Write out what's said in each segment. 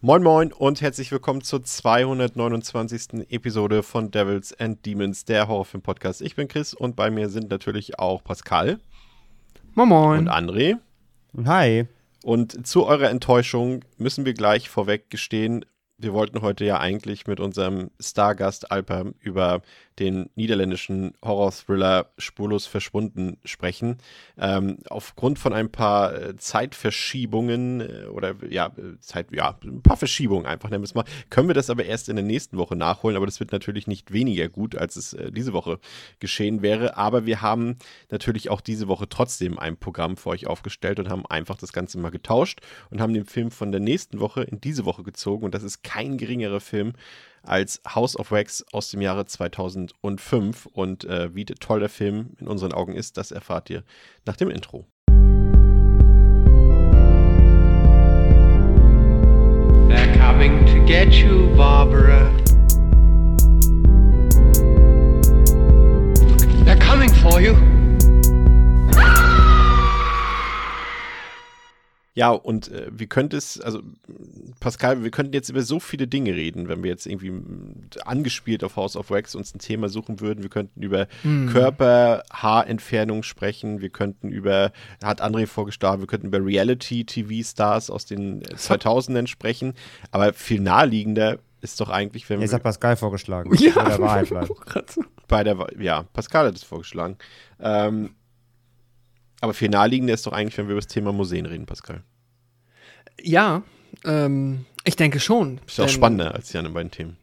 Moin Moin und herzlich willkommen zur 229. Episode von Devils and Demons, der Horrorfilm-Podcast. Ich bin Chris und bei mir sind natürlich auch Pascal. Moin Moin. Und André. Hi. Und zu eurer Enttäuschung müssen wir gleich vorweg gestehen, wir wollten heute ja eigentlich mit unserem Stargast Alper über den niederländischen Horror-Thriller Spurlos verschwunden sprechen. Ähm, aufgrund von ein paar äh, Zeitverschiebungen äh, oder ja, Zeit, ja, ein paar Verschiebungen einfach, nennen wir es mal, können wir das aber erst in der nächsten Woche nachholen. Aber das wird natürlich nicht weniger gut, als es äh, diese Woche geschehen wäre. Aber wir haben natürlich auch diese Woche trotzdem ein Programm für euch aufgestellt und haben einfach das Ganze mal getauscht und haben den Film von der nächsten Woche in diese Woche gezogen. Und das ist kein geringerer Film als House of Wax aus dem Jahre 2005. Und äh, wie toll der Film in unseren Augen ist, das erfahrt ihr nach dem Intro. They're coming to get you, Barbara. Ja, und äh, wie könnte es, also Pascal, wir könnten jetzt über so viele Dinge reden, wenn wir jetzt irgendwie angespielt auf House of Wax uns ein Thema suchen würden. Wir könnten über Hm. Körper-Haarentfernung sprechen, wir könnten über, hat André vorgeschlagen, wir könnten über Reality-TV-Stars aus den äh, 2000ern sprechen. Aber viel naheliegender ist doch eigentlich, wenn Jetzt wir hat Pascal vorgeschlagen. Ja, Bei der Wahrheit bei der, ja, Pascal hat es vorgeschlagen. Ähm, aber viel naheliegender ist doch eigentlich, wenn wir über das Thema Museen reden, Pascal. Ja, ähm, ich denke schon. Ist ja auch spannender als die anderen beiden Themen.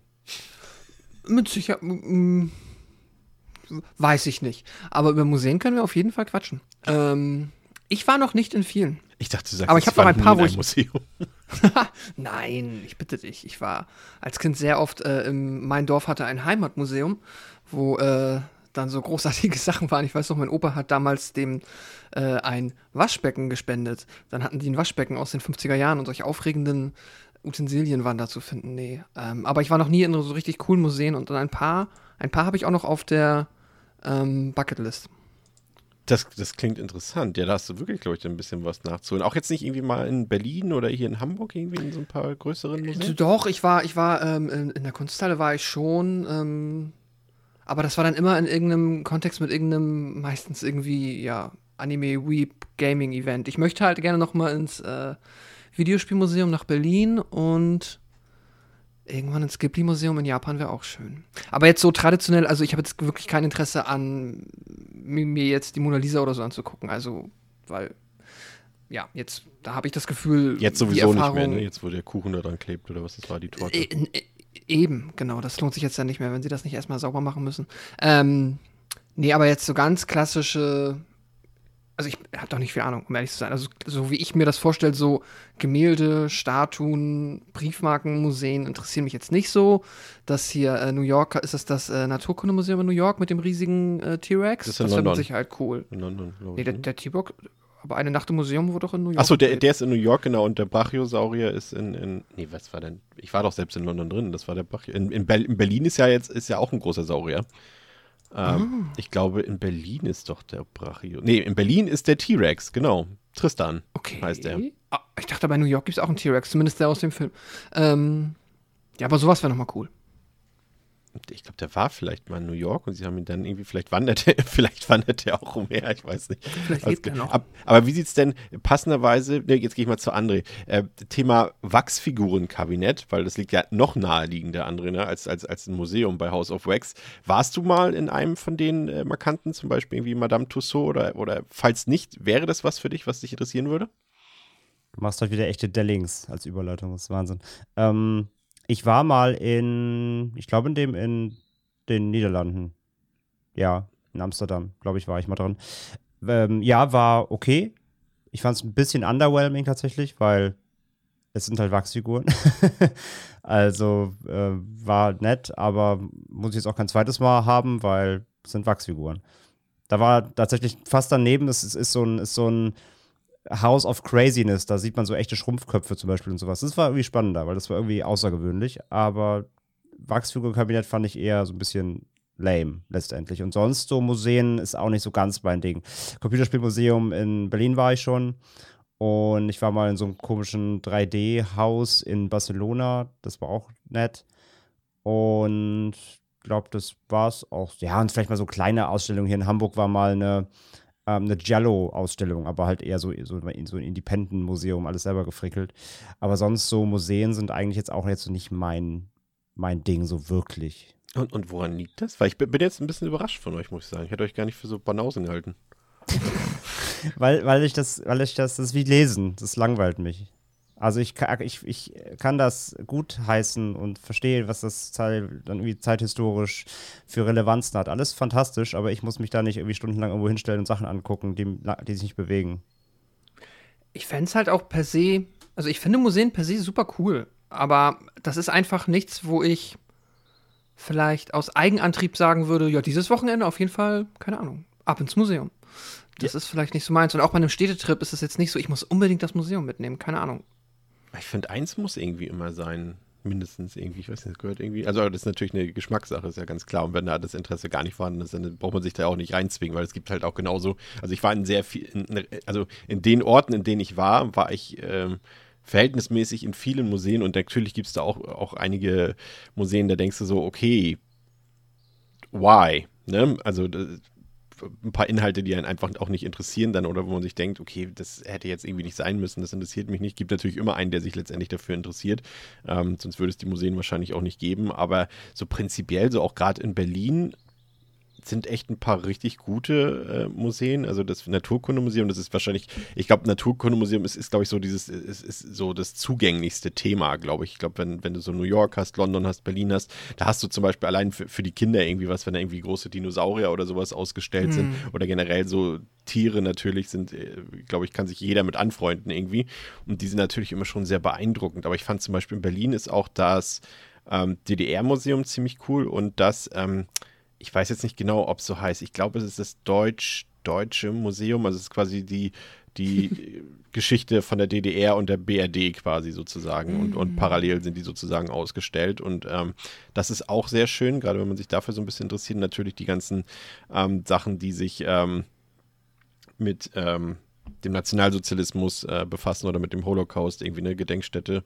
Mit Sicherheit. Weiß ich nicht. Aber über Museen können wir auf jeden Fall quatschen. Ähm, ich war noch nicht in vielen. Ich dachte, du sagst, Aber ich es hab noch ein paar, wo ich- Museum. Nein, ich bitte dich. Ich war als Kind sehr oft äh, im, mein Dorf hatte ein Heimatmuseum, wo äh, dann so großartige Sachen waren. Ich weiß noch, mein Opa hat damals dem äh, ein Waschbecken gespendet. Dann hatten die ein Waschbecken aus den 50er Jahren und solche aufregenden Utensilien waren da zu finden. Nee. Ähm, aber ich war noch nie in so richtig coolen Museen und ein paar, ein paar habe ich auch noch auf der ähm, Bucketlist. Das, das klingt interessant. Ja, da hast du wirklich, glaube ich, ein bisschen was nachzuholen. Auch jetzt nicht irgendwie mal in Berlin oder hier in Hamburg irgendwie in so ein paar größeren Museen? Doch, ich war, ich war ähm, in, in der Kunsthalle war ich schon, ähm, aber das war dann immer in irgendeinem Kontext mit irgendeinem, meistens irgendwie, ja, Anime Weep Gaming Event. Ich möchte halt gerne noch mal ins äh, Videospielmuseum nach Berlin und irgendwann ins Ghibli-Museum in Japan wäre auch schön. Aber jetzt so traditionell, also ich habe jetzt wirklich kein Interesse an mi- mir jetzt die Mona Lisa oder so anzugucken. Also, weil, ja, jetzt, da habe ich das Gefühl, Jetzt sowieso nicht mehr, Erfahrung- ne? Jetzt, wo der Kuchen da dran klebt oder was das war, die Torte. E- e- Eben, genau. Das lohnt sich jetzt ja nicht mehr, wenn sie das nicht erstmal sauber machen müssen. Ähm, nee, aber jetzt so ganz klassische. Also ich habe doch nicht viel Ahnung, um ehrlich zu sein. Also so wie ich mir das vorstelle, so Gemälde, Statuen, Briefmarkenmuseen interessieren mich jetzt nicht so. Das hier äh, New York, ist das das äh, Naturkundemuseum in New York mit dem riesigen äh, T-Rex? Das ist in wäre mit. Sicherheit cool. In London, glaube Nee, ich. der, ne? der T-Bock, aber eine Nacht im Museum wurde doch in New York. Achso, der, der ist in New York, genau, und der Brachiosaurier ist in, in. Nee, was war denn? Ich war doch selbst in London drin, das war der Brachio. In, in, Ber in Berlin ist ja jetzt ist ja auch ein großer Saurier. Ähm, Ich glaube, in Berlin ist doch der Brachio. Nee, in Berlin ist der T-Rex, genau. Tristan Okay. heißt der. Ah, ich dachte, bei New York gibt es auch einen T-Rex, zumindest der aus dem Film. Ähm, ja, aber sowas wäre nochmal cool. Ich glaube, der war vielleicht mal in New York und sie haben ihn dann irgendwie, vielleicht wandert er, vielleicht wandert er auch umher, ich weiß nicht. Vielleicht lebt er noch. Ab, aber wie sieht es denn passenderweise, ne, jetzt gehe ich mal zu André, äh, Thema Wachsfigurenkabinett, weil das liegt ja noch naheliegender, André, ne, als, als, als ein Museum bei House of Wax. Warst du mal in einem von den äh, markanten, zum Beispiel irgendwie Madame Tussauds oder, oder falls nicht, wäre das was für dich, was dich interessieren würde? Du machst heute wieder echte Dellings als Überleitung. Das ist Wahnsinn. Ähm, ich war mal in, ich glaube, in dem in den Niederlanden. Ja, in Amsterdam, glaube ich, war ich mal dran. Ähm, ja, war okay. Ich fand es ein bisschen underwhelming tatsächlich, weil es sind halt Wachsfiguren. also äh, war nett, aber muss ich jetzt auch kein zweites Mal haben, weil es sind Wachsfiguren. Da war tatsächlich fast daneben, es ist, ist, so ein, ist so ein House of Craziness. Da sieht man so echte Schrumpfköpfe zum Beispiel und sowas. Das war irgendwie spannender, weil das war irgendwie außergewöhnlich. Aber Wachsfigurenkabinett fand ich eher so ein bisschen lame letztendlich. Und sonst so Museen ist auch nicht so ganz mein Ding. Computerspielmuseum in Berlin war ich schon. Und ich war mal in so einem komischen 3D-Haus in Barcelona. Das war auch nett. Und ich glaube, das war's auch. Ja, und vielleicht mal so kleine Ausstellungen. Hier in Hamburg war mal eine, ähm, eine Giallo-Ausstellung, aber halt eher so, so, so ein Independent-Museum, alles selber gefrickelt. Aber sonst so Museen sind eigentlich jetzt auch jetzt so nicht mein, mein Ding, so wirklich. Und, und woran liegt das? Weil ich bin jetzt ein bisschen überrascht von euch, muss ich sagen. Ich hätte euch gar nicht für so Banausen gehalten. weil, weil ich das, weil ich das, das ist wie lesen, das langweilt mich. Also ich, ich, ich kann das gut heißen und verstehe, was das Teil dann irgendwie zeithistorisch für Relevanzen hat. Alles fantastisch, aber ich muss mich da nicht irgendwie stundenlang irgendwo hinstellen und Sachen angucken, die, die sich nicht bewegen. Ich fände es halt auch per se, also ich finde Museen per se super cool, aber das ist einfach nichts, wo ich vielleicht aus Eigenantrieb sagen würde, ja, dieses Wochenende auf jeden Fall, keine Ahnung, ab ins Museum. Das ja. ist vielleicht nicht so meins. Und auch bei einem Städtetrip ist es jetzt nicht so, ich muss unbedingt das Museum mitnehmen, keine Ahnung. Ich finde, eins muss irgendwie immer sein. Mindestens irgendwie, ich weiß nicht, das gehört irgendwie. Also, das ist natürlich eine Geschmackssache, ist ja ganz klar. Und wenn da das Interesse gar nicht vorhanden ist, dann braucht man sich da auch nicht reinzwingen, weil es gibt halt auch genauso. Also, ich war in sehr viel, in, also in den Orten, in denen ich war, war ich ähm, verhältnismäßig in vielen Museen und natürlich gibt es da auch, auch einige Museen, da denkst du so, okay, why? Ne? Also, ein paar Inhalte, die einen einfach auch nicht interessieren dann oder wo man sich denkt, okay, das hätte jetzt irgendwie nicht sein müssen, das interessiert mich nicht. Gibt natürlich immer einen, der sich letztendlich dafür interessiert, ähm, sonst würde es die Museen wahrscheinlich auch nicht geben. Aber so prinzipiell, so auch gerade in Berlin, sind echt ein paar richtig gute äh, Museen. Also das Naturkundemuseum, das ist wahrscheinlich, ich glaube, Naturkundemuseum ist, ist glaube ich, so dieses, ist, ist so das zugänglichste Thema, glaube ich. Ich glaube, wenn, wenn du so New York hast, London hast, Berlin hast, da hast du zum Beispiel allein für, für die Kinder irgendwie was, wenn da irgendwie große Dinosaurier oder sowas ausgestellt hm. sind oder generell so Tiere natürlich sind, äh, glaube ich, kann sich jeder mit anfreunden irgendwie. Und die sind natürlich immer schon sehr beeindruckend. Aber ich fand zum Beispiel in Berlin ist auch das ähm, DDR-Museum ziemlich cool und das, ähm, ich weiß jetzt nicht genau, ob es so heißt. Ich glaube, es ist das Deutsch-Deutsche Museum. Also es ist quasi die, die Geschichte von der DDR und der BRD quasi sozusagen. Und, und mm. parallel sind die sozusagen ausgestellt. Und ähm, das ist auch sehr schön, gerade wenn man sich dafür so ein bisschen interessiert. Natürlich die ganzen ähm, Sachen, die sich ähm, mit ähm, dem Nationalsozialismus äh, befassen oder mit dem Holocaust, irgendwie eine Gedenkstätte.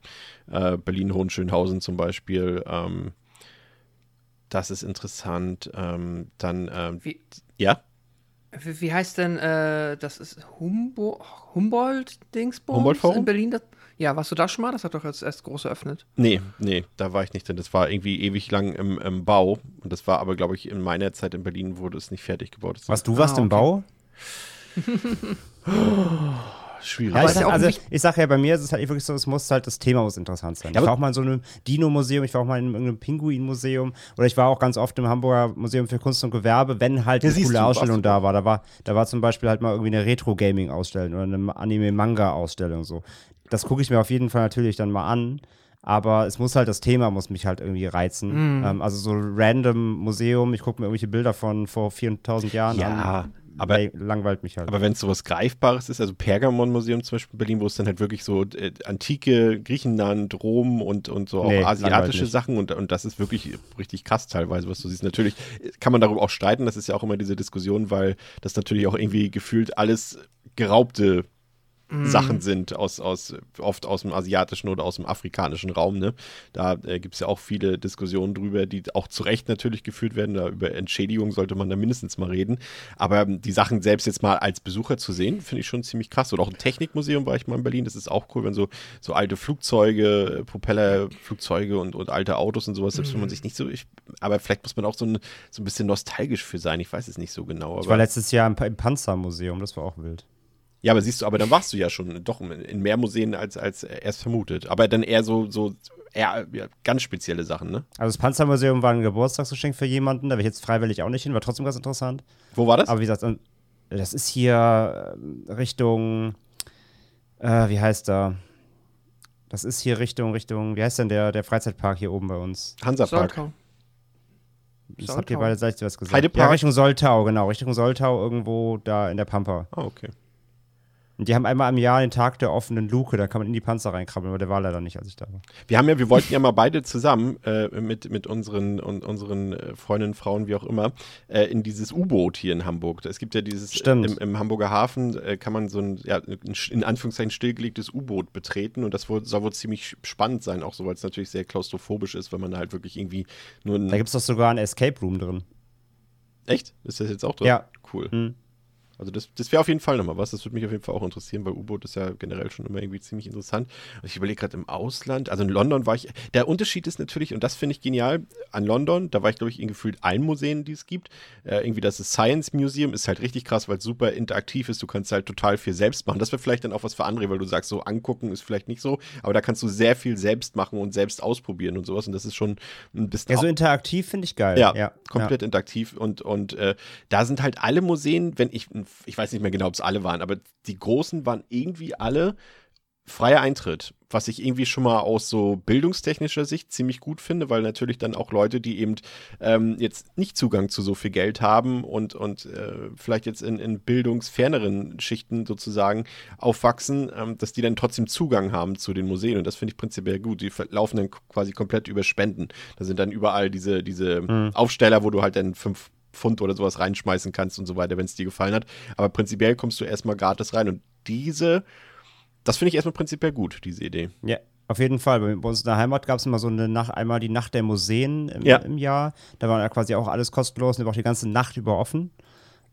Äh, Berlin-Hohenschönhausen zum Beispiel. Ähm, das ist interessant. Ähm, dann, ähm, wie, ja? Wie, wie, heißt denn, äh, das ist Humbo Humboldt-Dingsbums Humboldt in Berlin? Das, ja, warst du da schon mal? Das hat doch jetzt erst groß eröffnet. Nee, nee, da war ich nicht drin. Das war irgendwie ewig lang im, im Bau. Und das war aber, glaube ich, in meiner Zeit in Berlin wurde es nicht fertig gebaut. Was, du warst ah, okay. im Bau? schwierig. Ja, ich sag, also ich sage ja, bei mir ist es halt wirklich so, es muss halt, das Thema muss interessant sein. Ja, ich war auch mal in so einem Dino-Museum, ich war auch mal in einem Pinguin-Museum oder ich war auch ganz oft im Hamburger Museum für Kunst und Gewerbe, wenn halt eine coole Ausstellung da war. Da war. Da war zum Beispiel halt mal irgendwie eine Retro-Gaming-Ausstellung oder eine Anime-Manga-Ausstellung so. Das gucke ich mir auf jeden Fall natürlich dann mal an aber es muss halt, das Thema muss mich halt irgendwie reizen. Mm. Ähm, also so random Museum, ich gucke mir irgendwelche Bilder von vor 4000 Jahren ja, an aber langweilt mich halt. Aber wenn es sowas Greifbares ist, also Pergamon-Museum zum Beispiel in Berlin, wo es dann halt wirklich so äh, antike Griechenland, Rom und, und so auch nee, asiatische Sachen und, und das ist wirklich richtig krass teilweise, was du siehst. Natürlich kann man darüber auch streiten, das ist ja auch immer diese Diskussion, weil das natürlich auch irgendwie gefühlt alles geraubte Sachen mhm. sind, aus, aus, oft aus dem asiatischen oder aus dem afrikanischen Raum. Ne? Da äh, gibt es ja auch viele Diskussionen drüber, die auch zu Recht natürlich geführt werden. Da über Entschädigung sollte man da mindestens mal reden. Aber ähm, die Sachen selbst jetzt mal als Besucher zu sehen, finde ich schon ziemlich krass. Oder auch ein Technikmuseum war ich mal in Berlin. Das ist auch cool, wenn so, so alte Flugzeuge, Propellerflugzeuge und, und alte Autos und sowas, selbst mhm. wenn man mhm. sich nicht so. Ich, aber vielleicht muss man auch so ein, so ein bisschen nostalgisch für sein. Ich weiß es nicht so genau. ich war letztes Jahr im, im Panzermuseum, das war auch wild. Ja, aber siehst du, aber dann warst du ja schon doch in mehr Museen als, als erst vermutet. Aber dann eher so, so eher ja, ganz spezielle Sachen, ne? Also das Panzermuseum war ein Geburtstagsgeschenk für jemanden, da wäre ich jetzt freiwillig auch nicht hin, war trotzdem ganz interessant. Wo war das? Aber wie gesagt, das ist hier äh, Richtung, äh, wie heißt da? Das ist hier Richtung, Richtung, wie heißt denn der, der Freizeitpark hier oben bei uns? Hansapark. Das habt ihr beide seid was gesagt. Heidepark? Ja, Richtung Soltau, genau. Richtung Soltau irgendwo da in der Pampa. Ah, okay. Und die haben einmal im Jahr den Tag der offenen Luke, da kann man in die Panzer reinkrabbeln, aber der war leider nicht, als ich da war. Wir haben ja, wir wollten ja mal beide zusammen äh, mit, mit unseren, und, unseren äh, Freundinnen, Frauen, wie auch immer, äh, in dieses U-Boot hier in Hamburg. Es gibt ja dieses Stimmt. Im, im Hamburger Hafen äh, kann man so ein, ja, ein in Anführungszeichen stillgelegtes U-Boot betreten und das wohl, soll wohl ziemlich spannend sein, auch so, weil es natürlich sehr klaustrophobisch ist, wenn man da halt wirklich irgendwie nur ein. Da gibt es doch sogar ein Escape Room drin. Echt? Ist das jetzt auch drin? Ja. Cool. Hm. Also das, das wäre auf jeden Fall nochmal was. Das würde mich auf jeden Fall auch interessieren, weil U-Boot ist ja generell schon immer irgendwie ziemlich interessant. Und ich überlege gerade im Ausland, also in London war ich, der Unterschied ist natürlich, und das finde ich genial, an London, da war ich glaube ich in gefühlt allen Museen, die es gibt. Äh, irgendwie das Science Museum ist halt richtig krass, weil es super interaktiv ist. Du kannst halt total viel selbst machen. Das wäre vielleicht dann auch was für andere, weil du sagst, so angucken ist vielleicht nicht so, aber da kannst du sehr viel selbst machen und selbst ausprobieren und sowas. Und das ist schon ein bisschen Ja, so interaktiv finde ich geil. ja, ja komplett interaktiv und, und äh, da sind halt alle Museen, wenn ich, ich weiß nicht mehr genau, ob es alle waren, aber die großen waren irgendwie alle freier Eintritt, was ich irgendwie schon mal aus so bildungstechnischer Sicht ziemlich gut finde, weil natürlich dann auch Leute, die eben ähm, jetzt nicht Zugang zu so viel Geld haben und, und äh, vielleicht jetzt in, in bildungsferneren Schichten sozusagen aufwachsen, ähm, dass die dann trotzdem Zugang haben zu den Museen und das finde ich prinzipiell gut. Die laufen dann quasi komplett über Spenden. Da sind dann überall diese, diese Aufsteller, wo du halt dann fünf Pfund oder sowas reinschmeißen kannst und so weiter, wenn es dir gefallen hat. Aber prinzipiell kommst du erstmal gratis rein und diese, das finde ich erstmal prinzipiell gut, diese Idee. Ja, auf jeden Fall. Bei, uns in der Heimat gab es immer so eine Nacht, einmal die Nacht der Museen im, Ja. im Jahr. Da war ja quasi auch alles kostenlos und auch die ganze Nacht über offen.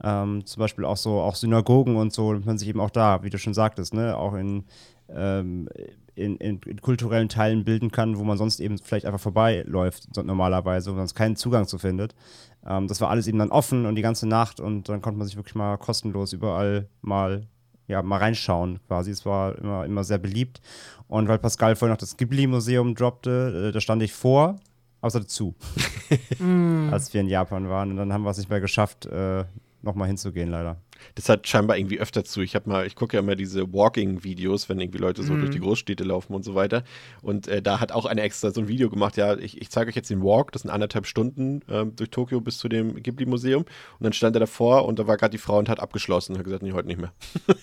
Ähm, zum Beispiel auch so auch Synagogen und so, damit man sich eben auch da, wie du schon sagtest, ne, auch in, ähm, in, in, in kulturellen Teilen bilden kann, wo man sonst eben vielleicht einfach vorbeiläuft, normalerweise, wo man sonst keinen Zugang zu findet. Ähm, das war alles eben dann offen und die ganze Nacht und dann konnte man sich wirklich mal kostenlos überall mal ja, mal reinschauen quasi. Es war immer, immer sehr beliebt. Und weil Pascal vorhin noch das Ghibli-Museum droppte, äh, da stand ich vor, hatte zu, als wir in Japan waren. Und dann haben wir es nicht mehr geschafft, äh, nochmal hinzugehen, leider. Das hat scheinbar irgendwie öfter zu. Ich habe mal, ich gucke ja immer diese Walking-Videos, wenn irgendwie Leute so durch die Großstädte laufen und so weiter. Und äh, da hat auch einer extra so ein Video gemacht, ja, ich, ich zeige euch jetzt den Walk, das sind anderthalb Stunden ähm, durch Tokio bis zu dem Ghibli-Museum. Und dann stand er davor und da war gerade die Frau und hat abgeschlossen und hat gesagt, nee, heute nicht mehr.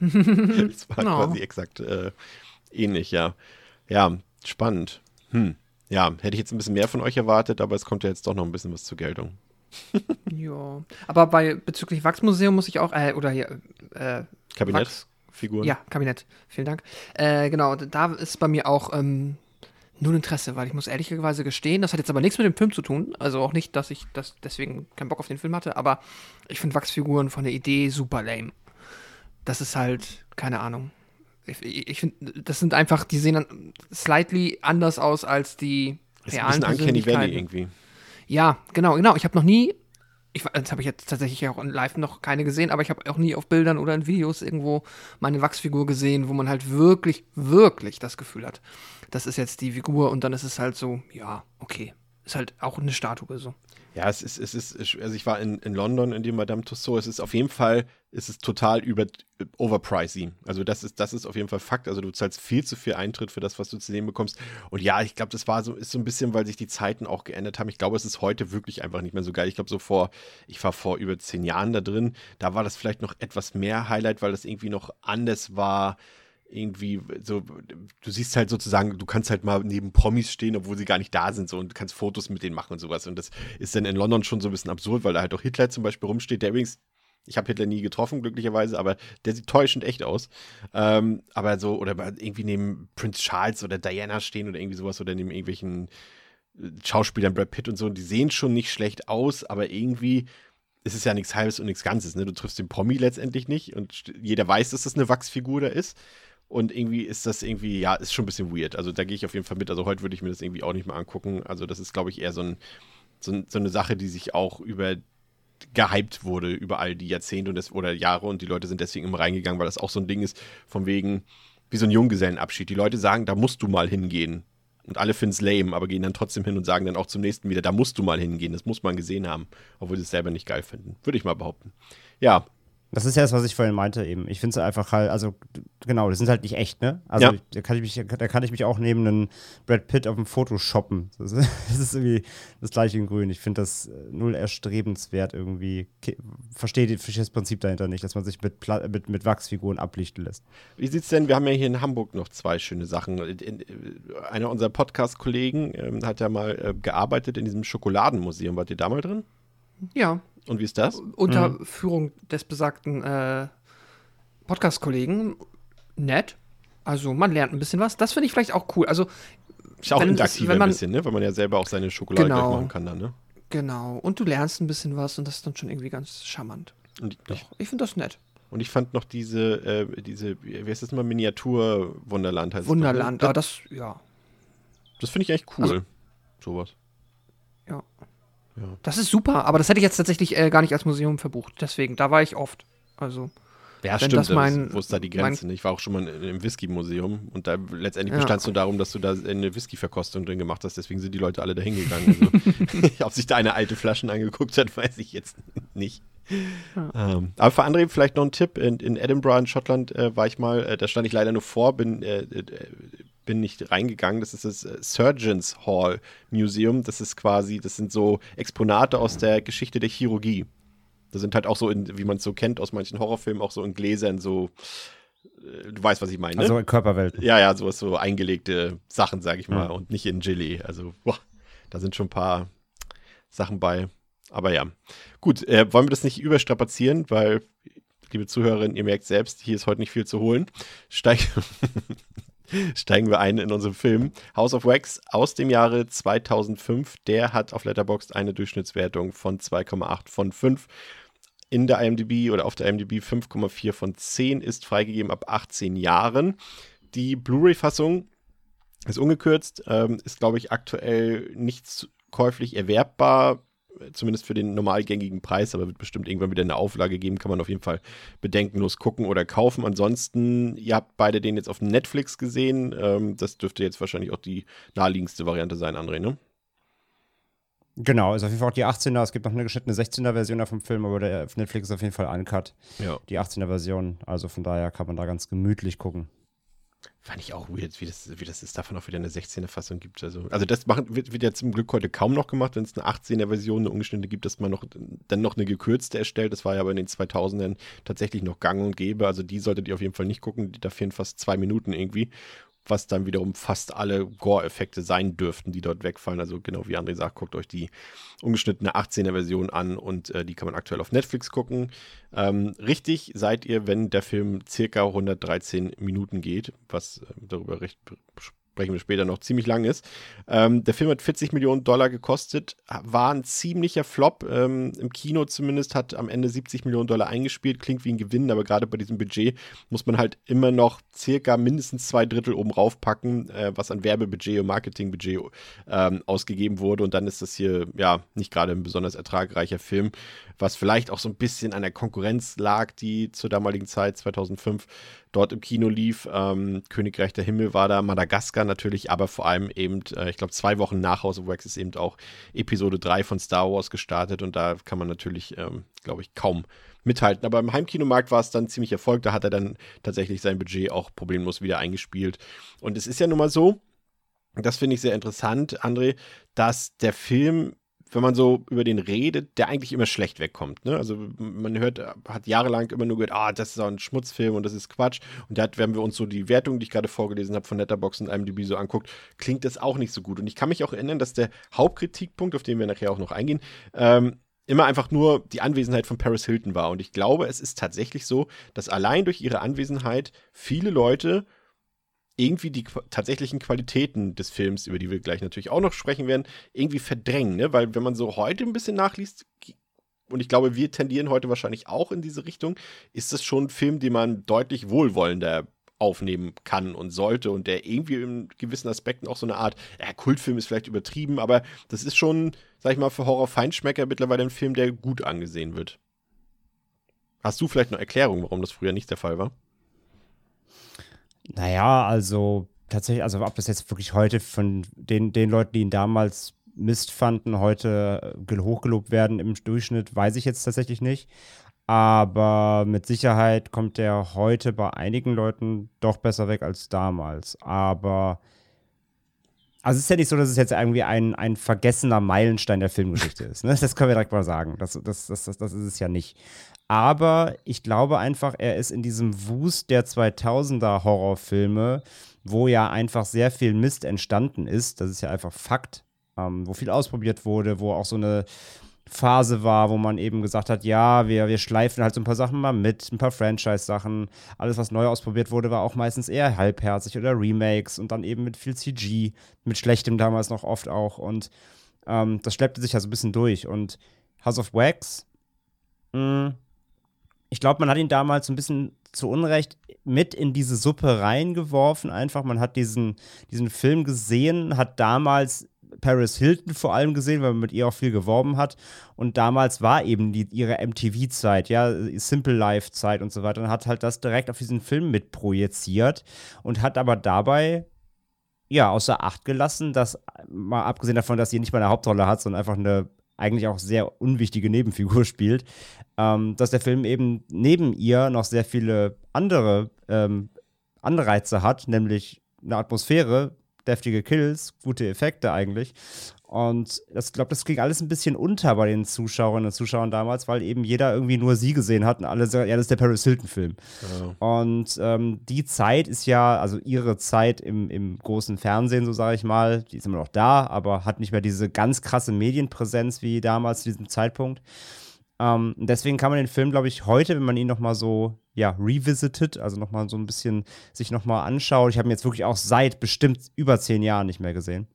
das war No. quasi exakt äh, ähnlich, ja. Ja, spannend. Hm. Ja, hätte ich jetzt ein bisschen mehr von euch erwartet, aber es kommt ja jetzt doch noch ein bisschen was zur Geltung. Ja. Aber bei bezüglich Wachsmuseum muss ich auch, äh, oder hier, äh, Kabinett, Wachs- Figuren. Ja, Kabinett. Vielen Dank. Äh, genau, da ist bei mir auch ähm, null Interesse, weil ich muss ehrlicherweise gestehen, das hat jetzt aber nichts mit dem Film zu tun. Also auch nicht, dass ich das deswegen keinen Bock auf den Film hatte, aber ich finde Wachsfiguren von der Idee super lame. Das ist halt, keine Ahnung. Ich, ich finde, das sind einfach, die sehen dann slightly anders aus als die Das ist ein realen bisschen Uncanny Valley irgendwie. Ja, genau, genau. Ich habe noch nie, ich, das habe ich jetzt tatsächlich auch in live noch keine gesehen, aber ich habe auch nie auf Bildern oder in Videos irgendwo meine Wachsfigur gesehen, wo man halt wirklich, wirklich das Gefühl hat, das ist jetzt die Figur und dann ist es halt so, ja, okay. Ist halt auch eine Statue so. Ja, es ist, es ist, also ich war in, in London in dem Madame Tussauds, es ist auf jeden Fall, es ist total über, overpricey. Also das ist, das ist auf jeden Fall Fakt. Also du zahlst viel zu viel Eintritt für das, was du zu sehen bekommst. Und ja, ich glaube, das war so, ist so ein bisschen, weil sich die Zeiten auch geändert haben. Ich glaube, es ist heute wirklich einfach nicht mehr so geil. Ich glaube, so vor, ich war vor über zehn Jahren da drin, da war das vielleicht noch etwas mehr Highlight, weil das irgendwie noch anders war irgendwie so, du siehst halt sozusagen, du kannst halt mal neben Promis stehen, obwohl sie gar nicht da sind so und du kannst Fotos mit denen machen und sowas. Und das ist dann in London schon so ein bisschen absurd, weil da halt auch Hitler zum Beispiel rumsteht, der übrigens, ich habe Hitler nie getroffen, glücklicherweise, aber der sieht täuschend echt aus. Ähm, aber so, oder irgendwie neben Prince Charles oder Diana stehen oder irgendwie sowas oder neben irgendwelchen äh, Schauspielern, Brad Pitt und so, und die sehen schon nicht schlecht aus, aber irgendwie ist es ja nichts Halbes und nichts Ganzes. Ne? Du triffst den Promi letztendlich nicht und jeder weiß, dass das eine Wachsfigur da ist. Und irgendwie ist das irgendwie, ja, ist schon ein bisschen weird. Also da gehe ich auf jeden Fall mit. Also heute würde ich mir das irgendwie auch nicht mehr angucken. Also das ist, glaube ich, eher so, ein, so, so eine Sache, die sich auch über gehypt wurde über all die Jahrzehnte und das, oder Jahre und die Leute sind deswegen immer reingegangen, weil das auch so ein Ding ist, von wegen, wie so ein Junggesellenabschied. Die Leute sagen, da musst du mal hingehen. Und alle finden es lame, aber gehen dann trotzdem hin und sagen dann auch zum nächsten wieder, da musst du mal hingehen, das muss man gesehen haben, obwohl sie es selber nicht geil finden. Würde ich mal behaupten. Ja, Das ist ja das, was ich vorhin meinte eben. Ich finde es einfach halt, also genau, die sind halt nicht echt, ne? Also Ja. ich, da, kann ich mich, da kann ich mich auch neben einen Brad Pitt auf dem Foto shoppen. Das ist, das ist irgendwie das gleiche in grün. Ich finde das äh, null erstrebenswert irgendwie. Verstehe verstehe das Prinzip dahinter nicht, dass man sich mit, Pla mit, mit Wachsfiguren ablichten lässt. Wie sieht's denn? Wir haben ja hier in Hamburg noch zwei schöne Sachen. In, einer unserer Podcast-Kollegen ähm, hat ja mal äh, gearbeitet in diesem Schokoladenmuseum. Wart ihr da mal drin? Ja, Und wie ist das? unter Mhm. Führung des besagten äh, Podcast-Kollegen. Nett. Also man lernt ein bisschen was. Das finde ich vielleicht auch cool. Also Ist auch interaktiver wenn man- ein bisschen, ne? Weil man ja selber auch seine Schokolade Genau. machen kann dann, ne? genau. Und du lernst ein bisschen was und das ist dann schon irgendwie ganz charmant. Und ich, Doch, ich finde das nett. und ich fand noch diese, äh, diese, wie heißt das mal, Miniatur-Wunderland heißt ne? Wunderland. Das, Aber das, ja. das finde ich echt cool. Also- Sowas. Ja. Ja. Das ist super, aber das hätte ich jetzt tatsächlich äh, gar nicht als Museum verbucht. Deswegen, da war ich oft. Also, Ja, Wenn stimmt. das mein- wo ist da die mein- Grenze? ne? Ich war auch schon mal im Whisky-Museum und da letztendlich Ja. bestand es nur darum, dass du da eine Whisky-Verkostung drin gemacht hast. Deswegen sind die Leute alle dahin gegangen. Also, ob sich da eine alte Flaschen angeguckt hat, weiß ich jetzt nicht. Ähm, aber für André vielleicht noch ein Tipp. In, in Edinburgh in Schottland äh, war ich mal, äh, da stand ich leider nur vor, bin, äh, äh, bin nicht reingegangen. Das ist das äh, Surgeons Hall Museum. Das ist quasi, das sind so Exponate aus der Geschichte der Chirurgie. Da sind halt auch so, in, wie man es so kennt aus manchen Horrorfilmen, auch so in Gläsern so, äh, du weißt, was ich meine. ne? Also Körperwelten. Ja, ja, sowas so eingelegte Sachen, sag ich mal, Mhm. und nicht in Gelee. Also, boah, da sind schon ein paar Sachen bei. Aber ja. Gut, äh, wollen wir das nicht überstrapazieren, weil, liebe Zuhörerinnen, ihr merkt selbst, hier ist heute nicht viel zu holen. Steig Steigen wir ein in unseren Film. House of Wax aus dem Jahre 2005. Der hat auf Letterboxd eine Durchschnittswertung von 2,8 von 5 in der IMDb oder auf der IMDb 5,4 von 10 ist freigegeben ab 18 Jahren. Die Blu-ray-Fassung ist ungekürzt, ähm, ist, glaube ich, aktuell nicht käuflich erwerbbar, zumindest für den normalgängigen Preis, aber wird bestimmt irgendwann wieder eine Auflage geben, kann man auf jeden Fall bedenkenlos gucken oder kaufen. Ansonsten, ihr habt beide den jetzt auf Netflix gesehen, ähm, das dürfte jetzt wahrscheinlich auch die naheliegendste Variante sein, André, ne? Genau, ist auf jeden Fall auch die 18er. Es gibt noch eine geschnittene 16er-Version vom Film, aber der auf Netflix ist auf jeden Fall uncut. Ja. Die 18er-Version. Also von daher kann man da ganz gemütlich gucken. Fand ich auch weird, wie das, wie das ist, davon auch wieder eine 16er-Fassung gibt. Also, also das machen, wird, wird ja zum Glück heute kaum noch gemacht, wenn es eine 18er-Version, eine ungeschnittene gibt, dass man noch, dann noch eine gekürzte erstellt. Das war ja aber in den 2000ern tatsächlich noch gang und gäbe. Also die solltet ihr auf jeden Fall nicht gucken. Da fehlen fast zwei Minuten irgendwie, was dann wiederum fast alle Gore-Effekte sein dürften, die dort wegfallen. Also genau wie André sagt, guckt euch die ungeschnittene 18er-Version an und äh, die kann man aktuell auf Netflix gucken. Ähm, richtig seid ihr, wenn der Film circa 113 Minuten geht, was äh, darüber recht sprechen wir später noch, ziemlich lang ist. Ähm, der Film hat 40 Millionen Dollar gekostet, war ein ziemlicher Flop, ähm, im Kino zumindest, hat am Ende 70 Millionen Dollar eingespielt, klingt wie ein Gewinn, aber gerade bei diesem Budget muss man halt immer noch circa mindestens zwei Drittel oben raufpacken, äh, was an Werbebudget und Marketingbudget ähm, ausgegeben wurde und dann ist das hier ja nicht gerade ein besonders ertragreicher Film, was vielleicht auch so ein bisschen an der Konkurrenz lag, die zur damaligen Zeit, 2005, dort im Kino lief. Ähm, Königreich der Himmel war da, Madagaskar natürlich, aber vor allem eben, äh, ich glaube, zwei Wochen nach House of Wax ist eben auch Episode 3 von Star Wars gestartet und da kann man natürlich, ähm, glaube ich, kaum mithalten. Aber im Heimkinomarkt war es dann ziemlich Erfolg. Da hat er dann tatsächlich sein Budget auch problemlos wieder eingespielt. Und es ist ja nun mal so, das finde ich sehr interessant, André, dass der Film wenn man so über den redet, der eigentlich immer schlecht wegkommt. Ne? Also man hört, hat jahrelang immer nur gehört, ah, das ist auch ein Schmutzfilm und das ist Quatsch. Und da hat, wenn wir uns so die Wertung, die ich gerade vorgelesen habe von Letterboxd und IMDb so anguckt, klingt das auch nicht so gut. Und ich kann mich auch erinnern, dass der Hauptkritikpunkt, auf den wir nachher auch noch eingehen, ähm, immer einfach nur die Anwesenheit von Paris Hilton war. Und ich glaube, es ist tatsächlich so, dass allein durch ihre Anwesenheit viele Leute irgendwie die tatsächlichen Qualitäten des Films, über die wir gleich natürlich auch noch sprechen werden, irgendwie verdrängen. Ne? Weil wenn man so heute ein bisschen nachliest, und ich glaube, wir tendieren heute wahrscheinlich auch in diese Richtung, ist das schon ein Film, den man deutlich wohlwollender aufnehmen kann und sollte und der irgendwie in gewissen Aspekten auch so eine Art, ja, Kultfilm ist vielleicht übertrieben, aber das ist schon, sag ich mal, für Horror-Feinschmecker mittlerweile ein Film, der gut angesehen wird. Hast du vielleicht noch Erklärung, warum das früher nicht der Fall war? Naja, also tatsächlich, also ob das jetzt wirklich heute von den, den Leuten, die ihn damals Mist fanden, heute hochgelobt werden im Durchschnitt, weiß ich jetzt tatsächlich nicht. Aber mit Sicherheit kommt der heute bei einigen Leuten doch besser weg als damals. Aber also es ist ja nicht so, dass es jetzt irgendwie ein, ein vergessener Meilenstein der Filmgeschichte ist. Ne? Das können wir direkt mal sagen. Das, das, das, das, das ist es ja nicht. Aber ich glaube einfach, er ist in diesem Wust der 2000er Horrorfilme, wo ja einfach sehr viel Mist entstanden ist. Das ist ja einfach Fakt. Ähm, wo viel ausprobiert wurde, wo auch so eine Phase war, wo man eben gesagt hat, ja, wir, wir schleifen halt so ein paar Sachen mal mit, ein paar Franchise-Sachen. Alles, was neu ausprobiert wurde, war auch meistens eher halbherzig oder Remakes und dann eben mit viel CG, mit schlechtem damals noch oft auch. Und ähm, das schleppte sich ja so ein bisschen durch. Und House of Wax, mh, mm, ich glaube, man hat ihn damals ein bisschen zu Unrecht mit in diese Suppe reingeworfen. Einfach, man hat diesen, diesen Film gesehen, hat damals Paris Hilton vor allem gesehen, weil man mit ihr auch viel geworben hat. Und damals war eben die, ihre MTV-Zeit, ja, Simple Life-Zeit und so weiter. Und hat halt das direkt auf diesen Film mitprojiziert und hat aber dabei ja außer Acht gelassen, dass mal abgesehen davon, dass sie nicht mal eine Hauptrolle hat, sondern einfach eine eigentlich auch sehr unwichtige Nebenfigur spielt, ähm, dass der Film eben neben ihr noch sehr viele andere ähm, Anreize hat, nämlich eine Atmosphäre, deftige Kills, gute Effekte eigentlich. Und ich glaube, das ging alles ein bisschen unter bei den Zuschauerinnen und Zuschauern damals, weil eben jeder irgendwie nur sie gesehen hat und alle sagen, ja, das ist der Paris Hilton-Film. Ja. Und ähm, die Zeit ist ja, also ihre Zeit im, im großen Fernsehen, so sage ich mal, die ist immer noch da, aber hat nicht mehr diese ganz krasse Medienpräsenz wie damals zu diesem Zeitpunkt. Ähm, deswegen kann man den Film, glaube ich, heute, wenn man ihn nochmal so, ja, revisited, also nochmal so ein bisschen sich nochmal anschaut. Ich habe ihn jetzt wirklich auch seit bestimmt über zehn Jahren nicht mehr gesehen.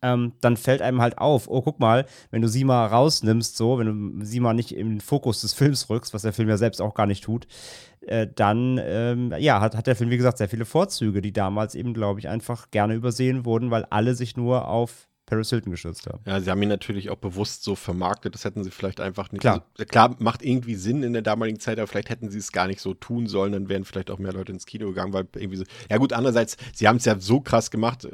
Ähm, dann fällt einem halt auf, oh, guck mal, wenn du sie mal rausnimmst, so, wenn du sie mal nicht in den Fokus des Films rückst, was der Film ja selbst auch gar nicht tut, äh, dann, ähm, ja, hat, hat der Film, wie gesagt, sehr viele Vorzüge, die damals eben, glaube ich, einfach gerne übersehen wurden, weil alle sich nur auf Paris Hilton gestürzt haben. Ja, sie haben ihn natürlich auch bewusst so vermarktet. Das hätten sie vielleicht einfach nicht. Klar. Also, klar, macht irgendwie Sinn in der damaligen Zeit, aber vielleicht hätten sie es gar nicht so tun sollen. Dann wären vielleicht auch mehr Leute ins Kino gegangen, weil irgendwie so. Ja, gut, andererseits, sie haben es ja so krass gemacht, äh,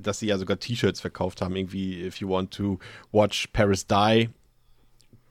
dass sie ja sogar T-Shirts verkauft haben. Irgendwie, if you want to watch Paris die,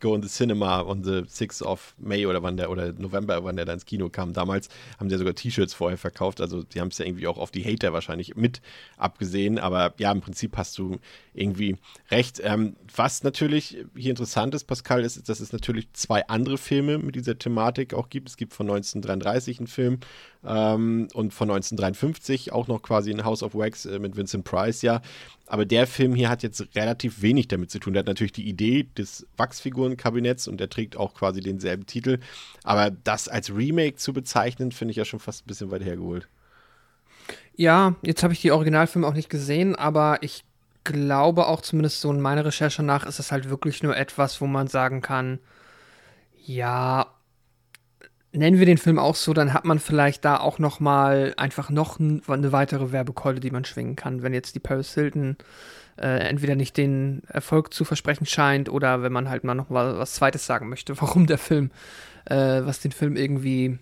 Go in the Cinema on the 6th of May oder wann der oder November, wann der da ins Kino kam. Damals haben sie ja sogar T-Shirts vorher verkauft. Also die haben es ja irgendwie auch auf die Hater wahrscheinlich mit abgesehen. Aber ja, im Prinzip hast du irgendwie recht. Ähm, was natürlich hier interessant ist, Pascal, ist, dass es natürlich zwei andere Filme mit dieser Thematik auch gibt. Es gibt von 1933 einen Film ähm, und von 1953 auch noch quasi ein House of Wax äh, mit Vincent Price, ja. Aber der Film hier hat jetzt relativ wenig damit zu tun. Der hat natürlich die Idee des Wachsfigurenkabinetts und der trägt auch quasi denselben Titel. Aber das als Remake zu bezeichnen, finde ich ja schon fast ein bisschen weit hergeholt. Ja, jetzt habe ich die Originalfilme auch nicht gesehen, aber ich glaube auch zumindest so in meiner Recherche nach ist es halt wirklich nur etwas, wo man sagen kann, ja, nennen wir den Film auch so, dann hat man vielleicht da auch noch mal einfach noch eine weitere Werbekeule, die man schwingen kann, wenn jetzt die Paris Hilton äh, entweder nicht den Erfolg zu versprechen scheint oder wenn man halt mal noch mal was Zweites sagen möchte, warum der Film, äh, was den Film irgendwie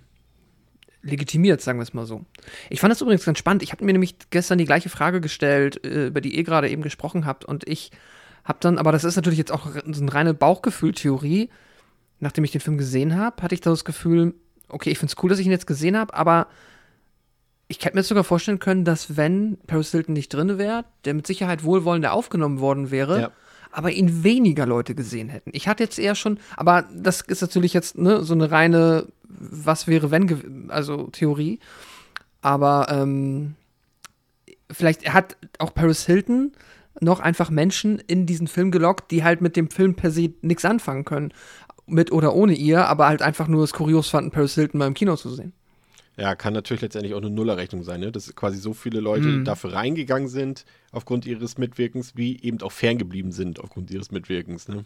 legitimiert, sagen wir es mal so. Ich fand das übrigens ganz spannend. Ich habe mir nämlich gestern die gleiche Frage gestellt, äh, über die ihr gerade eben gesprochen habt und ich habe dann, aber das ist natürlich jetzt auch so eine reine Bauchgefühl-Theorie, nachdem ich den Film gesehen habe, hatte ich das Gefühl, okay, ich finde es cool, dass ich ihn jetzt gesehen habe, aber ich hätte mir jetzt sogar vorstellen können, dass wenn Paris Hilton nicht drin wäre, der mit Sicherheit wohlwollender aufgenommen worden wäre, ja. aber ihn weniger Leute gesehen hätten. Ich hatte jetzt eher schon, aber das ist natürlich jetzt ne, so eine reine Was wäre wenn, also Theorie. Aber ähm, vielleicht hat auch Paris Hilton noch einfach Menschen in diesen Film gelockt, die halt mit dem Film per se nichts anfangen können mit oder ohne ihr, aber halt einfach nur es kurios fanden, Paris Hilton mal im Kino zu sehen. Ja, kann natürlich letztendlich auch eine Nullerrechnung sein, ne? dass quasi so viele Leute mhm. dafür reingegangen sind aufgrund ihres Mitwirkens, wie eben auch ferngeblieben sind aufgrund ihres Mitwirkens. Ne?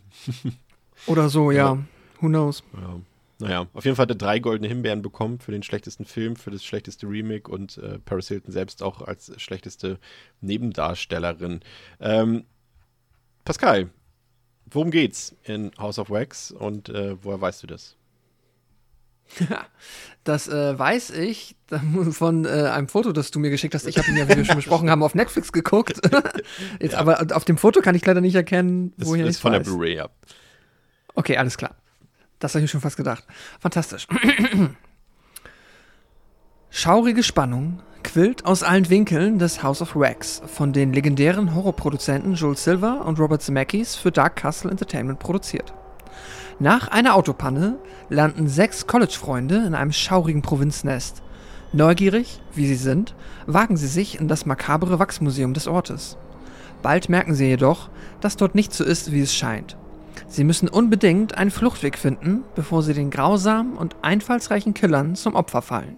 Oder so, ja. ja. Who knows? Ja. Naja, auf jeden Fall hat er drei goldene Himbeeren bekommen für den schlechtesten Film, für das schlechteste Remake und äh, Paris Hilton selbst auch als schlechteste Nebendarstellerin. Ähm, Pascal, Worum geht's in House of Wax und äh, woher weißt du das? das äh, weiß ich von äh, einem Foto, das du mir geschickt hast. Ich habe ihn ja, wie wir schon besprochen haben, auf Netflix geguckt. Jetzt, ja. Aber auf dem Foto kann ich leider nicht erkennen, woher das, das ist von weiß. der Blu-ray, ja. Okay, alles klar. Das habe ich mir schon fast gedacht. Fantastisch. Schaurige Spannung quillt aus allen Winkeln des House of Wax von den legendären Horrorproduzenten Joel Silver und Robert Zemeckis für Dark Castle Entertainment produziert. Nach einer Autopanne landen sechs College-Freunde in einem schaurigen Provinznest. Neugierig, wie sie sind, wagen sie sich in das makabere Wachsmuseum des Ortes. Bald merken sie jedoch, dass dort nicht so ist, wie es scheint. Sie müssen unbedingt einen Fluchtweg finden, bevor sie den grausamen und einfallsreichen Killern zum Opfer fallen.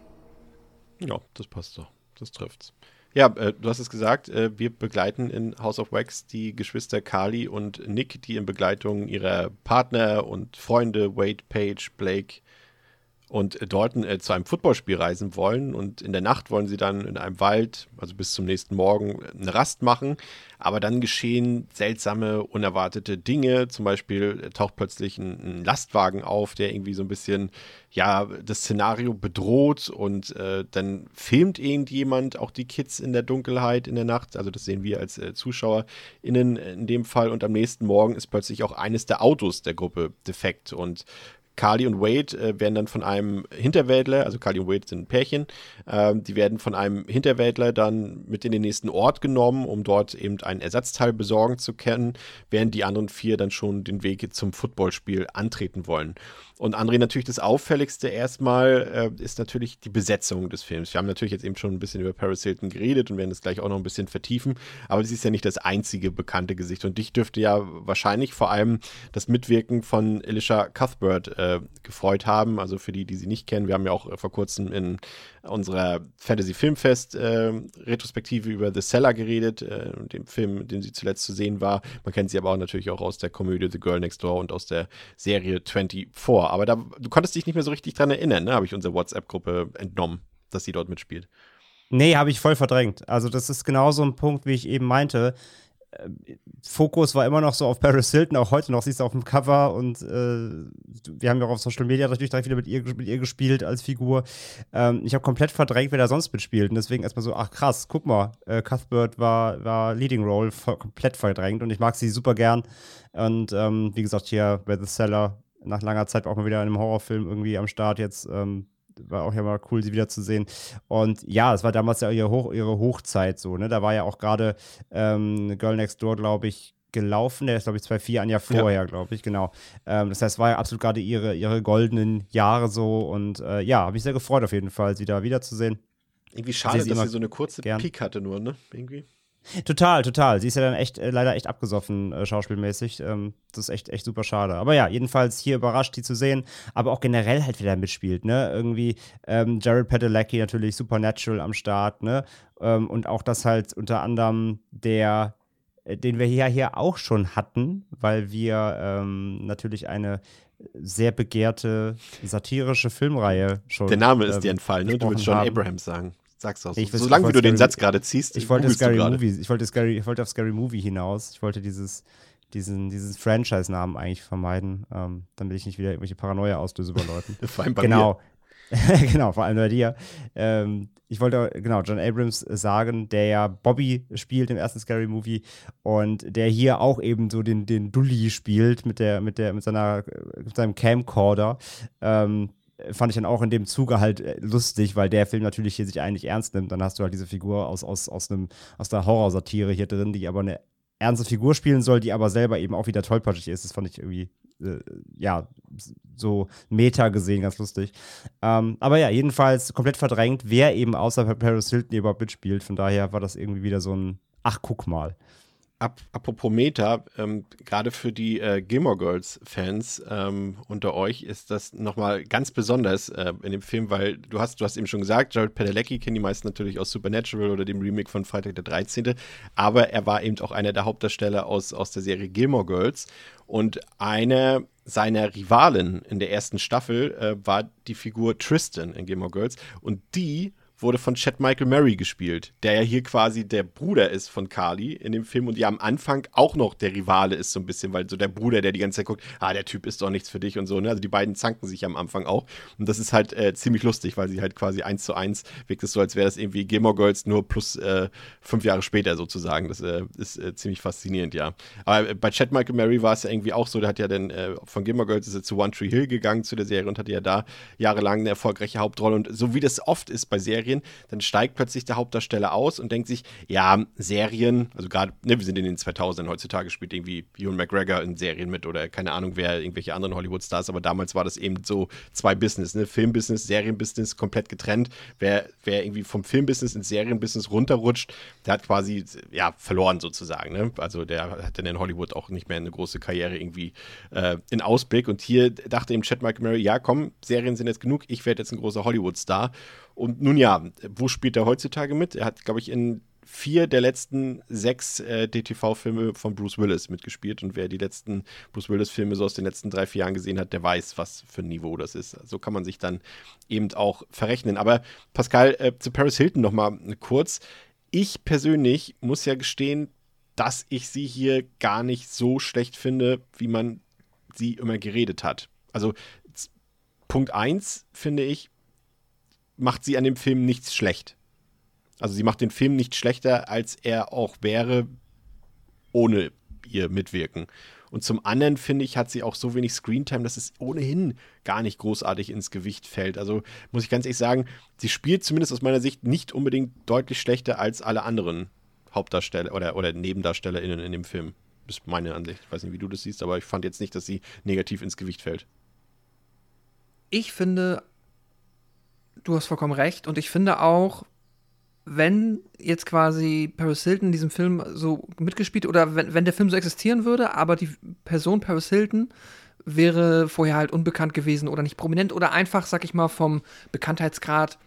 Ja, das passt doch. Das trifft's. Ja, äh, du hast es gesagt, äh, wir begleiten in House of Wax die Geschwister Carly und Nick, die in Begleitung ihrer Partner und Freunde Wade, Page, Blake und Dalton äh, zu einem Footballspiel reisen wollen. Und in der Nacht wollen sie dann in einem Wald, also bis zum nächsten Morgen, eine Rast machen. Aber dann geschehen seltsame, unerwartete Dinge. Zum Beispiel äh, taucht plötzlich ein, ein, Lastwagen auf, der irgendwie so ein bisschen, ja, das Szenario bedroht. Und äh, dann filmt irgendjemand auch die Kids in der Dunkelheit in der Nacht. Also das sehen wir als äh, ZuschauerInnen in dem Fall. Und am nächsten Morgen ist plötzlich auch eines der Autos der Gruppe defekt. Und Carly und Wade äh, werden dann von einem Hinterwäldler, also Carly und Wade sind ein Pärchen, äh, die werden von einem Hinterwäldler dann mit in den nächsten Ort genommen, um dort eben ein Ersatzteil besorgen zu können, während die anderen vier dann schon den Weg zum Footballspiel antreten wollen. Und André, natürlich das Auffälligste erstmal äh, ist natürlich die Besetzung des Films. Wir haben natürlich jetzt eben schon ein bisschen über Paris Hilton geredet und werden das gleich auch noch ein bisschen vertiefen, aber sie ist ja nicht das einzige bekannte Gesicht. Und dich dürfte ja wahrscheinlich vor allem das Mitwirken von Elisha Cuthbert äh, gefreut haben. Also für die, die sie nicht kennen, wir haben ja auch äh, vor kurzem in unserer Fantasy Filmfest äh, Retrospektive über The Cellar geredet, äh, dem Film, den sie zuletzt zu sehen war. Man kennt sie aber auch natürlich auch aus der Komödie The Girl Next Door und aus der Serie 24. Aber da, du konntest dich nicht mehr so richtig dran erinnern, ne? habe ich unserer WhatsApp-Gruppe entnommen, dass sie dort mitspielt. Nee, habe ich voll verdrängt. Also das ist genau so ein Punkt, wie ich eben meinte. Fokus war immer noch so auf Paris Hilton, auch heute noch, siehst du auf dem Cover und äh, wir haben ja auch auf Social Media natürlich direkt wieder mit ihr, mit ihr gespielt als Figur. Ähm, ich habe komplett verdrängt, wer da sonst mitspielt und deswegen erstmal so, ach krass, guck mal, äh, Cuthbert war, war Leading Role, komplett verdrängt und ich mag sie super gern und ähm, wie gesagt hier bei The Seller nach langer Zeit auch mal wieder in einem Horrorfilm irgendwie am Start jetzt ähm, war auch ja mal cool, sie wiederzusehen. Und ja, es war damals ja ihre, Hoch, ihre Hochzeit so, ne? Da war ja auch gerade ähm, Girl Next Door, glaube ich, gelaufen. Der ist, glaube ich, 2004, ein Jahr vorher, ja. glaube ich, genau. Ähm, das heißt, war ja absolut gerade ihre, ihre goldenen Jahre so. Und äh, ja, habe mich sehr gefreut auf jeden Fall, sie da wiederzusehen. Irgendwie schade, sie dass sie so eine kurze gern. Peak hatte nur, ne? Irgendwie. Total, total. Sie ist ja dann echt, äh, leider echt abgesoffen, äh, schauspielmäßig. Ähm, das ist echt, echt super schade. Aber ja, jedenfalls hier überrascht, die zu sehen, aber auch generell halt wieder mitspielt, ne? Irgendwie ähm, Jared Padalecki natürlich Supernatural am Start, ne? Ähm, und auch das halt unter anderem der, äh, den wir hier, hier auch schon hatten, weil wir ähm, natürlich eine sehr begehrte satirische Filmreihe schon. Der Name ist dir ähm, entfallen, ne? Du willst John Abrahams sagen. Sag's auch. So. Solange wie du den Satz gerade ziehst, ich wollte Scary Movie, ich wollte Scary, ich wollte auf Scary Movie hinaus. Ich wollte dieses diesen, diesen Franchise-Namen eigentlich vermeiden, ähm, damit ich nicht wieder irgendwelche Paranoia auslöse über Leuten. vor allem bei genau. genau, vor allem bei dir. Ähm, ich wollte, genau, John Abrams sagen, der ja Bobby spielt im ersten Scary Movie und der hier auch eben so den, den Dully spielt mit der, mit der, mit seiner, mit seinem Camcorder. Ähm, fand ich dann auch in dem Zuge halt äh, lustig, weil der Film natürlich hier sich eigentlich ernst nimmt. Dann hast du halt diese Figur aus, aus, aus, einem, aus der Horrorsatire hier drin, die aber eine ernste Figur spielen soll, die aber selber eben auch wieder tollpatschig ist. Das fand ich irgendwie, äh, ja, so Meta gesehen ganz lustig. Ähm, aber ja, jedenfalls komplett verdrängt, wer eben außer Paris Hilton überhaupt mitspielt. Von daher war das irgendwie wieder so ein, ach, guck mal. Ap apropos Meta, ähm, gerade für die äh, Gilmore Girls Fans ähm, unter euch ist das nochmal ganz besonders äh, in dem Film, weil du hast, du hast eben schon gesagt, Jared Padalecki kennen die meisten natürlich aus Supernatural oder dem Remake von Freitag der 13., aber er war eben auch einer der Hauptdarsteller aus, aus der Serie Gilmore Girls und einer seiner Rivalen in der ersten Staffel äh, war die Figur Tristan in Gilmore Girls und die wurde von Chad Michael Murray gespielt, der ja hier quasi der Bruder ist von Carly in dem Film und ja am Anfang auch noch der Rivale ist so ein bisschen, weil so der Bruder, der die ganze Zeit guckt, ah, der Typ ist doch nichts für dich und so, ne? Also die beiden zanken sich am Anfang auch und das ist halt äh, ziemlich lustig, weil sie halt quasi eins zu eins wirkt es so, als wäre das irgendwie Gilmore Girls nur plus äh, fünf Jahre später sozusagen. Das äh, ist äh, ziemlich faszinierend, ja. Aber bei Chad Michael Murray war es ja irgendwie auch so, der hat ja dann äh, von Gilmore Girls ist er zu One Tree Hill gegangen zu der Serie und hatte ja da jahrelang eine erfolgreiche Hauptrolle und so wie das oft ist bei Serien, dann steigt plötzlich der Hauptdarsteller aus und denkt sich, ja, Serien, also gerade, ne, wir sind in den 2000ern, heutzutage spielt irgendwie Ewan McGregor in Serien mit oder keine Ahnung wer, irgendwelche anderen Hollywood-Stars, aber damals war das eben so zwei Business, ne, Filmbusiness, Serienbusiness komplett getrennt. Wer, wer irgendwie vom Filmbusiness ins Serienbusiness runterrutscht, der hat quasi, ja, verloren sozusagen, ne, also der hat dann in Hollywood auch nicht mehr eine große Karriere irgendwie äh, in Ausblick. Und hier dachte eben Chad Michael Murray, ja, komm, Serien sind jetzt genug, ich werde jetzt ein großer Hollywood-Star und nun ja, wo spielt er heutzutage mit? Er hat, glaube ich, in vier der letzten sechs äh, DTV-Filme von Bruce Willis mitgespielt. Und wer die letzten Bruce Willis-Filme so aus den letzten drei, vier Jahren gesehen hat, der weiß, was für ein Niveau das ist. So kann man sich dann eben auch verrechnen. Aber Pascal, äh, zu Paris Hilton nochmal kurz. Ich persönlich muss ja gestehen, dass ich sie hier gar nicht so schlecht finde, wie man sie immer geredet hat. Also Punkt 1 finde ich, macht sie an dem Film nichts schlecht. Also sie macht den Film nicht schlechter, als er auch wäre, ohne ihr Mitwirken. Und zum anderen finde ich, hat sie auch so wenig Screentime, dass es ohnehin gar nicht großartig ins Gewicht fällt. Also muss ich ganz ehrlich sagen, sie spielt zumindest aus meiner Sicht nicht unbedingt deutlich schlechter als alle anderen Hauptdarsteller oder, oder NebendarstellerInnen in dem Film. Das ist meine Ansicht. Ich weiß nicht, wie du das siehst, aber ich fand jetzt nicht, dass sie negativ ins Gewicht fällt. Ich finde, du hast vollkommen recht. Und ich finde auch, wenn jetzt quasi Paris Hilton in diesem Film so mitgespielt oder wenn, wenn der Film so existieren würde, aber die Person Paris Hilton wäre vorher halt unbekannt gewesen oder nicht prominent oder einfach, sag ich mal, vom Bekanntheitsgrad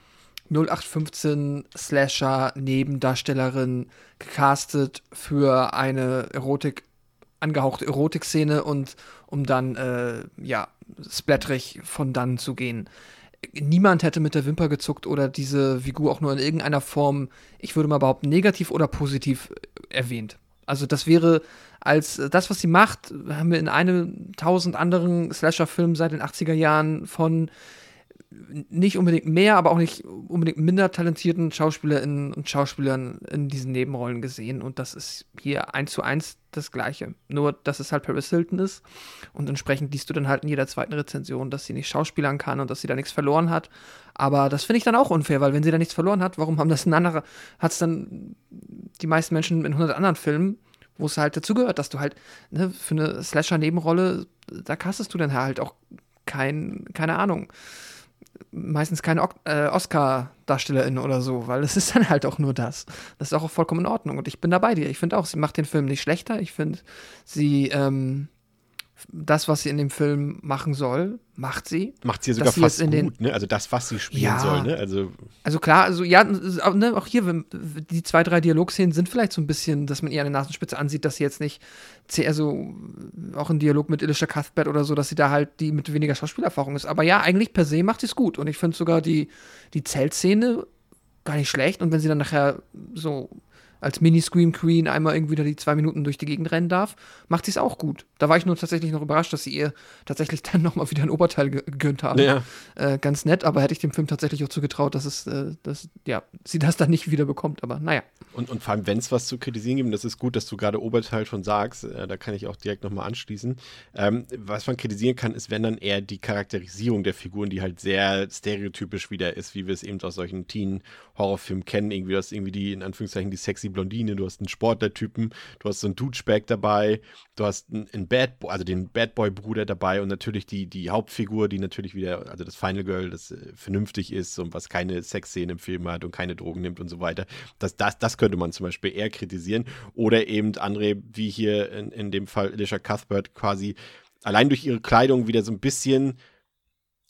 0815 Slasher Nebendarstellerin gecastet für eine Erotik angehauchte Erotikszene und um dann äh, ja splatterig von dann zu gehen niemand hätte mit der Wimper gezuckt oder diese Figur auch nur in irgendeiner Form, ich würde mal behaupten, negativ oder positiv äh, erwähnt. Also das wäre als äh, das, was sie macht, haben wir in einem tausend anderen Slasher-Filmen seit den 80er Jahren von nicht unbedingt mehr, aber auch nicht unbedingt minder talentierten Schauspielerinnen und Schauspielern in diesen Nebenrollen gesehen. Und das ist hier eins zu eins das Gleiche. Nur, dass es halt Paris Hilton ist. Und entsprechend liest du dann halt in jeder zweiten Rezension, dass sie nicht schauspielern kann und dass sie da nichts verloren hat. Aber das finde ich dann auch unfair, weil wenn sie da nichts verloren hat, warum haben das ein anderer, hat es dann die meisten Menschen in 100 anderen Filmen, wo es halt dazugehört, dass du halt ne, für eine Slasher-Nebenrolle, da kastest du dann halt auch kein, keine Ahnung, meistens keine äh, Oscar-Darstellerin oder so, weil es ist dann halt auch nur das. Das ist auch vollkommen in Ordnung. Und ich bin da bei dir. Ich finde auch, sie macht den Film nicht schlechter. Ich finde, sie ähm, das, was sie in dem Film machen soll, macht sie. Macht sie sogar fast gut, den, ne? Also das, was sie spielen ja, soll, ne? Also, also klar, also ja, ne, auch hier, die zwei, drei Dialogszenen sind vielleicht so ein bisschen, dass man ihr an der Nasenspitze ansieht, dass sie jetzt nicht also auch ein Dialog mit Elisha Cuthbert oder so, dass sie da halt die mit weniger Schauspielerfahrung ist. Aber ja, eigentlich per se macht sie es gut. Und ich finde sogar die, die Zeltszene gar nicht schlecht. Und wenn sie dann nachher so als Mini-Scream Queen einmal irgendwie da die zwei Minuten durch die Gegend rennen darf, macht sie es auch gut. Da war ich nur tatsächlich noch überrascht, dass sie ihr tatsächlich dann nochmal wieder ein Oberteil gegönnt haben. Ja. Äh, ganz nett, aber hätte ich dem Film tatsächlich auch zugetraut, dass es, äh, dass, ja, sie das dann nicht wieder bekommt, aber naja. Und, und vor allem, wenn es was zu kritisieren gibt, das ist gut, dass du gerade Oberteil schon sagst, äh, da kann ich auch direkt nochmal anschließen. Ähm, was man kritisieren kann, ist, wenn dann eher die Charakterisierung der Figuren, die halt sehr stereotypisch wieder ist, wie wir es eben aus solchen Teen-Horrorfilmen kennen, irgendwie, das irgendwie die, in Anführungszeichen, die sexy sexy Blondine, du hast einen Sportler-Typen, du hast so einen Douchebag dabei, du hast einen, Bad Boy, also den Bad Boy-Bruder dabei und natürlich die, die Hauptfigur, die natürlich wieder, also das Final Girl, das äh, vernünftig ist und was keine Sexszene im Film hat und keine Drogen nimmt und so weiter. Das, das, das könnte man zum Beispiel eher kritisieren. Oder eben André, wie hier in, in dem Fall Alicia Cuthbert quasi allein durch ihre Kleidung wieder so ein bisschen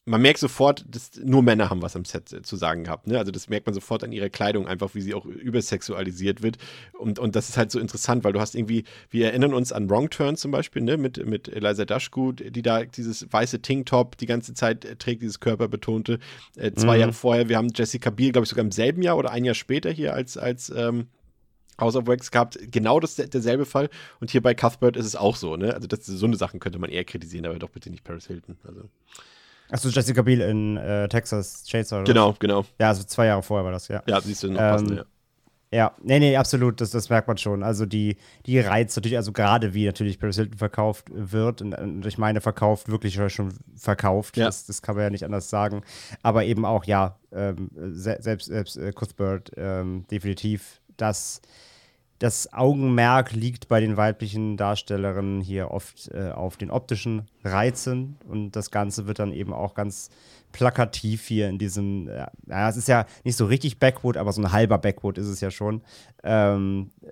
man merkt sofort, dass nur Männer haben was am Set zu sagen gehabt. Ne? Also das merkt man sofort an ihrer Kleidung, einfach wie sie auch übersexualisiert wird. Und, und das ist halt so interessant, weil du hast irgendwie, wir erinnern uns an Wrong Turn zum Beispiel, ne? mit, mit Eliza Dushku, die da dieses weiße Ting-Top die ganze Zeit äh, trägt, dieses körperbetonte. Äh, zwei Mhm. Jahre vorher, wir haben Jessica Biel, glaube ich, sogar im selben Jahr oder ein Jahr später hier als, als ähm, House of Wax gehabt, genau das derselbe Fall. Und hier bei Cuthbert ist es auch so, ne? Also das, so eine Sachen könnte man eher kritisieren, aber doch bitte nicht Paris Hilton. Also. Achso, Jessica Biel in äh, Texas Chainsaw. oder was? Genau, genau. Ja, also zwei Jahre vorher war das, ja. Ja, siehst du noch Ähm, passend, ja. Ja, nee, nee, absolut, das, das merkt man schon. Also die, die Reiz natürlich, also gerade wie natürlich Paris Hilton verkauft wird, und, und ich meine verkauft, wirklich schon verkauft, Ja. das, das kann man ja nicht anders sagen. Aber eben auch, ja, ähm, se selbst, selbst äh, Cuthbert, ähm, definitiv, das, das Augenmerk liegt bei den weiblichen Darstellerinnen hier oft äh, auf den optischen Reizen und das Ganze wird dann eben auch ganz plakativ hier in diesem, äh, ja, es ist ja nicht so richtig Backwood, aber so ein halber Backwood ist es ja schon. Ähm, äh,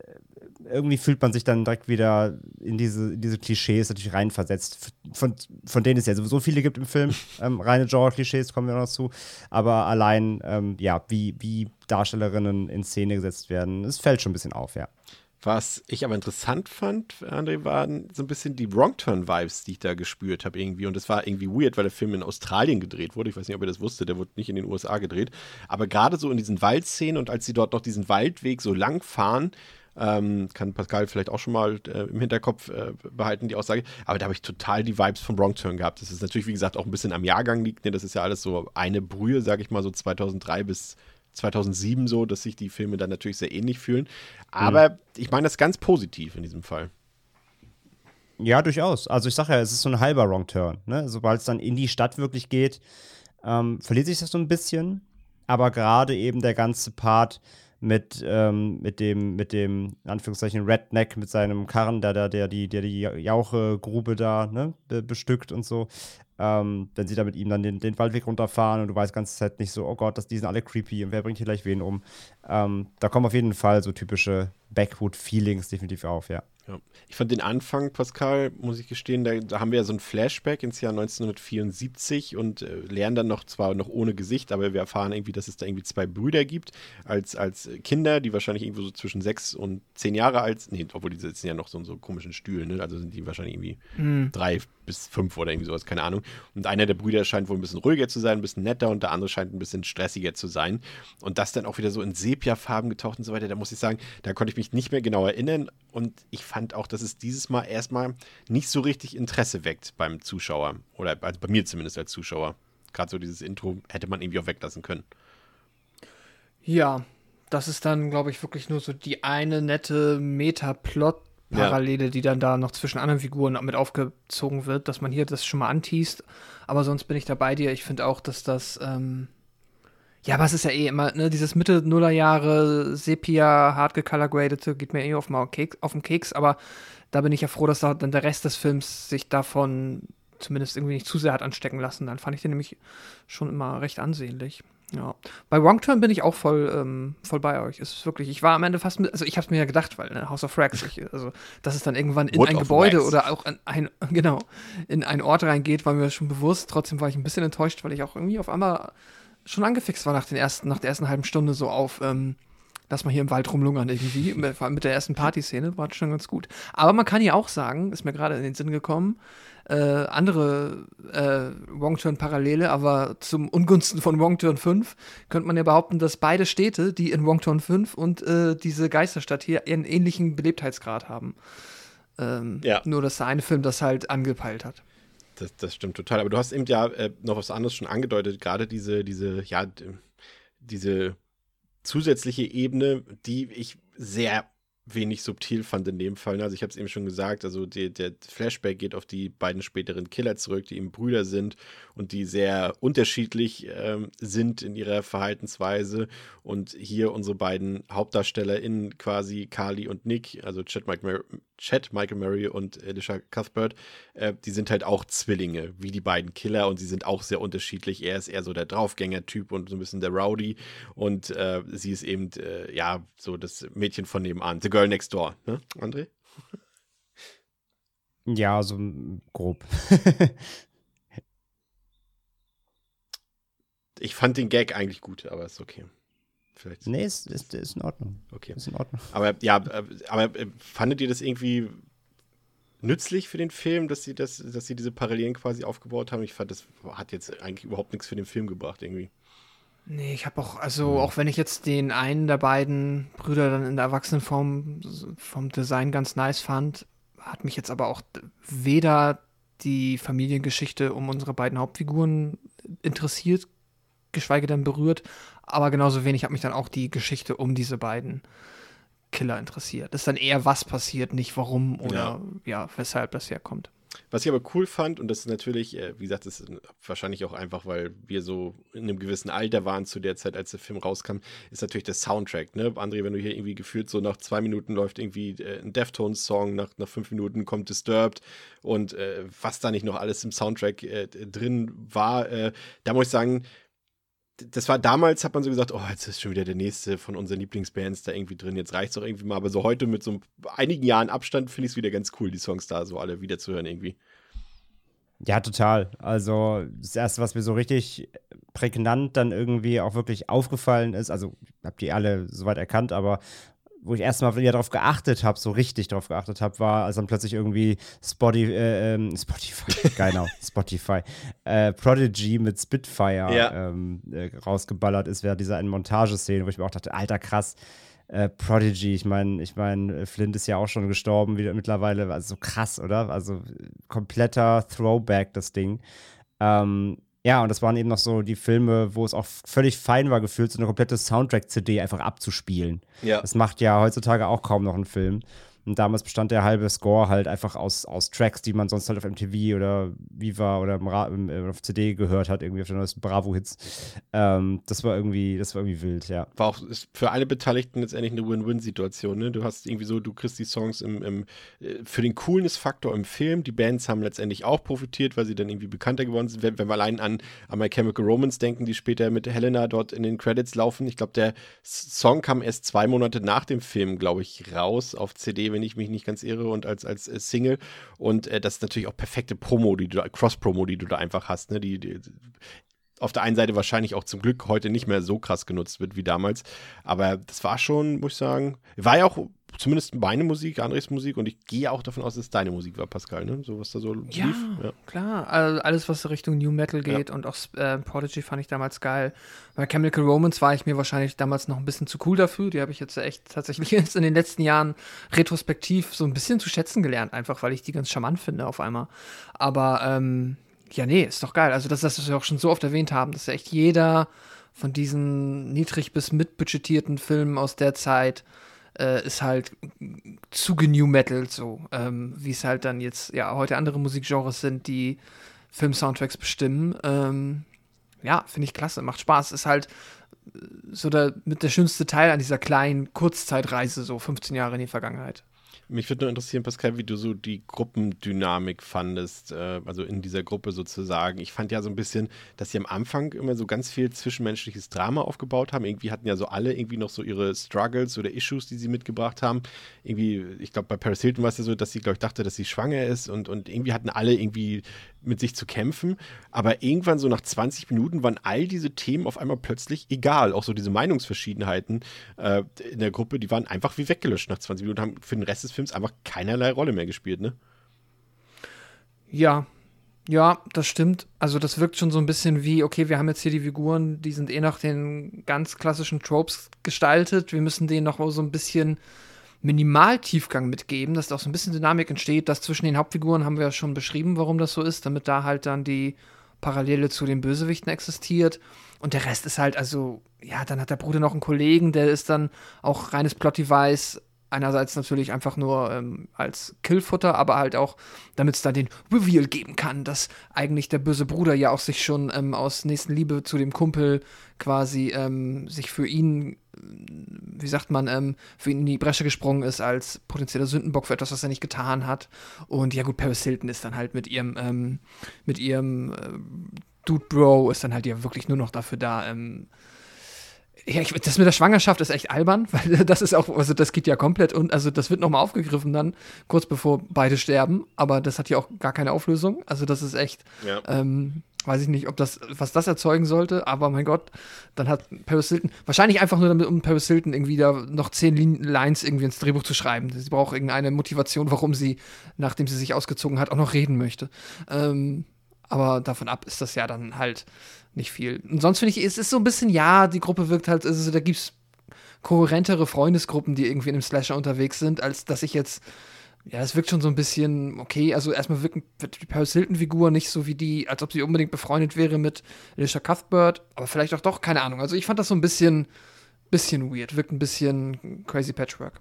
irgendwie fühlt man sich dann direkt wieder in diese, in diese Klischees natürlich reinversetzt, von, von denen es ja sowieso viele gibt im Film. Ähm, reine Genre-Klischees kommen wir noch zu. Aber allein, ähm, ja, wie, wie Darstellerinnen in Szene gesetzt werden, es fällt schon ein bisschen auf, ja. Was ich aber interessant fand, André, waren so ein bisschen die Wrong-Turn-Vibes, die ich da gespürt habe irgendwie. Und das war irgendwie weird, weil der Film in Australien gedreht wurde. Ich weiß nicht, ob ihr das wusstet, der wurde nicht in den USA gedreht. Aber gerade so in diesen Waldszenen und als sie dort noch diesen Waldweg so lang fahren, ähm, kann Pascal vielleicht auch schon mal äh, im Hinterkopf äh, behalten, die Aussage. Aber da habe ich total die Vibes von Wrong Turn gehabt. Das ist natürlich, wie gesagt, auch ein bisschen am Jahrgang liegt. Ne? Das ist ja alles so eine Brühe, sage ich mal, so 2003 bis 2007 so, dass sich die Filme dann natürlich sehr ähnlich fühlen. Aber ich meine das ganz positiv in diesem Fall. Ja, durchaus. Also ich sage ja, es ist so ein halber Wrong Turn. Ne? Sobald es dann in die Stadt wirklich geht, ähm, verliert sich das so ein bisschen. Aber gerade eben der ganze Part mit, ähm, mit dem, mit dem, in Anführungszeichen, Redneck, mit seinem Karren, der, der, der die, der die Jauchegrube da ne, be bestückt und so. Ähm, wenn sie da mit ihm dann den, den Waldweg runterfahren und du weißt ganze Zeit nicht so, oh Gott, das, die sind alle creepy und wer bringt hier gleich wen um. Ähm, da kommen auf jeden Fall so typische Backwood-Feelings definitiv auf, ja. Ja. Ich fand den Anfang, Pascal, muss ich gestehen, da, da haben wir ja so ein Flashback ins Jahr 1974 und äh, lernen dann noch, zwar noch ohne Gesicht, aber wir erfahren irgendwie, dass es da irgendwie zwei Brüder gibt, als, als Kinder, die wahrscheinlich irgendwo so zwischen sechs und zehn Jahre alt sind. Nee, obwohl die sitzen ja noch so in so komischen Stühlen, ne? also sind die wahrscheinlich irgendwie drei bis fünf oder irgendwie sowas, keine Ahnung. Und einer der Brüder scheint wohl ein bisschen ruhiger zu sein, ein bisschen netter und der andere scheint ein bisschen stressiger zu sein. Und das dann auch wieder so in Sepiafarben getaucht und so weiter, da muss ich sagen, da konnte ich mich nicht mehr genau erinnern und ich fand auch, dass es dieses Mal erstmal nicht so richtig Interesse weckt beim Zuschauer oder also bei mir zumindest als Zuschauer. Gerade so dieses Intro hätte man irgendwie auch weglassen können. Ja, das ist dann, glaube ich, wirklich nur so die eine nette Meta-Plot-Parallele, die dann da noch zwischen anderen Figuren mit aufgezogen wird, dass man hier das schon mal anteast. Aber sonst bin ich da bei dir. Ich finde auch, dass das, ähm ja, aber es ist ja eh immer, ne, dieses Mitte Nuller Jahre Sepia, hart gecolorgradete, geht mir eh auf, mal Keks, auf den Keks, aber da bin ich ja froh, dass da dann der Rest des Films sich davon zumindest irgendwie nicht zu sehr hat anstecken lassen. Dann fand ich den nämlich schon immer recht ansehnlich. Ja. Bei Wrong Turn bin ich auch voll, ähm, voll bei euch. Es ist wirklich, ich war am Ende fast mit, also ich hab's mir ja gedacht, weil ne, House of Rags, ich, also dass es dann irgendwann in Wood ein Gebäude Wax. oder auch in ein, genau, in einen Ort reingeht, war mir schon bewusst. Trotzdem war ich ein bisschen enttäuscht, weil ich auch irgendwie auf einmal schon angefixt war nach, den ersten, nach der ersten halben Stunde so auf, ähm, lass mal hier im Wald rumlungern irgendwie. Mit, vor allem mit der ersten Partyszene war schon ganz gut. Aber man kann ja auch sagen, ist mir gerade in den Sinn gekommen, äh, andere äh, Wrong Turn Parallele, aber zum Ungunsten von Wrong Turn 5 könnte man ja behaupten, dass beide Städte, die in Wrong Turn 5 und äh, diese Geisterstadt hier einen ähnlichen Belebtheitsgrad haben. Ähm, Ja. Nur, dass der eine Film das halt angepeilt hat. Das, das stimmt total. Aber du hast eben ja äh, noch was anderes schon angedeutet, gerade diese, diese, ja, diese zusätzliche Ebene, die ich sehr wenig subtil fand in dem Fall. Also ich habe es eben schon gesagt, also die, der Flashback geht auf die beiden späteren Killer zurück, die eben Brüder sind und die sehr unterschiedlich ähm, sind in ihrer Verhaltensweise. Und hier unsere beiden HauptdarstellerInnen quasi Carly und Nick, also Chad Michael, Mur Chad Michael Murray und Alicia Cuthbert, äh, die sind halt auch Zwillinge, wie die beiden Killer und sie sind auch sehr unterschiedlich. Er ist eher so der Draufgänger-Typ und so ein bisschen der Rowdy und äh, sie ist eben, äh, ja, so das Mädchen von nebenan, the girl next door, ne, André? Ja, so grob. Ich fand den Gag eigentlich gut, aber ist okay. Vielleicht. Nee, ist, ist, ist in Ordnung. Okay. Ist in Ordnung. Aber ja, äh, aber äh, fandet ihr das irgendwie nützlich für den Film, dass sie, das, dass sie diese Parallelen quasi aufgebaut haben? Ich fand, das hat jetzt eigentlich überhaupt nichts für den Film gebracht, irgendwie. Nee, ich habe auch, also auch wenn ich jetzt den einen der beiden Brüder dann in der Erwachsenenform vom Design ganz nice fand, hat mich jetzt aber auch weder die Familiengeschichte um unsere beiden Hauptfiguren interessiert, geschweige denn berührt, aber genauso wenig hat mich dann auch die Geschichte um diese beiden Killer interessiert. Das ist dann eher, was passiert, nicht warum oder ja, ja weshalb das herkommt. Was ich aber cool fand, und das ist natürlich, äh, wie gesagt, das ist wahrscheinlich auch einfach, weil wir so in einem gewissen Alter waren zu der Zeit, als der Film rauskam, ist natürlich der Soundtrack. Ne? André, wenn du hier irgendwie gefühlt so nach zwei Minuten läuft irgendwie äh, ein Deftones-Song, nach, nach fünf Minuten kommt Disturbed und äh, was da nicht noch alles im Soundtrack äh, drin war, äh, da muss ich sagen, das war damals, hat man so gesagt, oh, jetzt ist schon wieder der nächste von unseren Lieblingsbands da irgendwie drin, jetzt reicht es doch irgendwie mal. Aber so heute mit so einigen Jahren Abstand finde ich es wieder ganz cool, die Songs da so alle wieder zu hören irgendwie. Ja, total. Also das erste, was mir so richtig prägnant dann irgendwie auch wirklich aufgefallen ist, also habt ihr alle soweit erkannt, aber wo ich erstmal wieder darauf geachtet habe, so richtig darauf geachtet habe, war, als dann plötzlich irgendwie Spotify, äh, ähm, Spotify, genau, Spotify, äh, Prodigy mit Spitfire ja. ähm, äh, rausgeballert ist, während dieser einen Montageszene, wo ich mir auch dachte, alter krass, äh, Prodigy, ich meine, ich meine, Flint ist ja auch schon gestorben wieder mittlerweile, also so krass, oder? Also kompletter Throwback, das Ding. Ähm, ja, und das waren eben noch so die Filme, wo es auch völlig fein war, gefühlt, so eine komplette Soundtrack-CD einfach abzuspielen. Ja. Das macht ja heutzutage auch kaum noch ein Film. Und damals bestand der halbe Score halt einfach aus, aus Tracks, die man sonst halt auf MTV oder Viva oder im, im, auf CD gehört hat, irgendwie auf den neuesten Bravo-Hits. Ähm, das war irgendwie, das war irgendwie wild, ja. War auch für alle Beteiligten letztendlich eine Win-Win-Situation, ne? Du hast irgendwie so, du kriegst die Songs im, im äh, für den Coolness-Faktor im Film. Die Bands haben letztendlich auch profitiert, weil sie dann irgendwie bekannter geworden sind. Wenn, wenn wir allein an, an My Chemical Romance denken, die später mit Helena dort in den Credits laufen. Ich glaube, der Song kam erst zwei Monate nach dem Film, glaube ich, raus auf CD, wenn ich mich nicht ganz irre, und als, als äh, Single. Und äh, das ist natürlich auch perfekte Promo, die du Cross-Promo, die du da einfach hast. Ne? Die, die, auf der einen Seite wahrscheinlich auch zum Glück heute nicht mehr so krass genutzt wird wie damals. Aber das war schon, muss ich sagen, war ja auch zumindest meine Musik, Andres Musik und ich gehe auch davon aus, dass es deine Musik war, Pascal, ne? So was da so ja, lief. Ja, klar. Also alles, was Richtung New Metal geht ja. und auch äh, Prodigy fand ich damals geil. Bei Chemical Romance war ich mir wahrscheinlich damals noch ein bisschen zu cool dafür. Die habe ich jetzt echt tatsächlich jetzt in den letzten Jahren retrospektiv so ein bisschen zu schätzen gelernt, einfach weil ich die ganz charmant finde auf einmal. Aber ähm, ja, nee, ist doch geil. Also das, das was wir auch schon so oft erwähnt haben, dass echt jeder von diesen niedrig bis mitbudgetierten Filmen aus der Zeit äh, ist halt zu New Metal so, ähm, wie es halt dann jetzt ja heute andere Musikgenres sind, die Film-Soundtracks bestimmen. Ähm, ja, finde ich klasse, macht Spaß. Ist halt äh, so der, mit der schönste Teil an dieser kleinen Kurzzeitreise, so 15 Jahre in die Vergangenheit. Mich würde nur interessieren, Pascal, wie du so die Gruppendynamik fandest, äh, also in dieser Gruppe sozusagen. Ich fand ja so ein bisschen, dass sie am Anfang immer so ganz viel zwischenmenschliches Drama aufgebaut haben. Irgendwie hatten ja so alle irgendwie noch so ihre Struggles oder Issues, die sie mitgebracht haben. Irgendwie, ich glaube, bei Paris Hilton war es ja so, dass sie, glaube ich, dachte, dass sie schwanger ist und, und irgendwie hatten alle irgendwie mit sich zu kämpfen. Aber irgendwann so nach 20 Minuten waren all diese Themen auf einmal plötzlich egal. Auch so diese Meinungsverschiedenheiten äh, in der Gruppe, die waren einfach wie weggelöscht nach 20 Minuten, haben für den Rest des Films einfach keinerlei Rolle mehr gespielt, ne? Ja, ja, das stimmt. Also das wirkt schon so ein bisschen wie, okay, wir haben jetzt hier die Figuren, die sind eh nach den ganz klassischen Tropes gestaltet. Wir müssen denen noch so ein bisschen Minimaltiefgang mitgeben, dass da auch so ein bisschen Dynamik entsteht. Das zwischen den Hauptfiguren haben wir ja schon beschrieben, warum das so ist, damit da halt dann die Parallele zu den Bösewichten existiert. Und der Rest ist halt, also, ja, dann hat der Bruder noch einen Kollegen, der ist dann auch reines Plot-Device, einerseits natürlich einfach nur ähm, als Killfutter, aber halt auch, damit es da den Reveal geben kann, dass eigentlich der böse Bruder ja auch sich schon ähm, aus Nächstenliebe zu dem Kumpel quasi ähm, sich für ihn, wie sagt man, ähm, für ihn in die Bresche gesprungen ist als potenzieller Sündenbock für etwas, was er nicht getan hat. Und ja gut, Paris Hilton ist dann halt mit ihrem, ähm, mit ihrem äh, Dude Bro ist dann halt ja wirklich nur noch dafür da, ähm, Ja, ich, das mit der Schwangerschaft ist echt albern, weil das ist auch, also das geht ja komplett und also das wird nochmal aufgegriffen dann, kurz bevor beide sterben, aber das hat ja auch gar keine Auflösung. Also das ist echt, Ja. ähm, weiß ich nicht, ob das, was das erzeugen sollte, aber mein Gott, dann hat Paris Hilton, wahrscheinlich einfach nur damit, um Paris Hilton irgendwie da noch zehn Lin- Lines irgendwie ins Drehbuch zu schreiben. Sie braucht irgendeine Motivation, warum sie, nachdem sie sich ausgezogen hat, auch noch reden möchte. Ähm, aber davon ab ist das ja dann halt nicht viel. Und sonst finde ich, es ist so ein bisschen, ja, die Gruppe wirkt halt, also da gibt es kohärentere Freundesgruppen, die irgendwie in einem Slasher unterwegs sind, als dass ich jetzt, ja, es wirkt schon so ein bisschen, okay, also erstmal wirkt wird die Paris Hilton-Figur nicht so wie die, als ob sie unbedingt befreundet wäre mit Alicia Cuthbert, aber vielleicht auch doch, keine Ahnung. Also ich fand das so ein bisschen, bisschen weird, wirkt ein bisschen crazy Patchwork.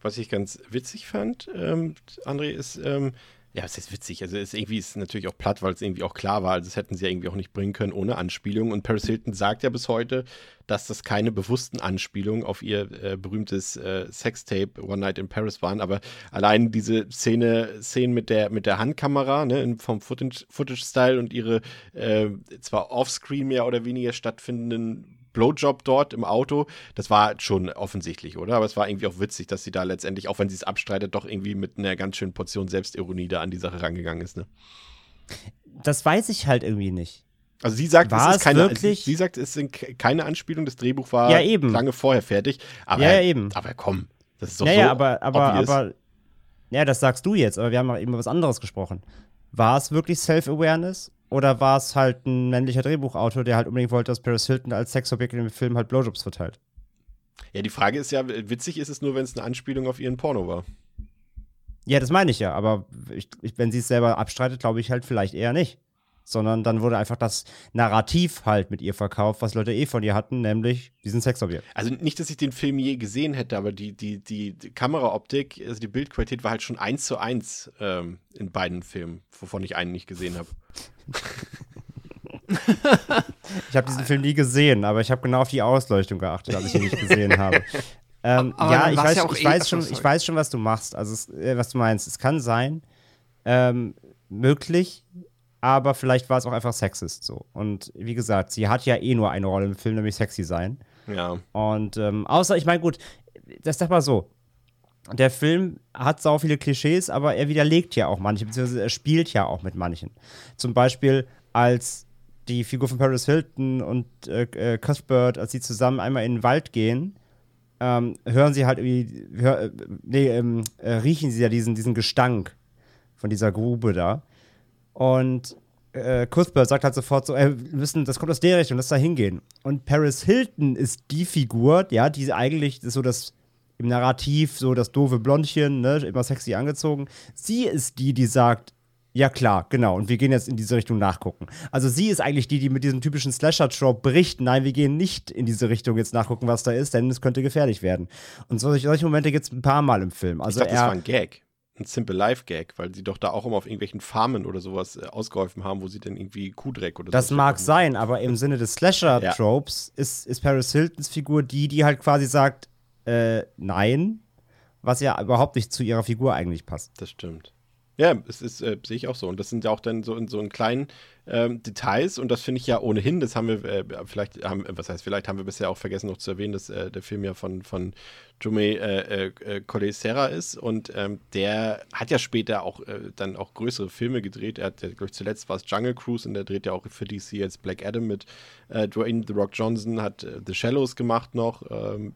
Was ich ganz witzig fand, ähm, André, ist, ähm, ja, es ist witzig. Also es ist irgendwie ist natürlich auch platt, weil es irgendwie auch klar war. Also das hätten sie ja irgendwie auch nicht bringen können ohne Anspielung. Und Paris Hilton sagt ja bis heute, dass das keine bewussten Anspielungen auf ihr äh, berühmtes äh, Sextape One Night in Paris waren. Aber allein diese Szene, Szenen mit der mit der Handkamera, ne, vom Footage- Footage-Style und ihre äh, zwar offscreen mehr oder weniger stattfindenden Blowjob dort im Auto, das war schon offensichtlich, oder? Aber es war irgendwie auch witzig, dass sie da letztendlich, auch wenn sie es abstreitet, doch irgendwie mit einer ganz schönen Portion Selbstironie da an die Sache rangegangen ist, ne? Das weiß ich halt irgendwie nicht. Also sie sagt, War es ist keine, wirklich- sie sagt, es sind ke- keine Anspielung, das Drehbuch war Ja, eben. lange vorher fertig. Aber, Ja, ja, eben. aber komm, das ist doch Naja, so aber, aber, obvious. aber, ja, das sagst du jetzt, aber wir haben auch eben über was anderes gesprochen. War es wirklich Self-Awareness oder war es halt ein männlicher Drehbuchautor, der halt unbedingt wollte, dass Paris Hilton als Sexobjekt in dem Film halt Blowjobs verteilt? Ja, die Frage ist ja, witzig ist es nur, wenn es eine Anspielung auf ihren Porno war. Ja, das meine ich ja, aber ich, ich, wenn sie es selber abstreitet, glaube ich halt vielleicht eher nicht. Sondern dann wurde einfach das Narrativ halt mit ihr verkauft, was Leute eh von ihr hatten, nämlich diesen Sexobjekt. Also nicht, dass ich den Film je gesehen hätte, aber die, die, die, Kameraoptik, also die Bildqualität war halt schon eins zu eins ähm, in beiden Filmen, wovon ich einen nicht gesehen habe. Ich habe diesen Film nie gesehen, aber ich habe genau auf die Ausleuchtung geachtet, als ich ihn nicht gesehen habe. Ähm, ja, ich weiß, ja ich, eh- weiß schon, ich weiß schon, was du machst, also äh, was du meinst. Es kann sein, ähm, möglich, aber vielleicht war es auch einfach sexist so. Und wie gesagt, sie hat ja eh nur eine Rolle im Film, nämlich sexy sein. Ja. Und ähm, außer, ich meine, gut, das sag mal so. Der Film hat sau viele Klischees, aber er widerlegt ja auch manche, beziehungsweise er spielt ja auch mit manchen. Zum Beispiel, als die Figur von Paris Hilton und äh, äh, Cuthbert, als sie zusammen einmal in den Wald gehen, ähm, hören sie halt irgendwie, hör, äh, nee, ähm, äh, riechen sie ja diesen, diesen Gestank von dieser Grube da. Und äh, Cuthbert sagt halt sofort so, ey, wir müssen, das kommt aus der Richtung, lass da hingehen. Und Paris Hilton ist die Figur, ja, die eigentlich ist so das im Narrativ so das doofe Blondchen, ne, immer sexy angezogen. Sie ist die, die sagt, ja klar, genau, und wir gehen jetzt in diese Richtung nachgucken. Also sie ist eigentlich die, die mit diesem typischen Slasher-Trope berichten, nein, wir gehen nicht in diese Richtung jetzt nachgucken, was da ist, denn es könnte gefährlich werden. Und solche, solche Momente gibt es ein paar Mal im Film. Also ich dachte, das war er, ein Gag. Ein Simple Life Gag, weil sie doch da auch immer auf irgendwelchen Farmen oder sowas äh, ausgeholfen haben, wo sie dann irgendwie Kuhdreck oder Das so mag sein, aber im Sinne des Slasher-Tropes ist, ist Paris Hiltons Figur die, die halt quasi sagt, äh, nein, was ja überhaupt nicht zu ihrer Figur eigentlich passt. Das stimmt. Ja, es ist, äh, sehe ich auch so. Und das sind ja auch dann so in so in kleinen ähm, Details. Und das finde ich ja ohnehin, das haben wir, äh, vielleicht haben, was heißt, vielleicht haben wir bisher auch vergessen noch zu erwähnen, dass äh, der Film ja von, von Jume äh, äh, Corday Serra ist. Und ähm, der hat ja später auch äh, dann auch größere Filme gedreht. Er hat, glaube ich, zuletzt war es Jungle Cruise und der dreht ja auch für DC jetzt Black Adam mit äh, Dwayne The Rock Johnson, hat äh, The Shallows gemacht noch. Ähm,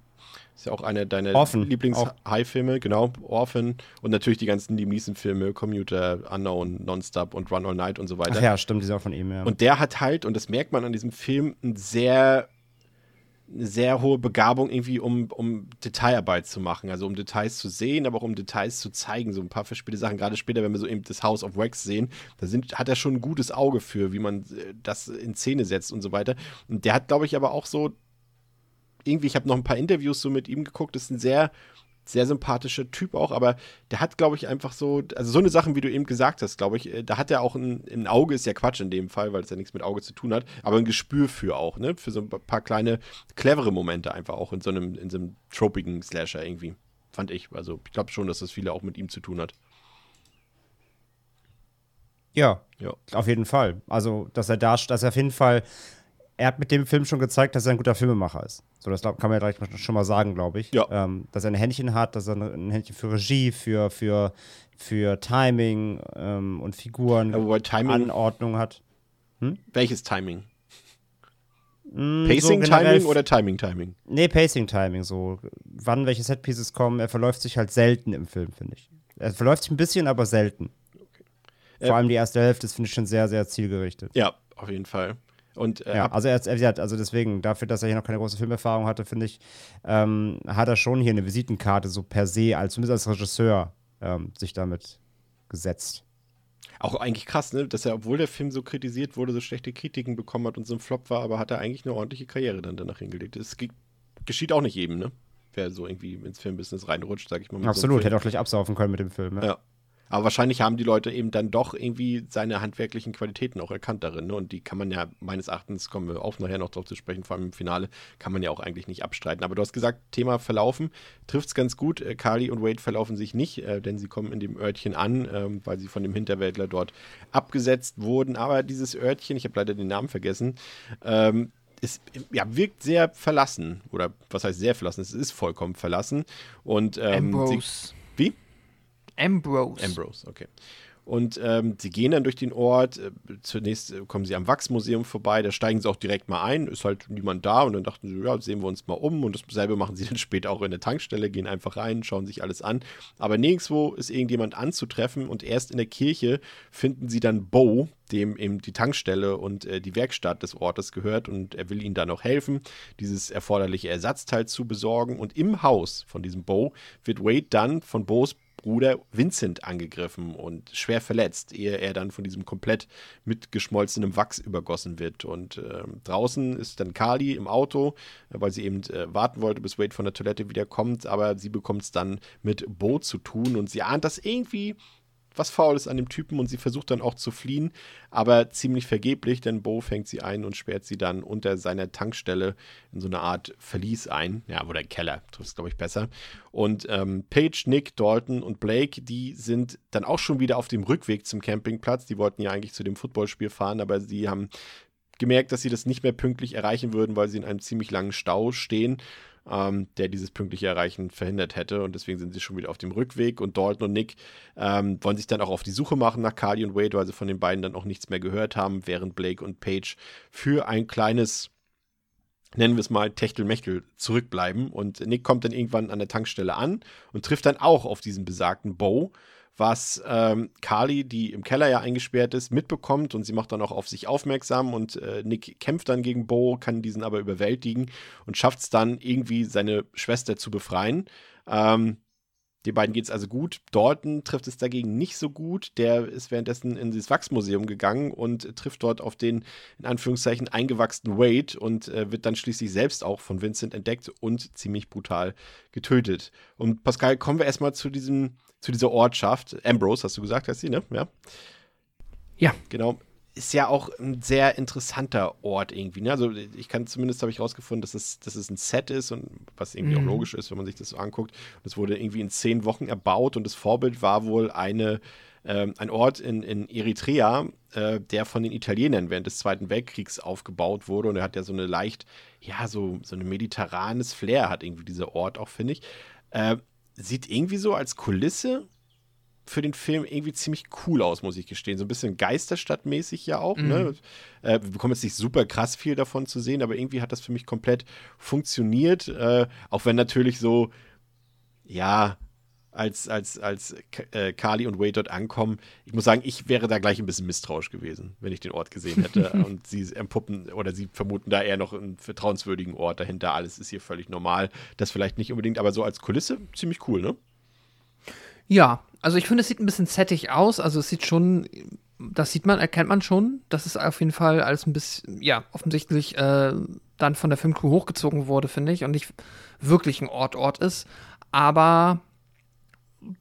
ist ja auch einer deiner. Lieblings-High-Filme, genau. Orphan und natürlich die ganzen Liam Neeson-Filme, Commuter, Unknown, Nonstop und Run All Night und so weiter. Ach ja, stimmt, die ist auch von ihm, ja. Und der hat halt, und das merkt man an diesem Film, ein sehr, eine sehr hohe Begabung irgendwie, um, um Detailarbeit zu machen. Also um Details zu sehen, aber auch um Details zu zeigen. So ein paar verspielte Sachen. Gerade später, wenn wir so eben das House of Wax sehen, da sind, hat er schon ein gutes Auge für, wie man äh, das in Szene setzt und so weiter. Und der hat, glaube ich, aber auch so irgendwie, ich habe noch ein paar Interviews so mit ihm geguckt, ist ein sehr, sehr sympathischer Typ auch, aber der hat, glaube ich, einfach so, also so eine Sachen, wie du eben gesagt hast, glaube ich, äh, da hat er auch ein, ein Auge, ist ja Quatsch in dem Fall, weil es ja nichts mit Auge zu tun hat, aber ein Gespür für auch, ne, für so ein paar kleine, clevere Momente einfach auch in so einem, in so einem tropigen Slasher irgendwie, fand ich. Also ich glaube schon, dass das viele auch mit ihm zu tun hat. ja, Ja. auf jeden Fall. Also, dass er da, dass er auf jeden Fall er hat mit dem Film schon gezeigt, dass er ein guter Filmemacher ist. So, das kann man ja direkt schon mal sagen, glaube ich. Ja. Ähm, dass er ein Händchen hat, dass er ein Händchen für Regie, für, für, für Timing ähm, und Figuren, Ja, Timing, Anordnung hat. welches Timing? Mm, Pacing, so Timing oder Timing, Timing? Nee, Pacing Timing, so. Wann welche Setpieces kommen, er verläuft sich halt selten im Film, finde ich. Er verläuft sich ein bisschen, aber selten. Vor Äh, allem die erste Hälfte, das finde ich schon sehr, sehr zielgerichtet. Ja, auf jeden Fall. Und äh, Ja, also er, er, hat- also deswegen, dafür, dass er hier noch keine große Filmerfahrung hatte, finde ich, ähm, hat er schon hier eine Visitenkarte so per se, als zumindest als Regisseur, ähm, sich damit gesetzt. auch eigentlich krass, ne? dass er, obwohl der Film so kritisiert wurde, so schlechte Kritiken bekommen hat und so ein Flop war, aber hat er eigentlich eine ordentliche Karriere dann danach hingelegt. Das ge- geschieht auch nicht jedem, ne? Wer so irgendwie ins Filmbusiness reinrutscht, sag ich mal. so Absolut, Film. hätte auch gleich absaufen können mit dem Film. Ja. Ja. Aber wahrscheinlich haben die Leute eben dann doch irgendwie seine handwerklichen Qualitäten auch erkannt darin. Ne? Und die kann man ja meines Erachtens, kommen wir auch nachher noch drauf zu sprechen, vor allem im Finale, kann man ja auch eigentlich nicht abstreiten. Aber du hast gesagt, Thema Verlaufen trifft es ganz gut. Äh, Carly und Wade verlaufen sich nicht, äh, denn sie kommen in dem Örtchen an, ähm, weil sie von dem Hinterwäldler dort abgesetzt wurden. Aber dieses Örtchen, ich habe leider den Namen vergessen, ähm, ist, ja, wirkt sehr verlassen. Oder was heißt sehr verlassen? Es ist vollkommen verlassen. Und, ähm, sie, wie? Ambrose. Ambrose, okay. Und ähm, sie gehen dann durch den Ort. Äh, Zunächst äh, kommen sie am Wachsmuseum vorbei. Da steigen sie auch direkt mal ein. Ist halt niemand da. Und dann dachten sie, ja, sehen wir uns mal um. Und dasselbe machen sie dann später auch in der Tankstelle. Gehen einfach rein, schauen sich alles an. Aber nirgendwo ist irgendjemand anzutreffen. Und erst in der Kirche finden sie dann Bo, dem eben die Tankstelle und äh, die Werkstatt des Ortes gehört. Und er will ihnen da noch helfen, dieses erforderliche Ersatzteil zu besorgen. Und im Haus von diesem Bo wird Wade dann von Bos Bruder Vincent angegriffen und schwer verletzt, ehe er dann von diesem komplett mit geschmolzenem Wachs übergossen wird. Und ähm, draußen ist dann Carly im Auto, äh, weil sie eben äh, warten wollte, bis Wade von der Toilette wieder kommt, aber sie bekommt es dann mit Bo zu tun und sie ahnt, dass irgendwie was faul ist an dem Typen und sie versucht dann auch zu fliehen, aber ziemlich vergeblich, denn Bo fängt sie ein und sperrt sie dann unter seiner Tankstelle in so eine Art Verlies ein. Ja, oder Keller, trifft es, glaube ich, besser. Und ähm, Paige, Nick, Dalton und Blake, die sind dann auch schon wieder auf dem Rückweg zum Campingplatz. Die wollten ja eigentlich zu dem Footballspiel fahren, aber sie haben gemerkt, dass sie das nicht mehr pünktlich erreichen würden, weil sie in einem ziemlich langen Stau stehen, ähm, der dieses pünktliche Erreichen verhindert hätte. Und deswegen sind sie schon wieder auf dem Rückweg. Und Dalton und Nick ähm, wollen sich dann auch auf die Suche machen nach Carly und Wade, weil sie von den beiden dann auch nichts mehr gehört haben, während Blake und Paige für ein kleines nennen wir es mal Techtelmechtel zurückbleiben. Und Nick kommt dann irgendwann an der Tankstelle an und trifft dann auch auf diesen besagten Bo, was ähm, Carly, die im Keller ja eingesperrt ist, mitbekommt und sie macht dann auch auf sich aufmerksam und äh, Nick kämpft dann gegen Bo, kann diesen aber überwältigen und schafft es dann irgendwie seine Schwester zu befreien. Ähm, die beiden geht es also gut. Dalton trifft es dagegen nicht so gut. Der ist währenddessen in dieses Wachsmuseum gegangen und trifft dort auf den, in Anführungszeichen, eingewachsenen Wade und äh, wird dann schließlich selbst auch von Vincent entdeckt und ziemlich brutal getötet. Und Pascal, kommen wir erstmal zu diesem, zu dieser Ortschaft. Ambrose, hast du gesagt, heißt sie, ne? Ja. Ja. Genau. Ist ja auch ein sehr interessanter Ort irgendwie. Ne? Also ich kann zumindest habe ich rausgefunden, dass es, dass es ein Set ist und was irgendwie auch Mhm. logisch ist, wenn man sich das so anguckt. Das wurde irgendwie in zehn Wochen erbaut und das Vorbild war wohl eine, ähm, ein Ort in, in Eritrea, äh, der von den Italienern während des Zweiten Weltkriegs aufgebaut wurde und er hat ja so eine leicht, ja, so, so ein mediterranes Flair hat irgendwie dieser Ort auch, finde ich. Äh, sieht irgendwie so als Kulisse für den Film irgendwie ziemlich cool aus, muss ich gestehen. So ein bisschen Geisterstadtmäßig ja auch. Ne? Äh, wir bekommen jetzt nicht super krass viel davon zu sehen, aber irgendwie hat das für mich komplett funktioniert. Äh, auch wenn natürlich so, ja, als, als, als äh, Carly und Wade dort ankommen, ich muss sagen, ich wäre da gleich ein bisschen misstrauisch gewesen, wenn ich den Ort gesehen hätte. und sie empuppen oder sie vermuten da eher noch einen vertrauenswürdigen Ort dahinter. Alles ist hier völlig normal. Das vielleicht nicht unbedingt, aber so als Kulisse ziemlich cool, ne? Ja, also ich finde, es sieht ein bisschen settig aus. Also es sieht schon, das sieht man, erkennt man schon. Das ist auf jeden Fall alles ein bisschen, ja, offensichtlich äh, dann von der Filmcrew hochgezogen wurde, finde ich. Und nicht wirklich ein Ort Ort ist. Aber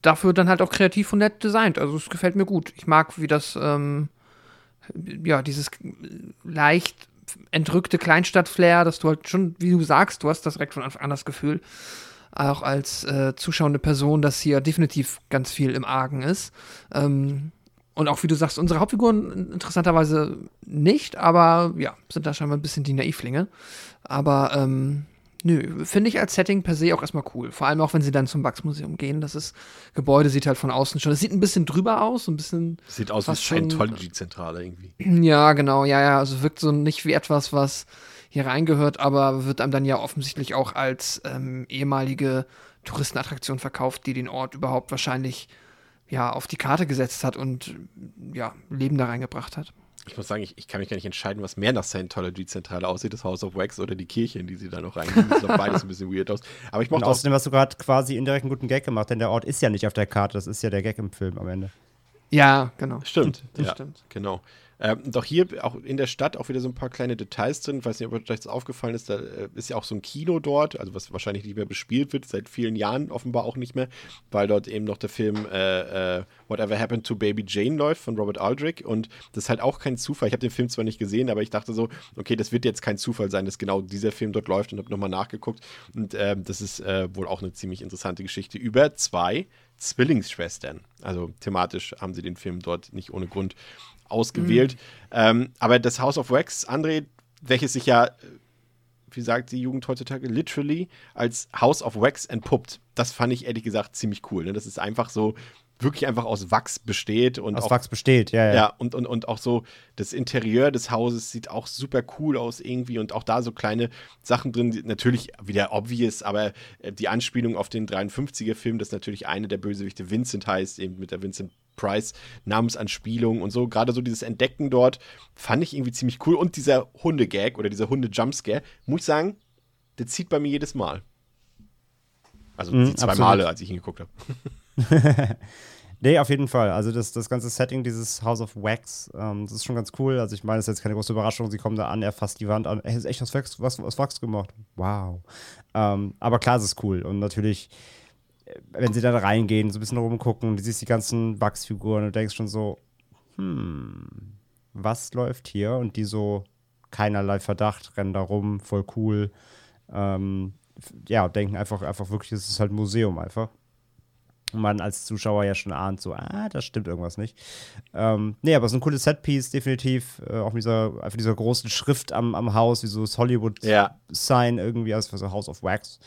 dafür dann halt auch kreativ und nett designt. Also es gefällt mir gut. Ich mag, wie das, ähm, ja, dieses leicht entrückte Kleinstadt-Flair, dass du halt schon, wie du sagst, du hast das direkt von Anfang an das Gefühl, auch als äh, zuschauende Person, dass hier definitiv ganz viel im Argen ist. Ähm, Und auch wie du sagst, unsere Hauptfiguren interessanterweise nicht, aber ja, sind da scheinbar ein bisschen die Naivlinge. Aber ähm, nö, finde ich als Setting per se auch erstmal cool. Vor allem auch, wenn sie dann zum Wachsmuseum gehen. Das ist, Gebäude sieht halt von außen schon, es sieht ein bisschen drüber aus, so ein bisschen. Sieht aus wie Scientology-Zentrale irgendwie. Ja, genau, ja, ja. Also wirkt so nicht wie etwas, was hier reingehört, aber wird einem dann ja offensichtlich auch als ähm, ehemalige Touristenattraktion verkauft, die den Ort überhaupt wahrscheinlich ja auf die Karte gesetzt hat und ja, Leben da reingebracht hat. Ich muss sagen, ich, ich kann mich gar nicht entscheiden, was mehr nach Scientology-Zentrale aussieht, das House of Wax oder die Kirche, in die sie da noch reingehen. Das sieht doch beides ein bisschen weird aus. Aber ich Und mochte auch außerdem hast du gerade quasi indirekt einen guten Gag gemacht, denn der Ort ist ja nicht auf der Karte, das ist ja der Gag im Film am Ende. Ja, genau. Stimmt, Das ja, stimmt. Genau. Ähm, doch hier auch in der Stadt auch wieder so ein paar kleine Details drin. Ich weiß nicht, ob euch das aufgefallen ist. Da äh, ist ja auch so ein Kino dort, also was wahrscheinlich nicht mehr bespielt wird, seit vielen Jahren offenbar auch nicht mehr, weil dort eben noch der Film äh, äh, Whatever Happened to Baby Jane läuft von Robert Aldrich. Und das ist halt auch kein Zufall. Ich habe den Film zwar nicht gesehen, aber ich dachte so, okay, das wird jetzt kein Zufall sein, dass genau dieser Film dort läuft und habe nochmal nachgeguckt. Und ähm, das ist äh, wohl auch eine ziemlich interessante Geschichte über zwei Zwillingsschwestern. Also thematisch haben sie den Film dort nicht ohne Grund ausgewählt. Ähm, aber das House of Wax, André, welches sich ja, äh, wie sagt die Jugend heutzutage, literally als House of Wax entpuppt, das fand ich ehrlich gesagt ziemlich cool. Ne? Das ist einfach so, wirklich einfach aus Wachs besteht und Aus auch Wachs besteht, ja, ja. ja, und, und, und auch so das Interieur des Hauses sieht auch super cool aus irgendwie und auch da so kleine Sachen drin, die natürlich wieder obvious, aber äh, die Anspielung auf den 53er-Film, dass natürlich eine der Bösewichte Vincent heißt, eben mit der Vincent Price Namensanspielung und so, gerade so dieses Entdecken dort fand ich irgendwie ziemlich cool und dieser Hunde-Gag oder dieser Hunde-Jumpscare, muss ich sagen, der zieht bei mir jedes Mal. Also Mhm, die zwei absolut. Male, als ich ihn geguckt habe. Nee, auf jeden Fall. Also das, das ganze Setting dieses House of Wax, ähm, das ist schon ganz cool. Also ich meine, es ist jetzt keine große Überraschung. Sie kommen da an, er fasst die Wand an. Er ist echt aus Wachs, was, aus Wachs gemacht. Wow. Ähm, aber klar, es ist cool. Und natürlich, wenn sie dann reingehen, so ein bisschen rumgucken, du siehst die ganzen Wachsfiguren und denkst schon so, hm, was läuft hier? Und die so, keinerlei Verdacht, rennen da rum, voll cool. Ähm, ja, denken einfach, einfach wirklich, es ist halt ein Museum einfach. Und man als Zuschauer ja schon ahnt, so, ah, da stimmt irgendwas nicht. Ähm, nee, aber es ist ein cooles Setpiece, definitiv. Äh, auch mit dieser, einfach dieser großen Schrift am, am Haus, wie so das Ja. Hollywood-Sign irgendwie, also so House of Wax.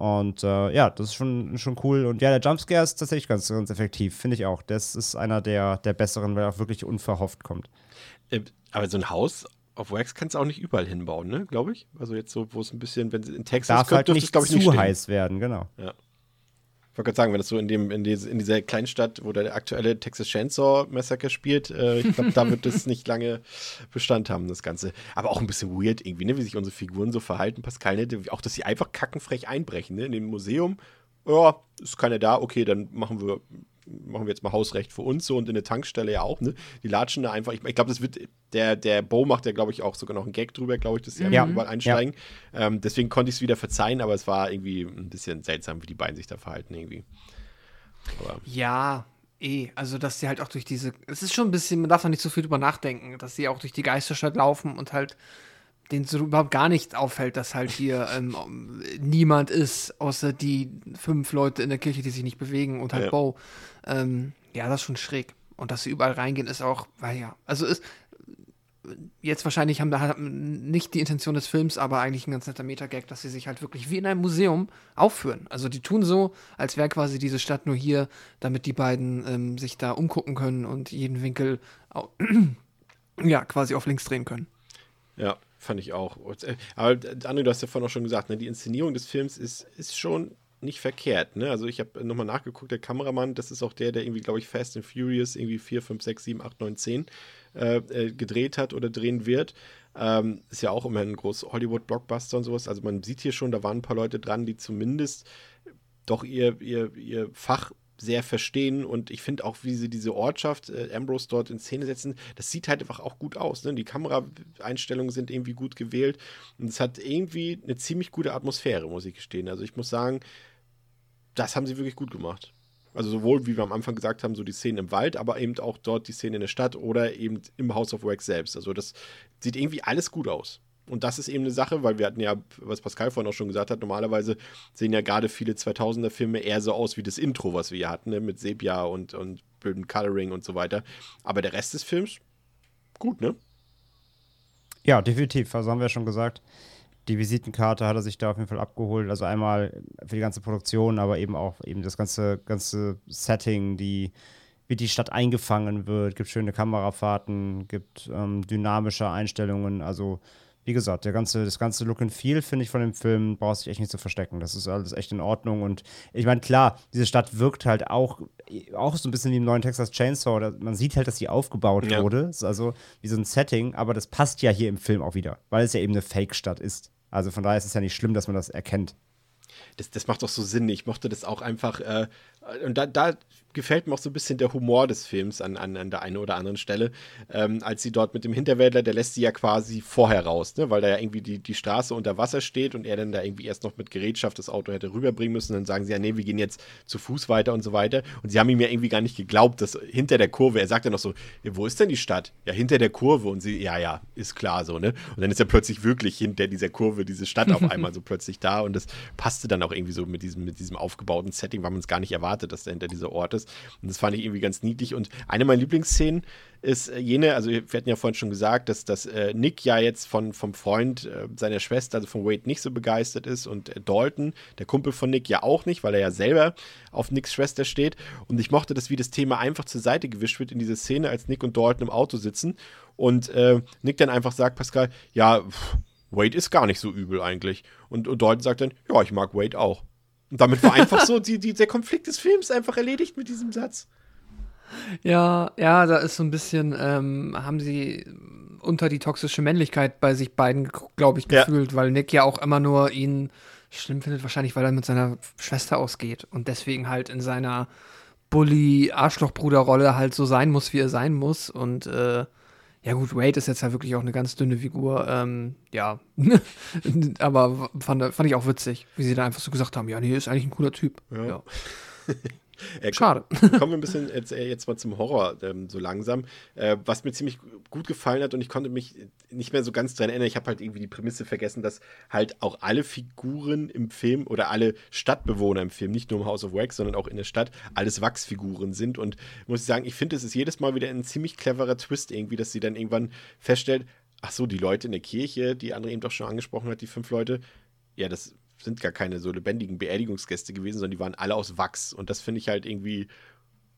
Und äh, ja, das ist schon, schon cool. Und ja, der Jumpscare ist tatsächlich ganz, ganz effektiv, finde ich auch. Das ist einer der, der besseren, weil er auch wirklich unverhofft kommt. Äh, Aber so ein Haus auf Wax kannst du auch nicht überall hinbauen, ne? Glaube ich. Also jetzt so, wo es ein bisschen, wenn es in Texas Darf könnte, halt nicht es, glaube ich, zu nicht heiß werden, genau. Ich wollte gerade sagen, wenn das so in, dem, in, diese, in dieser Kleinstadt, wo der aktuelle Texas Chainsaw Massacre spielt, äh, ich glaube, da wird das nicht lange Bestand haben, das Ganze. Aber auch ein bisschen weird irgendwie, ne? wie sich unsere Figuren so verhalten, Pascal, ne? auch, dass sie einfach kackenfrech einbrechen, ne? in dem Museum. Ja, ist keiner da, okay, dann machen wir, machen wir jetzt mal Hausrecht für uns so und in der Tankstelle ja auch, ne? Die latschen da einfach. Ich, ich glaube, das wird, der, der Bo macht ja, glaube ich, auch sogar noch einen Gag drüber, glaube ich, dass sie einfach Ja. überall einsteigen. Ähm, deswegen konnte ich es wieder verzeihen, aber es war irgendwie ein bisschen seltsam, wie die beiden sich da verhalten, irgendwie. Aber Ja, eh. Also, dass sie halt auch durch diese. Es ist schon ein bisschen, man darf da nicht so viel drüber nachdenken, dass sie auch durch die Geisterstadt laufen und halt denen so überhaupt gar nicht auffällt, dass halt hier ähm, niemand ist, außer die fünf Leute in der Kirche, die sich nicht bewegen und halt Ja. Bo. Ähm, ja, das ist schon schräg. Und dass sie überall reingehen, ist auch, weil ja, also ist jetzt wahrscheinlich haben da nicht die Intention des Films, aber eigentlich ein ganz netter Metagag, dass sie sich halt wirklich wie in einem Museum aufführen. Also die tun so, als wäre quasi diese Stadt nur hier, damit die beiden ähm, sich da umgucken können und jeden Winkel ja quasi auf links drehen können. ja, fand ich auch. Aber André, du hast ja vorhin auch schon gesagt, ne, die Inszenierung des Films ist, ist schon nicht verkehrt. Ne? Also ich habe nochmal nachgeguckt, der Kameramann, das ist auch der, der irgendwie, glaube ich, Fast and Furious irgendwie 4, 5, 6, 7, 8, 9, 10 äh, äh, gedreht hat oder drehen wird. Ähm, ist ja auch immer ein großer Hollywood-Blockbuster und sowas. Also man sieht hier schon, da waren ein paar Leute dran, die zumindest doch ihr, ihr, ihr Fach sehr verstehen und ich finde auch, wie sie diese Ortschaft äh, Ambrose dort in Szene setzen, das sieht halt einfach auch gut aus. Ne? Die Kameraeinstellungen sind irgendwie gut gewählt und es hat irgendwie eine ziemlich gute Atmosphäre, muss ich gestehen. Also ich muss sagen, das haben sie wirklich gut gemacht. Also sowohl, wie wir am Anfang gesagt haben, so die Szenen im Wald, aber eben auch dort die Szene in der Stadt oder eben im House of Wax selbst. Also das sieht irgendwie alles gut aus. Und das ist eben eine Sache, weil wir hatten ja, was Pascal vorhin auch schon gesagt hat, normalerweise sehen ja gerade viele 2000er-Filme eher so aus wie das Intro, was wir hier hatten, ne? mit Sepia und, und Farbbilden, Coloring und so weiter. Aber der Rest des Films, gut, ne? Ja, definitiv. Also haben wir ja schon gesagt, die Visitenkarte hat er sich da auf jeden Fall abgeholt. Also einmal für die ganze Produktion, aber eben auch eben das ganze, ganze Setting, die, wie die Stadt eingefangen wird, gibt schöne Kamerafahrten, gibt ähm, dynamische Einstellungen. Also wie gesagt, der ganze, das ganze Look and Feel, finde ich, von dem Film, brauchst du echt nicht zu verstecken. Das ist alles echt in Ordnung. Und ich meine, klar, diese Stadt wirkt halt auch, auch so ein bisschen wie im neuen Texas Chainsaw. Man sieht halt, dass sie aufgebaut Ja. wurde. ist also wie so ein Setting, aber das passt ja hier im Film auch wieder, weil es ja eben eine Fake-Stadt ist. Also von daher ist es ja nicht schlimm, dass man das erkennt. Das, das macht doch so Sinn. Ich mochte das auch einfach. Äh, und da, da gefällt mir auch so ein bisschen der Humor des Films an, an, an der einen oder anderen Stelle. Ähm, als sie dort mit dem Hinterwäldler, der lässt sie ja quasi vorher raus, ne? weil da ja irgendwie die, die Straße unter Wasser steht und er dann da irgendwie erst noch mit Gerätschaft das Auto hätte rüberbringen müssen. Dann sagen sie ja, nee, wir gehen jetzt zu Fuß weiter und so weiter. Und sie haben ihm ja irgendwie gar nicht geglaubt, dass hinter der Kurve, er sagt ja noch so, wo ist denn die Stadt? Ja, hinter der Kurve. Und sie, ja, ja, ist klar so, ne? Und dann ist ja plötzlich wirklich hinter dieser Kurve diese Stadt auf einmal so plötzlich da. Und das passte dann auch irgendwie so mit diesem, mit diesem aufgebauten Setting, weil man es gar nicht erwartet, dass dahinter dieser Ort ist. Und das fand ich irgendwie ganz niedlich. Und eine meiner Lieblingsszenen ist äh, jene, also wir hatten ja vorhin schon gesagt, dass, dass äh, Nick ja jetzt von, vom Freund äh, seiner Schwester, also von Wade, nicht so begeistert ist und äh, Dalton, der Kumpel von Nick, ja auch nicht, weil er ja selber auf Nicks Schwester steht. Und ich mochte das, wie das Thema einfach zur Seite gewischt wird in dieser Szene, als Nick und Dalton im Auto sitzen und äh, Nick dann einfach sagt, Pascal, ja, pff, Wade ist gar nicht so übel eigentlich. Und, und Dalton sagt dann, ja, ich mag Wade auch. Und damit war einfach so die, die, der Konflikt des Films einfach erledigt mit diesem Satz. Ja, ja, da ist so ein bisschen, ähm, haben sie unter die toxische Männlichkeit bei sich beiden, glaube ich, Ja. gefühlt, weil Nick ja auch immer nur ihn schlimm findet, wahrscheinlich, weil er mit seiner Schwester ausgeht und deswegen halt in seiner Bully-Arschloch-Bruder-Rolle halt so sein muss, wie er sein muss. Und äh, ja gut, Wade ist jetzt ja wirklich auch eine ganz dünne Figur. Ähm, ja, aber fand, fand ich auch witzig, wie sie da einfach so gesagt haben, ja, nee, ist eigentlich ein cooler Typ. Ja. Ja. Äh, Schade. Kommen wir ein bisschen jetzt, äh, jetzt mal zum Horror ähm, so langsam. Äh, was mir ziemlich gut gefallen hat und ich konnte mich nicht mehr so ganz dran erinnern. Ich habe halt irgendwie die Prämisse vergessen, dass halt auch alle Figuren im Film oder alle Stadtbewohner im Film, nicht nur im House of Wax, sondern auch in der Stadt, alles Wachsfiguren sind. Und muss ich sagen, ich finde, es ist jedes Mal wieder ein ziemlich cleverer Twist irgendwie, dass sie dann irgendwann feststellt, ach so, die Leute in der Kirche, die andere eben doch schon angesprochen hat, die fünf Leute, ja, das sind gar keine so lebendigen Beerdigungsgäste gewesen, sondern die waren alle aus Wachs. Und das finde ich halt irgendwie,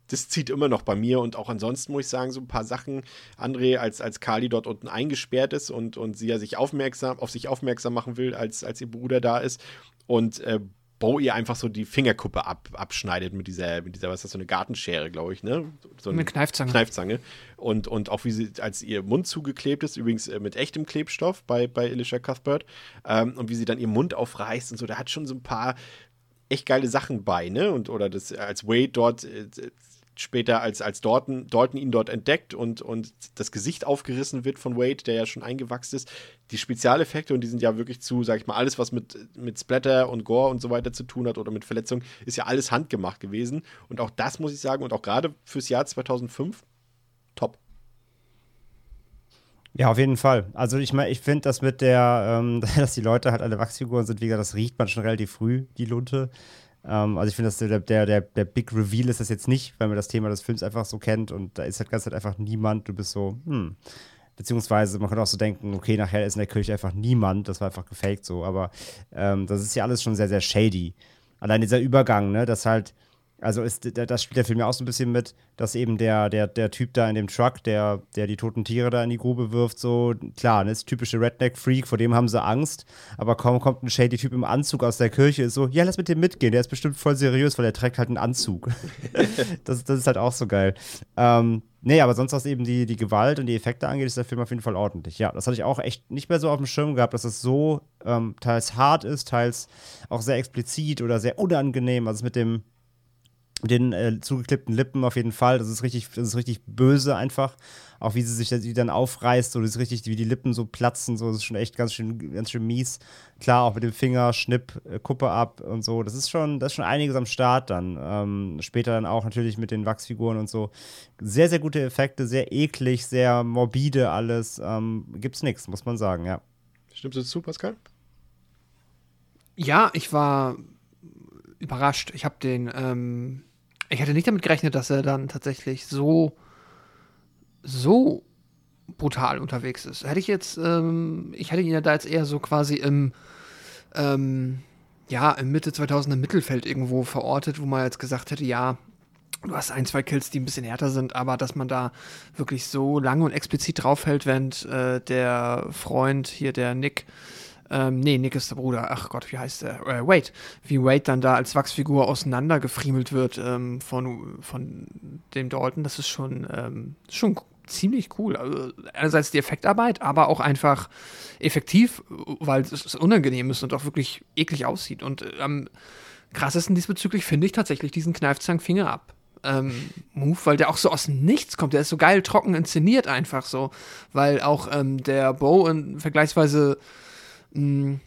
das zieht immer noch bei mir. Und auch ansonsten muss ich sagen, so ein paar Sachen. André, als, als Kali dort unten eingesperrt ist und, und sie ja sich aufmerksam, auf sich aufmerksam machen will, als, als ihr Bruder da ist. Und äh, Bo ihr einfach so die Fingerkuppe ab, abschneidet mit dieser, mit dieser, was ist das, so eine Gartenschere, glaube ich, ne? So Eine Kneifzange. Kneifzange. Und, und auch wie sie, als ihr Mund zugeklebt ist, übrigens äh, mit echtem Klebstoff bei, bei Alicia Cuthbert, ähm, und wie sie dann ihren Mund aufreißt und so, da hat schon so ein paar echt geile Sachen bei, ne? Und, oder das, als Wade dort äh, später, als, als Dalton, Dalton ihn dort entdeckt und, und das Gesicht aufgerissen wird von Wade, der ja schon eingewachsen ist. Die Spezialeffekte, und die sind ja wirklich zu, sag ich mal, alles, was mit, mit Splatter und Gore und so weiter zu tun hat oder mit Verletzungen, ist ja alles handgemacht gewesen. Und auch das muss ich sagen, und auch gerade fürs Jahr 2005, top. Ja, auf jeden Fall. Also ich meine, ich finde das mit der, ähm, dass die Leute halt alle Wachsfiguren sind, wie gesagt, das riecht man schon relativ früh, die Lunte. Ähm, also ich finde, dass der, der, der, der Big Reveal ist das jetzt nicht, weil man das Thema des Films einfach so kennt und da ist halt ganz halt einfach niemand. Du bist so, hm. Beziehungsweise man könnte auch so denken, okay, nachher ist in der Kirche einfach niemand, das war einfach gefaked so, aber ähm, das ist ja alles schon sehr, sehr shady. Allein dieser Übergang, ne, das halt, also ist, da- das spielt der Film ja auch so ein bisschen mit, dass eben der, der, der Typ da in dem Truck, der, der die toten Tiere da in die Grube wirft, so, klar, ne, ist typische Redneck-Freak, vor dem haben sie Angst, aber kaum kommt ein shady Typ im Anzug aus der Kirche, ist so, ja, lass mit dem mitgehen, der ist bestimmt voll seriös, weil der trägt halt einen Anzug. das, das ist halt auch so geil. Ähm, nee, aber sonst, was eben die, die Gewalt und die Effekte angeht, ist der Film auf jeden Fall ordentlich. Ja, das hatte ich auch echt nicht mehr so auf dem Schirm gehabt, dass es so ähm, teils hart ist, teils auch sehr explizit oder sehr unangenehm. Also mit dem mit den äh, zugeklippten Lippen auf jeden Fall. Das ist richtig, das ist richtig böse einfach. Auch wie sie sich die dann aufreißt, so das ist richtig, wie die Lippen so platzen, so das ist schon echt ganz schön, ganz schön mies. Klar, auch mit dem Finger, Schnipp, äh, Kuppe ab und so. Das ist schon, das ist schon einiges am Start dann. Ähm, später dann auch natürlich mit den Wachsfiguren und so. Sehr, sehr gute Effekte, sehr eklig, sehr morbide alles. Ähm, gibt's nichts, muss man sagen, ja. Stimmst du zu, Pascal? Ja, ich war überrascht. Ich habe den ähm, Ich hätte nicht damit gerechnet, dass er dann tatsächlich so, so brutal unterwegs ist. Hätte ich jetzt, ähm, ich hätte ihn ja da jetzt eher so quasi im, ähm, ja, im Mitte 2000er Mittelfeld irgendwo verortet, wo man jetzt gesagt hätte, ja, du hast ein, zwei Kills, die ein bisschen härter sind, aber dass man da wirklich so lange und explizit draufhält, während äh, der Freund hier, der Nick, ähm, nee, Nick ist der Bruder, ach Gott, wie heißt der? Äh, Wade, wie Wade dann da als Wachsfigur auseinandergefriemelt wird ähm, von, von dem Dalton, das ist schon, ähm, schon ziemlich cool. Also einerseits die Effektarbeit, aber auch einfach effektiv, weil es unangenehm ist und auch wirklich eklig aussieht. Und äh, am krassesten diesbezüglich finde ich tatsächlich diesen Kneifzangenfinger ab. Ähm, Move, weil der auch so aus Nichts kommt. Der ist so geil trocken inszeniert einfach so, weil auch ähm, der Bow in vergleichsweise mh,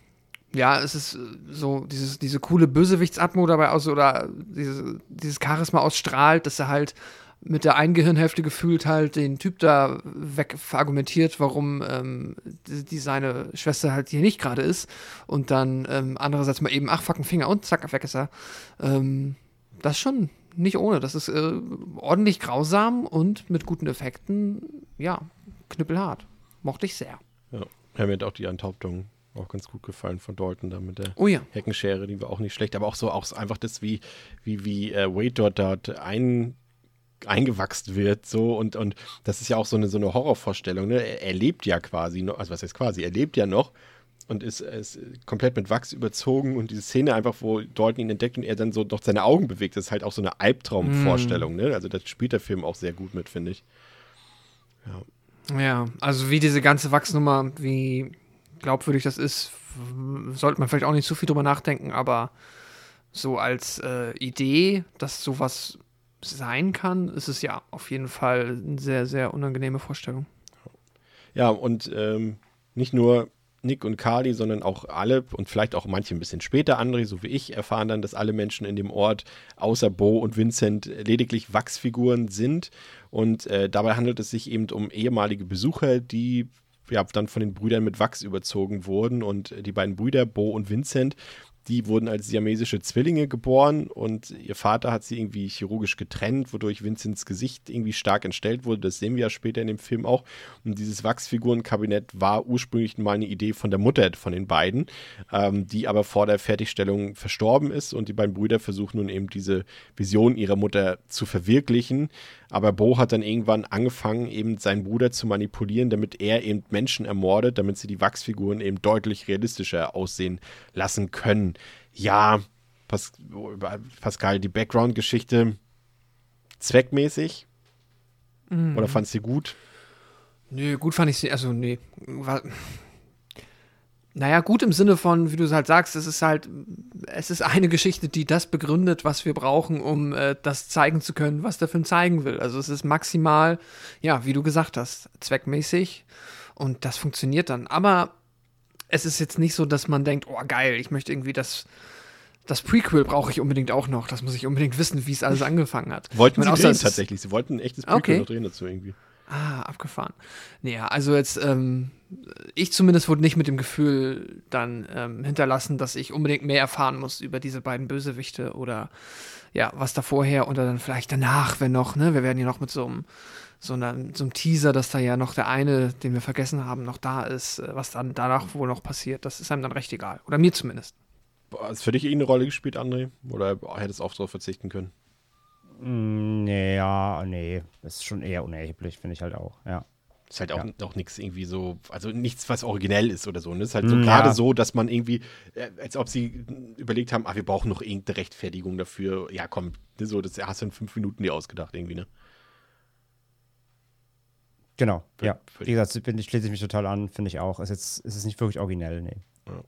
ja, es ist äh, so dieses, diese coole Bösewichtsatmo dabei aus oder diese, dieses Charisma ausstrahlt, dass er halt mit der einen Gehirnhälfte gefühlt halt den Typ da weg verargumentiert, warum ähm, die, seine Schwester halt hier nicht gerade ist. Und dann ähm, andererseits mal eben, ach, fuck, ein Finger und zack, weg ist er. Ähm, das schon nicht ohne. Das ist äh, ordentlich grausam und mit guten Effekten, ja, knüppelhart. Mochte ich sehr. Ja, mir hat auch die Enthauptung auch ganz gut gefallen von Dalton da mit der oh ja. Heckenschere, die war auch nicht schlecht, aber auch so auch einfach das, wie, wie, wie äh, Wade dort, dort ein eingewachsen wird, so und, und das ist ja auch so eine, so eine Horrorvorstellung, ne? Er, er lebt ja quasi noch, also was heißt quasi, er lebt ja noch und ist, ist komplett mit Wachs überzogen und diese Szene einfach, wo Dalton ihn entdeckt und er dann so noch seine Augen bewegt, das ist halt auch so eine Albtraumvorstellung, mm. ne? Also das spielt der Film auch sehr gut mit, finde ich. Ja. Ja, also wie diese ganze Wachsnummer, wie glaubwürdig das ist, sollte man vielleicht auch nicht zu viel drüber nachdenken, aber so als äh, Idee, dass sowas sein kann, ist es ja auf jeden Fall eine sehr, sehr unangenehme Vorstellung. Ja, und ähm, nicht nur Nick und Carly, sondern auch alle und vielleicht auch manche ein bisschen später, André, so wie ich, erfahren dann, dass alle Menschen in dem Ort außer Bo und Vincent lediglich Wachsfiguren sind. Und äh, dabei handelt es sich eben um ehemalige Besucher, die ja, dann von den Brüdern mit Wachs überzogen wurden. Und die beiden Brüder, Bo und Vincent, die wurden als siamesische Zwillinge geboren und ihr Vater hat sie irgendwie chirurgisch getrennt, wodurch Vincents Gesicht irgendwie stark entstellt wurde. Das sehen wir ja später in dem Film auch. Und dieses Wachsfigurenkabinett war ursprünglich mal eine Idee von der Mutter von den beiden, ähm, die aber vor der Fertigstellung verstorben ist und die beiden Brüder versuchen nun eben diese Vision ihrer Mutter zu verwirklichen. Aber Bo hat dann irgendwann angefangen, eben seinen Bruder zu manipulieren, damit er eben Menschen ermordet, damit sie die Wachsfiguren eben deutlich realistischer aussehen lassen können. Ja, Pas Pascal, die Background-Geschichte zweckmäßig? Mhm. Oder fandst du gut? Nö, gut fand ich sie, also nee, war, naja, gut im Sinne von, wie du es halt sagst, es ist halt, es ist eine Geschichte, die das begründet, was wir brauchen, um äh, das zeigen zu können, was der Film zeigen will. Also es ist maximal, ja, wie du gesagt hast, zweckmäßig und das funktioniert dann. Aber es ist jetzt nicht so, dass man denkt, oh geil, ich möchte irgendwie das, das Prequel brauche ich unbedingt auch noch. Das muss ich unbedingt wissen, wie es alles angefangen hat. Wollten sie drehen tatsächlich. Sie wollten ein echtes Prequel okay. noch drehen dazu irgendwie. Ah, abgefahren. Naja, also jetzt, ähm, ich zumindest wurde nicht mit dem Gefühl dann ähm, hinterlassen, dass ich unbedingt mehr erfahren muss über diese beiden Bösewichte oder ja, was da vorher oder dann vielleicht danach, wenn noch, ne? Wir werden ja noch mit so einem so, einer, so einem Teaser, dass da ja noch der eine, den wir vergessen haben, noch da ist, äh, was dann danach wohl noch passiert. Das ist einem dann recht egal. Oder mir zumindest. Hat es für dich irgendeine Rolle gespielt, André? Oder hättest du auch darauf verzichten können? Mm, nee, ja, nee. Das ist schon eher unerheblich, finde ich halt auch, ja. Ist halt auch, ja. auch nichts irgendwie so, also nichts, was originell ist oder so. Und ne? es ist halt so mm, gerade ja. so, dass man irgendwie, äh, als ob sie überlegt haben, ah, wir brauchen noch irgendeine Rechtfertigung dafür. Ja, komm, so, das hast du in fünf Minuten dir ausgedacht irgendwie, ne? Genau, für, ja. Für Wie gesagt, bin, schließe ich mich total an, finde ich auch. Ist jetzt, ist es nicht wirklich originell, nee. Ja.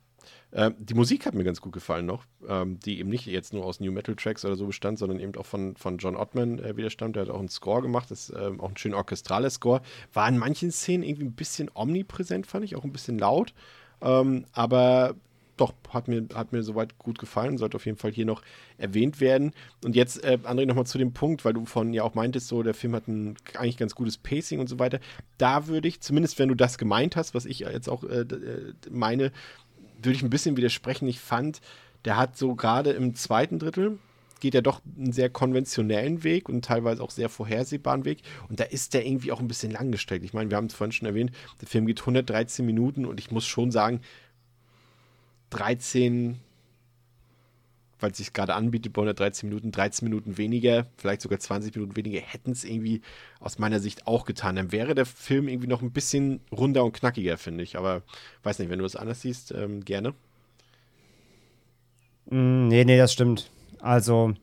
Ähm, die Musik hat mir ganz gut gefallen noch, ähm, die eben nicht jetzt nur aus New Metal Tracks oder so bestand, sondern eben auch von, von John Ottman äh, wieder stammt. Der hat auch einen Score gemacht, das ist ähm, auch ein schön orchestraler Score. War in manchen Szenen irgendwie ein bisschen omnipräsent, fand ich, auch ein bisschen laut. Ähm, aber doch, hat mir, hat mir soweit gut gefallen, sollte auf jeden Fall hier noch erwähnt werden. Und jetzt, äh, André, nochmal zu dem Punkt, weil du von ja auch meintest, so, der Film hat ein eigentlich ganz gutes Pacing und so weiter. Da würde ich, zumindest wenn du das gemeint hast, was ich jetzt auch äh, äh meine, würde ich ein bisschen widersprechen. Ich fand, der hat so gerade im zweiten Drittel geht ja doch einen sehr konventionellen Weg und teilweise auch sehr vorhersehbaren Weg. Und da ist der irgendwie auch ein bisschen langgestreckt. Ich meine, wir haben es vorhin schon erwähnt, der Film geht 113 Minuten und ich muss schon sagen, 13, weil es sich gerade anbietet, bei 113 Minuten, 13 Minuten weniger, vielleicht sogar 20 Minuten weniger, hätten es irgendwie aus meiner Sicht auch getan. Dann wäre der Film irgendwie noch ein bisschen runder und knackiger, finde ich. Aber weiß nicht, wenn du das anders siehst, ähm, gerne. Mm, nee, nee, das stimmt. Also,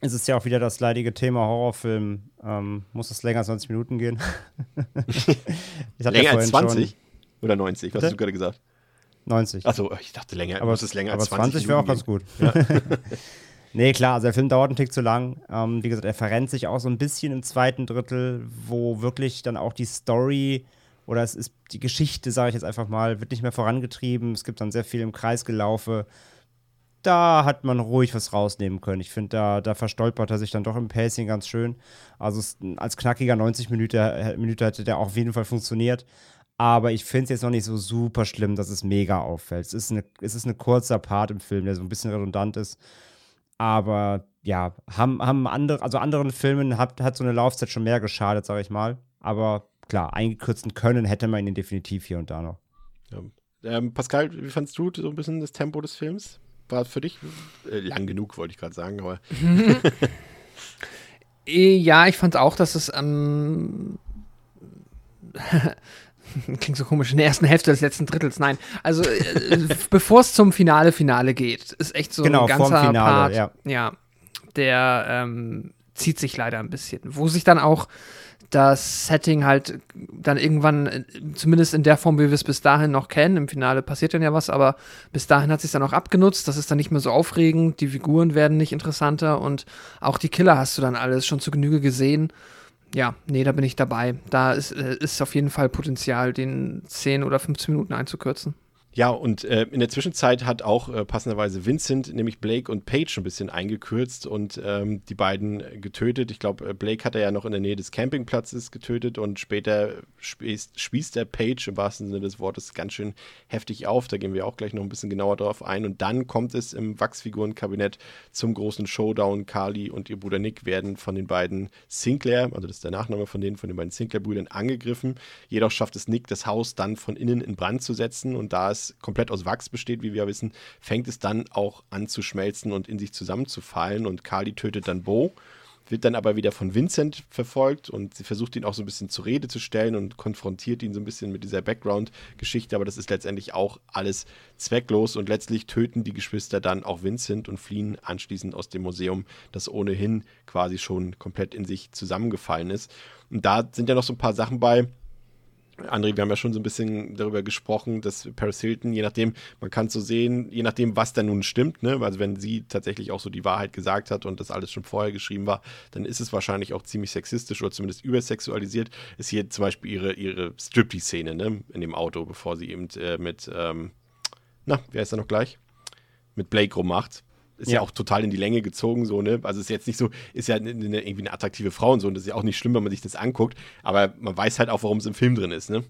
es ist ja auch wieder das leidige Thema Horrorfilm. Ähm, muss es länger als 20 Minuten gehen? länger ja als 20? Schon, Oder 90? Was hast du gerade gesagt? 90. Achso, ich dachte länger. Aber, es länger als 20, 20 wäre auch ganz gut. Ja. nee, klar, also der Film dauert einen Tick zu lang. Ähm, wie gesagt, er verrennt sich auch so ein bisschen im zweiten Drittel, wo wirklich dann auch die Story oder es ist die Geschichte, sage ich jetzt einfach mal, wird nicht mehr vorangetrieben. Es gibt dann sehr viel im Kreis gelaufe da hat man ruhig was rausnehmen können. Ich finde, da, da verstolpert er sich dann doch im Pacing ganz schön. Also als knackiger 90 Minuten, äh, Minuten hätte der auch auf jeden Fall funktioniert. Aber ich finde es jetzt noch nicht so super schlimm, dass es mega auffällt. Es ist, eine, es ist ein kurzer Part im Film, der so ein bisschen redundant ist. Aber ja, haben, haben andere, also anderen Filmen hat, hat so eine Laufzeit schon mehr geschadet, sage ich mal. Aber klar, eingekürzen können hätte man ihn definitiv hier und da noch. Ja. Ähm, Pascal, wie fandest du so ein bisschen das Tempo des Films? war für dich äh, lang genug, wollte ich gerade sagen, aber. Ja, ich fand auch, dass es ähm, klingt so komisch, in der ersten Hälfte des letzten Drittels, nein. Also äh, bevor es zum Finale Finale geht, ist echt so genau, ein ganzer Finale, Part, ja. ja der ähm, zieht sich leider ein bisschen. Wo sich dann auch das Setting halt dann irgendwann, äh, zumindest in der Form, wie wir es bis dahin noch kennen, im Finale passiert dann ja was, aber bis dahin hat sich dann auch abgenutzt, das ist dann nicht mehr so aufregend, die Figuren werden nicht interessanter und auch die Killer hast du dann alles schon zu Genüge gesehen. Ja, nee, da bin ich dabei. Da ist, äh, ist auf jeden Fall Potenzial, den 10 oder 15 Minuten einzukürzen. Ja, und äh, in der Zwischenzeit hat auch äh, passenderweise Vincent nämlich Blake und Paige ein bisschen eingekürzt und ähm, die beiden getötet. Ich glaube, äh, Blake hat er ja noch in der Nähe des Campingplatzes getötet und später spießt, spießt der Paige im wahrsten Sinne des Wortes ganz schön heftig auf. Da gehen wir auch gleich noch ein bisschen genauer drauf ein. Und dann kommt es im Wachsfigurenkabinett zum großen Showdown. Carly und ihr Bruder Nick werden von den beiden Sinclair, also das ist der Nachname von denen, von den beiden Sinclair-Brüdern, angegriffen. Jedoch schafft es Nick, das Haus dann von innen in Brand zu setzen und da komplett aus Wachs besteht, wie wir wissen, fängt es dann auch an zu schmelzen und in sich zusammenzufallen. Und Carly tötet dann Bo, wird dann aber wieder von Vincent verfolgt und sie versucht ihn auch so ein bisschen zur Rede zu stellen und konfrontiert ihn so ein bisschen mit dieser Background-Geschichte, aber das ist letztendlich auch alles zwecklos und letztlich töten die Geschwister dann auch Vincent und fliehen anschließend aus dem Museum, das ohnehin quasi schon komplett in sich zusammengefallen ist. Und da sind ja noch so ein paar Sachen bei, André, wir haben ja schon so ein bisschen darüber gesprochen, dass Paris Hilton, je nachdem, man kann es so sehen, je nachdem, was da nun stimmt, ne? also wenn sie tatsächlich auch so die Wahrheit gesagt hat und das alles schon vorher geschrieben war, dann ist es wahrscheinlich auch ziemlich sexistisch oder zumindest übersexualisiert. Ist hier zum Beispiel ihre, ihre Striptease-Szene ne? in dem Auto, bevor sie eben äh, mit, ähm, na, wer ist da noch gleich? Mit Blake rummacht ist ja. ja. auch total in die Länge gezogen, so, ne? Also ist jetzt nicht so, ist ja eine, eine, irgendwie eine attraktive Frau und so, und das ist ja auch nicht schlimm, wenn man sich das anguckt, aber man weiß halt auch, warum es im Film drin ist, ne?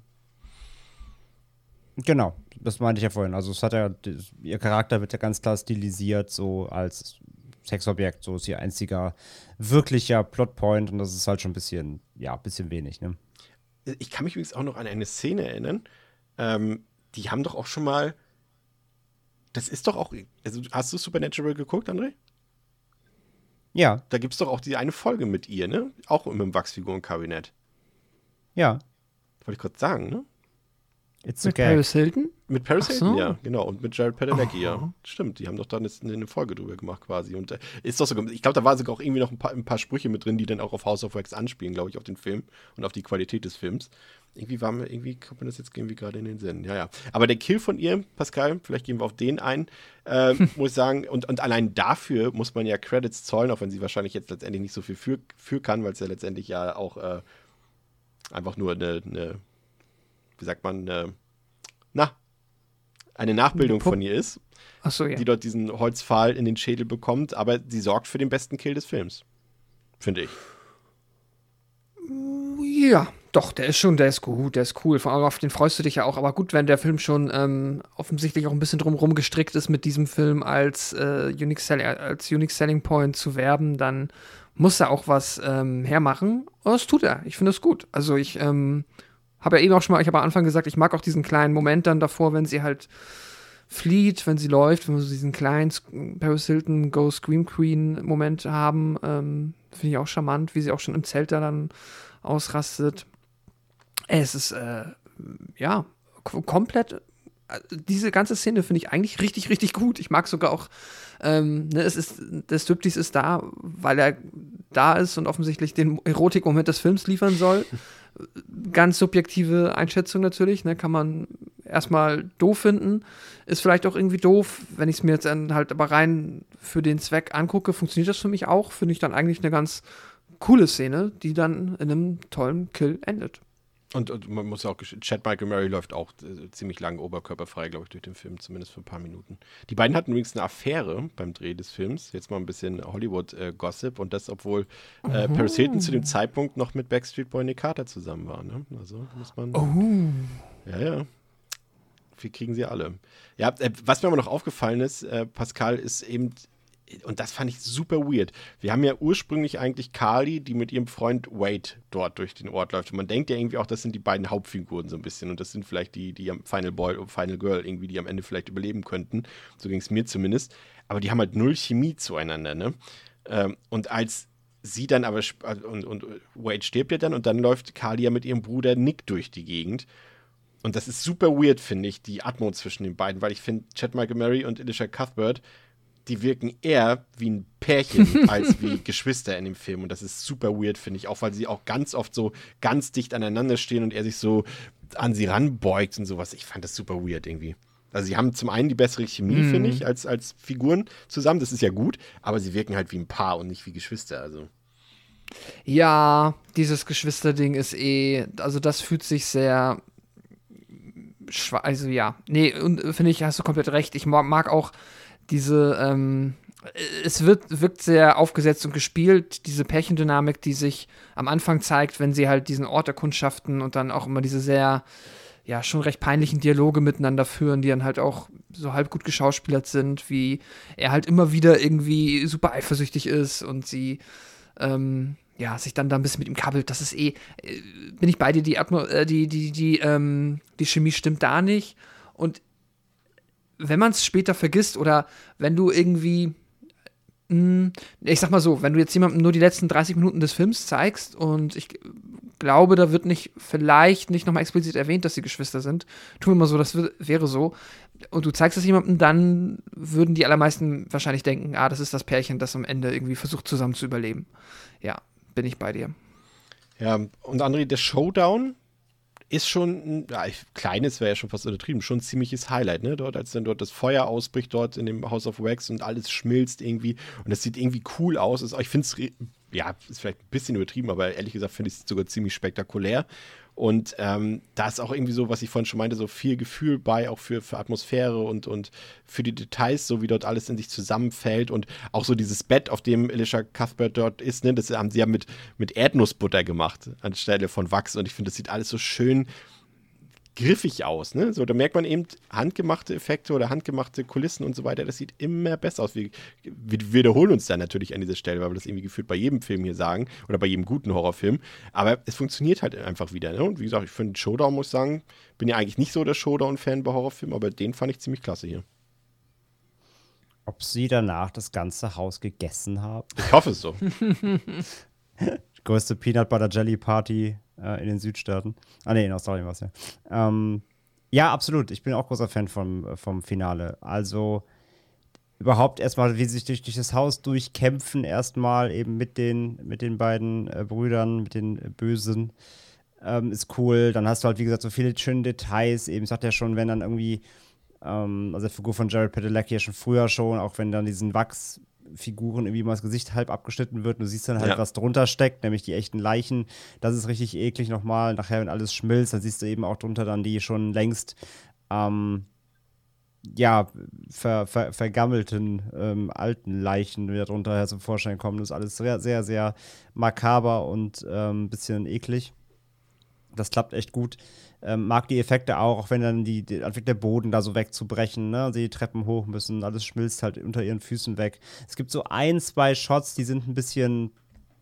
Genau, das meinte ich ja vorhin. Also es hat ja, ihr Charakter wird ja ganz klar stilisiert, so als Sexobjekt, so ist ihr einziger wirklicher Plotpoint und das ist halt schon ein bisschen, ja, ein bisschen wenig, ne? Ich kann mich übrigens auch noch an eine Szene erinnern, ähm, die haben doch auch schon mal das ist doch auch. Also hast du Supernatural geguckt, André? Ja. Da gibt es doch auch die eine Folge mit ihr, ne? Auch mit dem Wachsfigurenkabinett. Ja. Wollte ich gerade sagen, ne? It's mit Paris Hilton? Mit Paris so. Hilton, ja, genau. Und mit Jared Padalecki, ja. Stimmt, die haben doch dann eine Folge drüber gemacht quasi. Und äh, ist doch sogar, ich glaube, da war sogar auch irgendwie noch ein paar, ein paar Sprüche mit drin, die dann auch auf House of Wax anspielen, glaube ich, auf den Film und auf die Qualität des Films. Irgendwie war mir, irgendwie kommt mir das jetzt irgendwie gerade in den Sinn. Ja, ja. Aber der Kill von ihr, Pascal, vielleicht gehen wir auf den ein, äh, muss ich sagen. Und, und allein dafür muss man ja Credits zollen, auch wenn sie wahrscheinlich jetzt letztendlich nicht so viel für, für kann, weil es ja letztendlich ja auch äh, einfach nur eine, eine, wie sagt man, eine na, eine Nachbildung von ihr ist. Ach so, ja. Die dort diesen Holzpfahl in den Schädel bekommt, aber sie sorgt für den besten Kill des Films. Finde ich. Ja, Doch, der ist schon, der ist gut, der ist cool. Vor allem auf den freust du dich ja auch. Aber gut, wenn der Film schon ähm, offensichtlich auch ein bisschen drumherum gestrickt ist, mit diesem Film als, äh, Unique, Sell als Unique Selling Point zu werben, dann muss er auch was ähm, hermachen. Und das tut er. Ich finde es gut. Also ich ähm, habe ja eben auch schon mal, ich habe am Anfang gesagt, ich mag auch diesen kleinen Moment dann davor, wenn sie halt flieht, wenn sie läuft, wenn wir so diesen kleinen Paris Hilton Go Scream Queen Moment haben. Ähm, finde ich auch charmant, wie sie auch schon im Zelt da dann ausrastet. Es ist, äh, ja, komplett. Äh, diese ganze Szene finde ich eigentlich richtig, richtig gut. Ich mag sogar auch, ähm, ne, es ist, der Striptease ist da, weil er da ist und offensichtlich den Erotikmoment des Films liefern soll. Ganz subjektive Einschätzung natürlich, ne, kann man erstmal doof finden. Ist vielleicht auch irgendwie doof, wenn ich es mir jetzt halt aber rein für den Zweck angucke, funktioniert das für mich auch. Finde ich dann eigentlich eine ganz coole Szene, die dann in einem tollen Kill endet. Und, und, man muss auch, Chad Michael Murray läuft auch äh, ziemlich lang oberkörperfrei, glaube ich, durch den Film, zumindest für ein paar Minuten. Die beiden hatten übrigens eine Affäre beim Dreh des Films. Jetzt mal ein bisschen Hollywood-Gossip. Äh, und das, obwohl äh, Paris Hilton zu dem Zeitpunkt noch mit Backstreet Boy Nick Carter zusammen war. Ne? Also muss man. Oh. Ja, ja. Wie kriegen sie alle? Ja, äh, was mir aber noch aufgefallen ist, äh, Pascal, ist eben und das fand ich super weird. Wir haben ja ursprünglich eigentlich Carly, die mit ihrem Freund Wade dort durch den Ort läuft. Und man denkt ja irgendwie auch, das sind die beiden Hauptfiguren so ein bisschen. Und das sind vielleicht die, die Final Boy und Final Girl irgendwie, die am Ende vielleicht überleben könnten. So ging es mir zumindest. Aber die haben halt null Chemie zueinander, ne? Ähm, und als sie dann aber, und, und Wade stirbt ja dann und dann läuft Carly ja mit ihrem Bruder Nick durch die Gegend. Und das ist super weird, finde ich, die Atmo zwischen den beiden, weil ich finde, Chad Michael Murray und Alicia Cuthbert die wirken eher wie ein Pärchen als wie Geschwister in dem Film. Und das ist super weird, finde ich. Auch weil sie auch ganz oft so ganz dicht aneinander stehen und er sich so an sie ranbeugt und sowas. Ich fand das super weird irgendwie. Also sie haben zum einen die bessere Chemie, mhm. finde ich, als, als Figuren zusammen. Das ist ja gut, aber sie wirken halt wie ein Paar und nicht wie Geschwister. Also. Ja, dieses Geschwisterding ist eh, also das fühlt sich sehr also ja, nee, finde ich, hast du komplett recht. Ich mag auch diese, ähm, es wird, wirkt sehr aufgesetzt und gespielt, diese Pärchendynamik, die sich am Anfang zeigt, wenn sie halt diesen Ort erkundschaften und dann auch immer diese sehr, ja, schon recht peinlichen Dialoge miteinander führen, die dann halt auch so halb gut geschauspielert sind, wie er halt immer wieder irgendwie super eifersüchtig ist und sie, ähm, ja, sich dann da ein bisschen mit ihm kabbelt. Das ist eh, äh, bin ich bei dir, die, Atmo äh, die, die, die, ähm, die Chemie stimmt da nicht. Und wenn man es später vergisst oder wenn du irgendwie, mh, hm, ich sag mal so, wenn du jetzt jemandem nur die letzten 30 Minuten des Films zeigst und ich glaube, da wird nicht, vielleicht nicht nochmal explizit erwähnt, dass sie Geschwister sind, tun wir mal so, das wäre so, und du zeigst es jemandem, dann würden die allermeisten wahrscheinlich denken, ah, das ist das Pärchen, das am Ende irgendwie versucht zusammen zu überleben. Ja, bin ich bei dir. Ja, und André, der Showdown, ist schon, ja, kleines wäre ja schon fast untertrieben, schon ein ziemliches Highlight, ne? Dort, als dann dort das Feuer ausbricht, dort in dem House of Wax und alles schmilzt irgendwie und es sieht irgendwie cool aus. Also ich finde es, ja, ist vielleicht ein bisschen übertrieben, aber ehrlich gesagt finde ich es sogar ziemlich spektakulär. Und ähm, da ist auch irgendwie so, was ich vorhin schon meinte, so viel Gefühl bei, auch für, für Atmosphäre und, und für die Details, so wie dort alles in sich zusammenfällt. Und auch so dieses Bett, auf dem Alicia Cuthbert dort ist, ne, das haben sie ja mit, mit Erdnussbutter gemacht, anstelle von Wachs. Und ich finde, das sieht alles so schön griffig aus. Ne? So, da merkt man eben handgemachte Effekte oder handgemachte Kulissen und so weiter. Das sieht immer besser aus. Wir, wir wiederholen uns da natürlich an dieser Stelle, weil wir das irgendwie gefühlt bei jedem Film hier sagen oder bei jedem guten Horrorfilm. Aber es funktioniert halt einfach wieder. Ne? Und wie gesagt, ich finde Showdown, muss ich sagen, bin ja eigentlich nicht so der Showdown-Fan bei Horrorfilmen, aber den fand ich ziemlich klasse hier. Ob sie danach das ganze Haus gegessen haben? Ich hoffe es so. größte Peanut Butter Jelly Party äh, in den Südstaaten. Ah, nee, in Australien war es ja. Ähm, ja, absolut. Ich bin auch großer Fan vom, vom Finale. Also überhaupt erstmal, wie sie sich durch, durch das Haus durchkämpfen, erstmal eben mit den, mit den beiden äh, Brüdern, mit den äh, Bösen. Ähm, ist cool. Dann hast du halt, wie gesagt, so viele schöne Details. Eben sagt er schon, wenn dann irgendwie, ähm, also die Figur von Jared Padalecki ja schon früher schon, auch wenn dann diesen Wachs Figuren irgendwie mal das Gesicht halb abgeschnitten wird und du siehst dann halt, ja. was drunter steckt, nämlich die echten Leichen. Das ist richtig eklig nochmal. Nachher, wenn alles schmilzt, dann siehst du eben auch drunter dann die schon längst ähm, ja, ver, ver, vergammelten ähm, alten Leichen, die da drunter zum Vorschein kommen. Das ist alles sehr, sehr, sehr makaber und ein ähm, bisschen eklig. Das klappt echt gut. Ähm, mag die Effekte auch, auch wenn dann die, die anfängt der Boden da so wegzubrechen, ne? Sie die Treppen hoch müssen, alles schmilzt halt unter ihren Füßen weg. Es gibt so ein, zwei Shots, die sind ein bisschen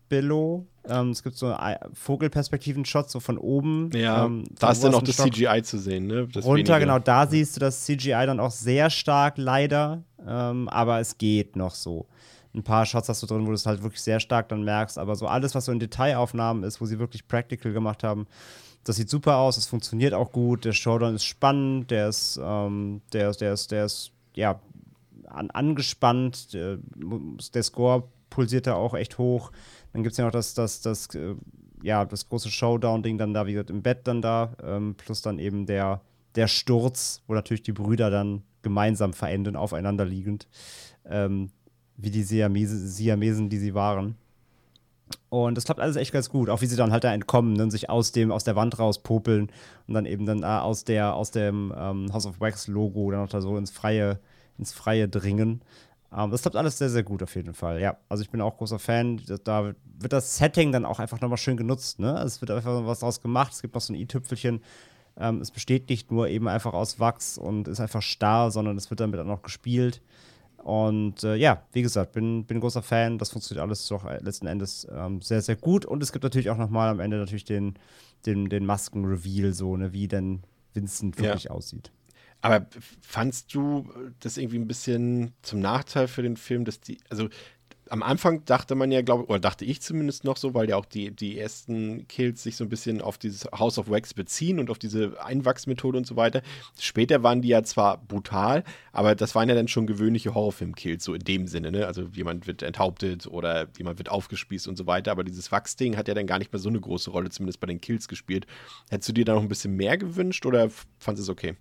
Billow. Ähm, es gibt so Vogelperspektiven-Shots so von oben. Ja, ähm, da ist dann noch das Stock CGI zu sehen, ne? Das runter, wenige. genau, da siehst du das CGI dann auch sehr stark, leider. Ähm, aber es geht noch so. Ein paar Shots hast du drin, wo du es halt wirklich sehr stark dann merkst, aber so alles, was so in Detailaufnahmen ist, wo sie wirklich practical gemacht haben, das sieht super aus, es funktioniert auch gut, der Showdown ist spannend, der ist, ähm, der, der ist, der ist, ja, an, angespannt, der, der Score pulsiert da auch echt hoch. Dann gibt es ja noch das, das, das, äh, ja, das große Showdown-Ding dann da, wie gesagt, im Bett dann da, ähm, plus dann eben der, der Sturz, wo natürlich die Brüder dann gemeinsam verenden, aufeinander liegend, ähm, wie die Siamese, Siamesen, die sie waren. Und das klappt alles echt ganz gut, auch wie sie dann halt da entkommen und sich aus dem, aus der Wand rauspopeln und dann eben dann äh, aus der, aus dem ähm, House of Wax Logo dann auch da so ins Freie, ins Freie dringen. Ähm, das klappt alles sehr, sehr gut auf jeden Fall. Ja, also ich bin auch großer Fan. Da wird das Setting dann auch einfach nochmal schön genutzt. Ne? Es wird einfach was draus gemacht. Es gibt noch so ein i-Tüpfelchen. Ähm, es besteht nicht nur eben einfach aus Wachs und ist einfach starr, sondern es wird damit auch noch gespielt. Und äh, ja, wie gesagt, bin, bin ein großer Fan. Das funktioniert alles doch äh, letzten Endes ähm, sehr, sehr gut. Und es gibt natürlich auch nochmal am Ende natürlich den, den, den Masken-Reveal, so, ne, wie denn Vincent wirklich ja. aussieht. Aber fandst du das irgendwie ein bisschen zum Nachteil für den Film, dass die, also am Anfang dachte man ja, glaube oder dachte ich zumindest noch so, weil ja auch die, die ersten Kills sich so ein bisschen auf dieses House of Wax beziehen und auf diese Einwachsmethode und so weiter. Später waren die ja zwar brutal, aber das waren ja dann schon gewöhnliche Horrorfilm-Kills, so in dem Sinne, ne? Also jemand wird enthauptet oder jemand wird aufgespießt und so weiter, aber dieses Wachsding hat ja dann gar nicht mehr so eine große Rolle, zumindest bei den Kills gespielt. Hättest du dir da noch ein bisschen mehr gewünscht oder fandest du es okay?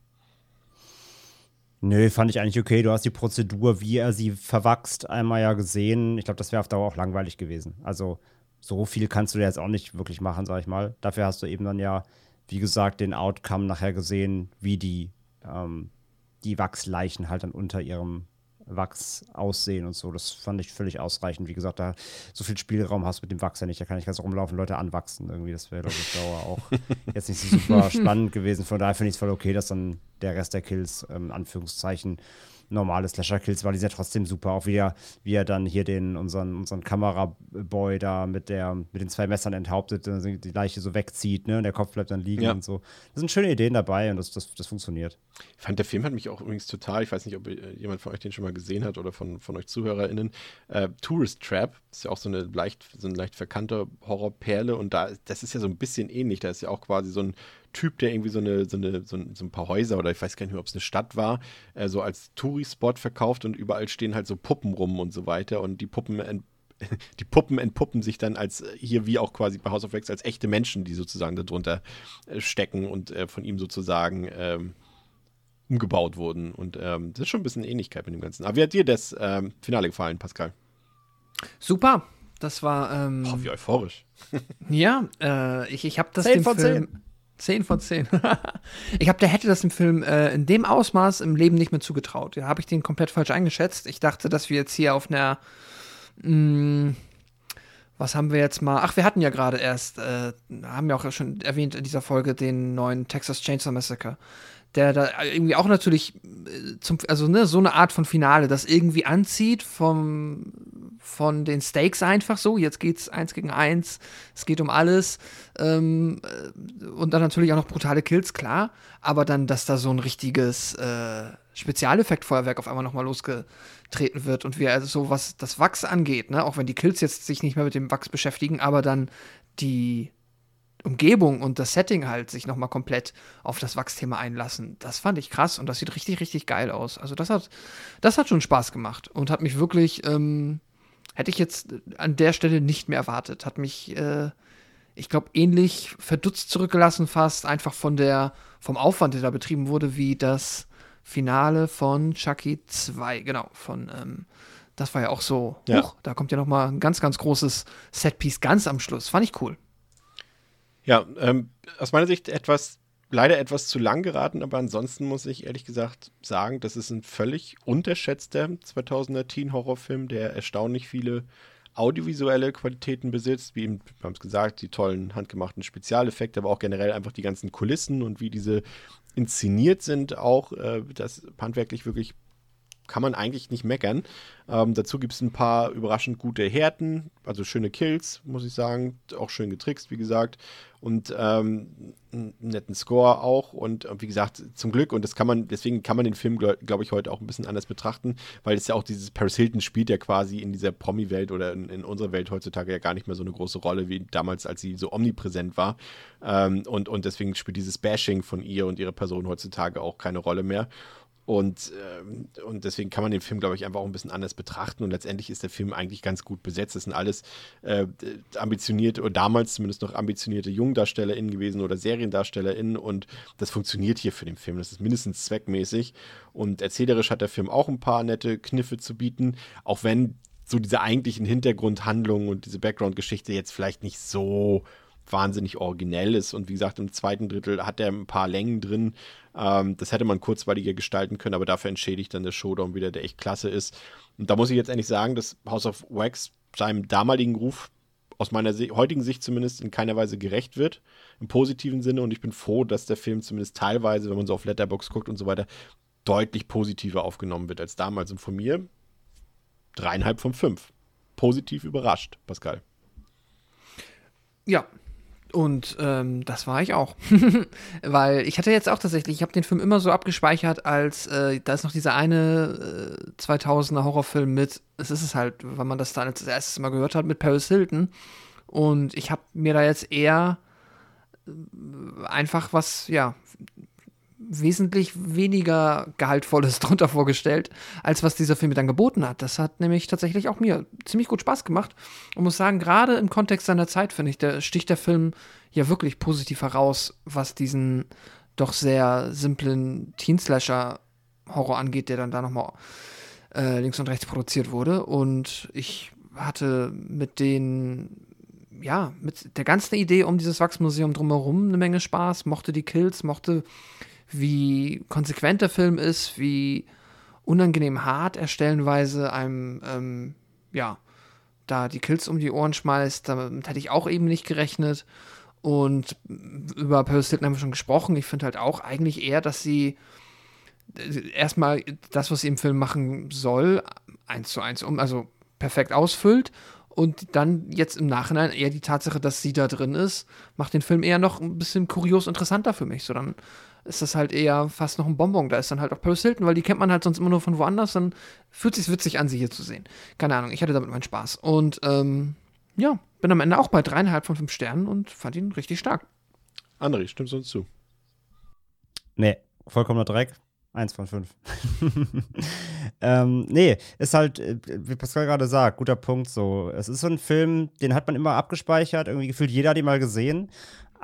Nö, fand ich eigentlich okay. Du hast die Prozedur, wie er sie verwachst, einmal ja gesehen. Ich glaube, das wäre auf Dauer auch langweilig gewesen. Also, so viel kannst du jetzt auch nicht wirklich machen, sag ich mal. Dafür hast du eben dann ja, wie gesagt, den Outcome nachher gesehen, wie die, ähm, die Wachsleichen halt dann unter ihrem Wachs aussehen und so. Das fand ich völlig ausreichend. Wie gesagt, da so viel Spielraum hast du mit dem Wachs ja nicht. Da kann ich ganz rumlaufen, Leute anwachsen. Irgendwie, das wäre, glaube ich, Dauer auch jetzt nicht so super spannend gewesen. Von daher finde ich es voll okay, dass dann der Rest der Kills, ähm, Anführungszeichen, normale Slasher-Kills, weil die sind ja trotzdem super. Auch wie er, wie er dann hier den, unseren, unseren Kameraboy da mit, der, mit den zwei Messern enthauptet, die Leiche so wegzieht, ne? Und der Kopf bleibt dann liegen ja. und so. Das sind schöne Ideen dabei und das, das, das funktioniert. Ich fand, der Film hat mich auch übrigens total, ich weiß nicht, ob jemand von euch den schon mal gesehen hat oder von, von euch ZuhörerInnen, äh, Tourist Trap, ist ja auch so eine leicht, so eine leicht verkannte Horrorperle und da, das ist ja so ein bisschen ähnlich. Da ist ja auch quasi so ein Typ, der irgendwie so, eine, so, eine, so, ein, so ein paar Häuser oder ich weiß gar nicht mehr, ob es eine Stadt war, äh, so als Touri-Spot verkauft und überall stehen halt so Puppen rum und so weiter und die Puppen die Puppen entpuppen sich dann als äh, hier wie auch quasi bei House of Wax als echte Menschen, die sozusagen darunter äh, stecken und äh, von ihm sozusagen ähm, umgebaut wurden. Und ähm, das ist schon ein bisschen Ähnlichkeit mit dem Ganzen. Aber wie hat dir das ähm, Finale gefallen, Pascal? Super. Das war. Ähm, oh, wie euphorisch. ja, äh, ich, ich habe das 10 von Film, 10. 10 von 10. ich habe der hätte das im Film äh, in dem Ausmaß im Leben nicht mehr zugetraut. Da habe ich den komplett falsch eingeschätzt. Ich dachte, dass wir jetzt hier auf einer mh, mm, was haben wir jetzt mal? Ach, wir hatten ja gerade erst, äh, haben ja auch schon erwähnt in dieser Folge den neuen Texas Chainsaw Massacre der da irgendwie auch natürlich äh, zum, also ne, so eine Art von Finale, das irgendwie anzieht vom, von den Stakes einfach so. Jetzt geht's eins gegen eins, es geht um alles. Ähm, äh, und dann natürlich auch noch brutale Kills, klar. Aber dann, dass da so ein richtiges äh, Spezialeffektfeuerwerk auf einmal nochmal losgetreten wird und wie also so was das Wachs angeht, ne, auch wenn die Kills jetzt sich nicht mehr mit dem Wachs beschäftigen, aber dann die Umgebung und das Setting halt sich nochmal komplett auf das Wachsthema einlassen. Das fand ich krass und das sieht richtig, richtig geil aus. Also das hat, das hat schon Spaß gemacht und hat mich wirklich, ähm, hätte ich jetzt an der Stelle nicht mehr erwartet. Hat mich, äh, ich glaube, ähnlich verdutzt zurückgelassen fast, einfach von der, vom Aufwand, der da betrieben wurde, wie das Finale von Chucky 2, genau, von, ähm, das war ja auch so, ja. Huch, da kommt ja nochmal ein ganz, ganz großes Setpiece ganz am Schluss. Fand ich cool. Ja, ähm, aus meiner Sicht etwas, leider etwas zu lang geraten, aber ansonsten muss ich ehrlich gesagt sagen, das ist ein völlig unterschätzter 2000er Teen-Horrorfilm, der erstaunlich viele audiovisuelle Qualitäten besitzt, wie eben, wir haben es gesagt, die tollen handgemachten Spezialeffekte, aber auch generell einfach die ganzen Kulissen und wie diese inszeniert sind, auch äh, das handwerklich wirklich kann man eigentlich nicht meckern. Ähm, dazu gibt es ein paar überraschend gute Härten, also schöne Kills, muss ich sagen. Auch schön getrickst, wie gesagt. Und ähm, einen netten Score auch. Und äh, wie gesagt, zum Glück, und das kann man, deswegen kann man den Film, glaube glaub ich, heute auch ein bisschen anders betrachten, weil es ja auch dieses Paris Hilton spielt ja quasi in dieser Promi-Welt oder in, in, unserer Welt heutzutage ja gar nicht mehr so eine große Rolle wie damals, als sie so omnipräsent war. Ähm, und, und deswegen spielt dieses Bashing von ihr und ihrer Person heutzutage auch keine Rolle mehr. Und, äh, und deswegen kann man den Film, glaube ich, einfach auch ein bisschen anders betrachten. Und letztendlich ist der Film eigentlich ganz gut besetzt. Das sind alles äh, ambitionierte, oder damals zumindest noch ambitionierte JungdarstellerInnen gewesen oder SeriendarstellerInnen. Und das funktioniert hier für den Film. Das ist mindestens zweckmäßig. Und erzählerisch hat der Film auch ein paar nette Kniffe zu bieten. Auch wenn so diese eigentlichen Hintergrundhandlungen und diese Background-Geschichte jetzt vielleicht nicht so wahnsinnig originell ist. Und wie gesagt, im zweiten Drittel hat er ein paar Längen drin. Ähm, das hätte man kurzweiliger gestalten können, aber dafür entschädigt dann der Showdown wieder, der echt klasse ist. Und da muss ich jetzt endlich sagen, dass House of Wax seinem damaligen Ruf aus meiner heutigen Sicht zumindest in keiner Weise gerecht wird, im positiven Sinne. Und ich bin froh, dass der Film zumindest teilweise, wenn man so auf Letterbox guckt und so weiter, deutlich positiver aufgenommen wird als damals. Und von mir dreieinhalb von fünf. Positiv überrascht, Pascal. Ja, und ähm, das war ich auch. Weil ich hatte jetzt auch tatsächlich, ich habe den Film immer so abgespeichert, als äh, da ist noch dieser eine äh, 2000er Horrorfilm mit, es ist es halt, wenn man das dann als erstes Mal gehört hat, mit Paris Hilton. Und ich habe mir da jetzt eher äh, einfach was, ja, wesentlich weniger Gehaltvolles drunter vorgestellt, als was dieser Film mir dann geboten hat. Das hat nämlich tatsächlich auch mir ziemlich gut Spaß gemacht und muss sagen, gerade im Kontext seiner Zeit, finde ich, der sticht der Film ja wirklich positiv heraus, was diesen doch sehr simplen Teen-Slasher-Horror angeht, der dann da nochmal äh, links und rechts produziert wurde. Und ich hatte mit den ja, mit der ganzen Idee um dieses Wachsmuseum drumherum eine Menge Spaß, mochte die Kills, mochte wie konsequent der Film ist, wie unangenehm hart er stellenweise einem, ähm, ja, da die Kills um die Ohren schmeißt. Damit hätte ich auch eben nicht gerechnet. Und über Paris Hilton haben wir schon gesprochen. Ich finde halt auch eigentlich eher, dass sie äh, erstmal das, was sie im Film machen soll, eins zu eins um, also perfekt ausfüllt. Und dann jetzt im Nachhinein eher die Tatsache, dass sie da drin ist, macht den Film eher noch ein bisschen kurios interessanter für mich. So dann ist das halt eher fast noch ein Bonbon. Da ist dann halt auch Paris Hilton, weil die kennt man halt sonst immer nur von woanders. Dann fühlt sich witzig an, sie hier zu sehen. Keine Ahnung, ich hatte damit meinen Spaß. Und ähm, ja, bin am Ende auch bei dreieinhalb von fünf Sternen und fand ihn richtig stark. André, stimmst du uns zu? Nee, vollkommener Dreck. Eins von fünf. ähm, nee, ist halt, äh, wie Pascal gerade sagt, guter Punkt so. Es ist so ein Film, den hat man immer abgespeichert, irgendwie gefühlt jeder hat ihn mal gesehen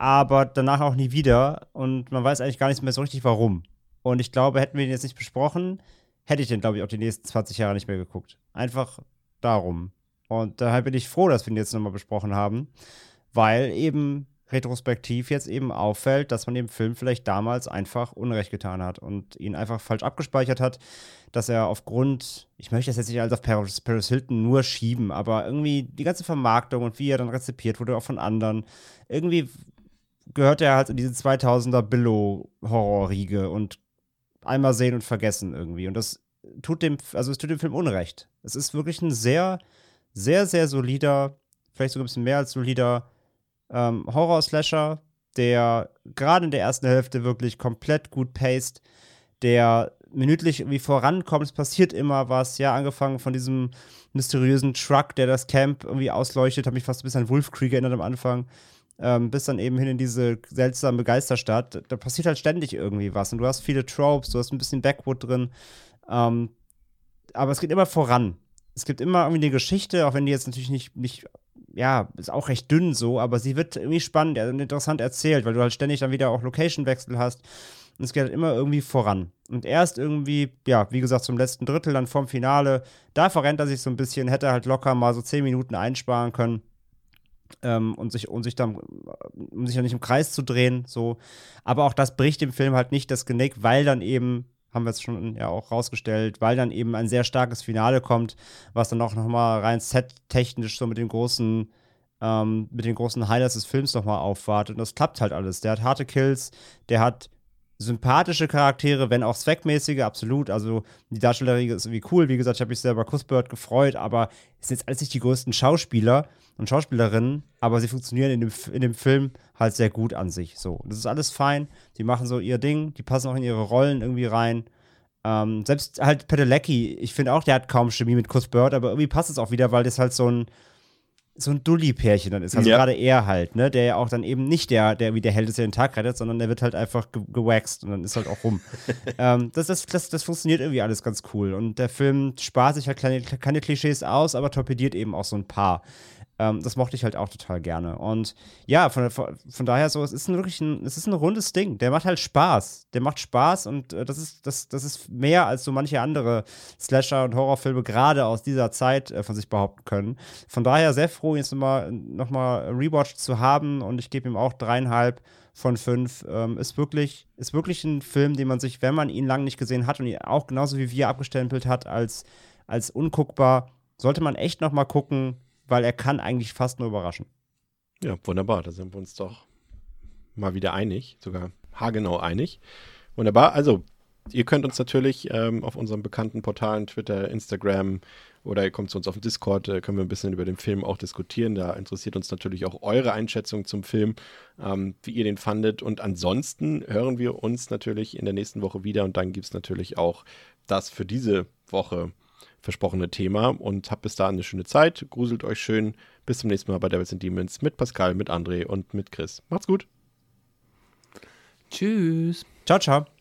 aber danach auch nie wieder. Und man weiß eigentlich gar nicht mehr so richtig, warum. Und ich glaube, hätten wir ihn jetzt nicht besprochen, hätte ich den, glaube ich, auch die nächsten 20 Jahre nicht mehr geguckt. Einfach darum. Und daher bin ich froh, dass wir ihn jetzt nochmal besprochen haben, weil eben retrospektiv jetzt eben auffällt, dass man dem Film vielleicht damals einfach Unrecht getan hat und ihn einfach falsch abgespeichert hat, dass er aufgrund, ich möchte das jetzt nicht als auf Paris, Paris Hilton nur schieben, aber irgendwie die ganze Vermarktung und wie er dann rezipiert wurde, auch von anderen, irgendwie gehört er halt in diese 2000er Billo-Horror-Riege und einmal sehen und vergessen irgendwie. Und das tut dem, also es tut dem Film Unrecht. Es ist wirklich ein sehr, sehr, sehr solider, vielleicht sogar ein bisschen mehr als solider ähm, Horror-Slasher, der gerade in der ersten Hälfte wirklich komplett gut paced, der minütlich irgendwie vorankommt. Es passiert immer was, ja, angefangen von diesem mysteriösen Truck, der das Camp irgendwie ausleuchtet, hat mich fast ein bisschen an Wolf Creek erinnert am Anfang ähm, bis dann eben hin in diese seltsame Geisterstadt. Da passiert halt ständig irgendwie was und du hast viele Tropes, du hast ein bisschen Backwood drin. Ähm, aber es geht immer voran. Es gibt immer irgendwie eine Geschichte, auch wenn die jetzt natürlich nicht, nicht ja, ist auch recht dünn so, aber sie wird irgendwie spannend und interessant erzählt, weil du halt ständig dann wieder auch Location-Wechsel hast. Und es geht halt immer irgendwie voran. Und erst irgendwie, ja, wie gesagt, zum letzten Drittel, dann vom Finale, da verrennt er sich so ein bisschen, hätte halt locker mal so zehn Minuten einsparen können ähm, und sich und sich dann um sich ja nicht im Kreis zu drehen so aber auch das bricht dem Film halt nicht das Genick weil dann eben haben wir jetzt schon ja auch rausgestellt, weil dann eben ein sehr starkes Finale kommt, was dann auch nochmal rein set-technisch so mit den großen, ähm, mit den großen Highlights des Films nochmal aufwartet. Und das klappt halt alles. Der hat harte Kills, der hat sympathische Charaktere, wenn auch zweckmäßige, absolut. Also die Darstellerin ist irgendwie cool. Wie gesagt, ich habe mich sehr über Cuthbert gefreut, aber es sind jetzt alles nicht die größten Schauspieler und Schauspielerinnen, aber sie funktionieren in dem, in dem Film halt sehr gut an sich. So, das ist alles fein. Die machen so ihr Ding, die passen auch in ihre Rollen irgendwie rein. Ähm, selbst halt Pedelecki, ich finde auch, der hat kaum Chemie mit Cuthbert, aber irgendwie passt es auch wieder, weil das halt so ein so ein Dulli-Pärchen dann ist. Also Ja. gerade er halt, ne? Der ja auch dann eben nicht der, der wie der Held ist, der den Tag rettet, sondern der wird halt einfach ge gewaxt und dann ist halt auch rum. ähm, das, das, das, das funktioniert irgendwie alles ganz cool. Und der Film spart sich halt kleine, keine Klischees aus, aber torpediert eben auch so ein paar. Ähm, das mochte ich halt auch total gerne. Und ja, von, von, daher so, es ist ein wirklich ein, es ist ein rundes Ding. Der macht halt Spaß. Der macht Spaß und äh, das ist, das, das ist mehr als so manche andere Slasher- und Horrorfilme gerade aus dieser Zeit äh, von sich behaupten können. Von daher sehr froh, jetzt nochmal noch mal Rewatch zu haben und ich gebe ihm auch dreieinhalb von fünf. Ähm, ist, wirklich, ist wirklich ein Film, den man sich, wenn man ihn lange nicht gesehen hat und ihn auch genauso wie wir abgestempelt hat als, als unguckbar, sollte man echt nochmal gucken, weil er kann eigentlich fast nur überraschen. Ja, wunderbar. Da sind wir uns doch mal wieder einig, sogar haargenau einig. Wunderbar. Also, ihr könnt uns natürlich ähm, auf unseren bekannten Portalen, Twitter, Instagram oder ihr kommt zu uns auf den Discord, äh, können wir ein bisschen über den Film auch diskutieren. Da interessiert uns natürlich auch eure Einschätzung zum Film, ähm, wie ihr den fandet. Und ansonsten hören wir uns natürlich in der nächsten Woche wieder und dann gibt es natürlich auch das für diese Woche versprochene Thema und habt bis dahin eine schöne Zeit. Gruselt euch schön. Bis zum nächsten Mal bei Devils and Demons mit Pascal, mit André und mit Chris. Macht's gut. Tschüss. Ciao, ciao.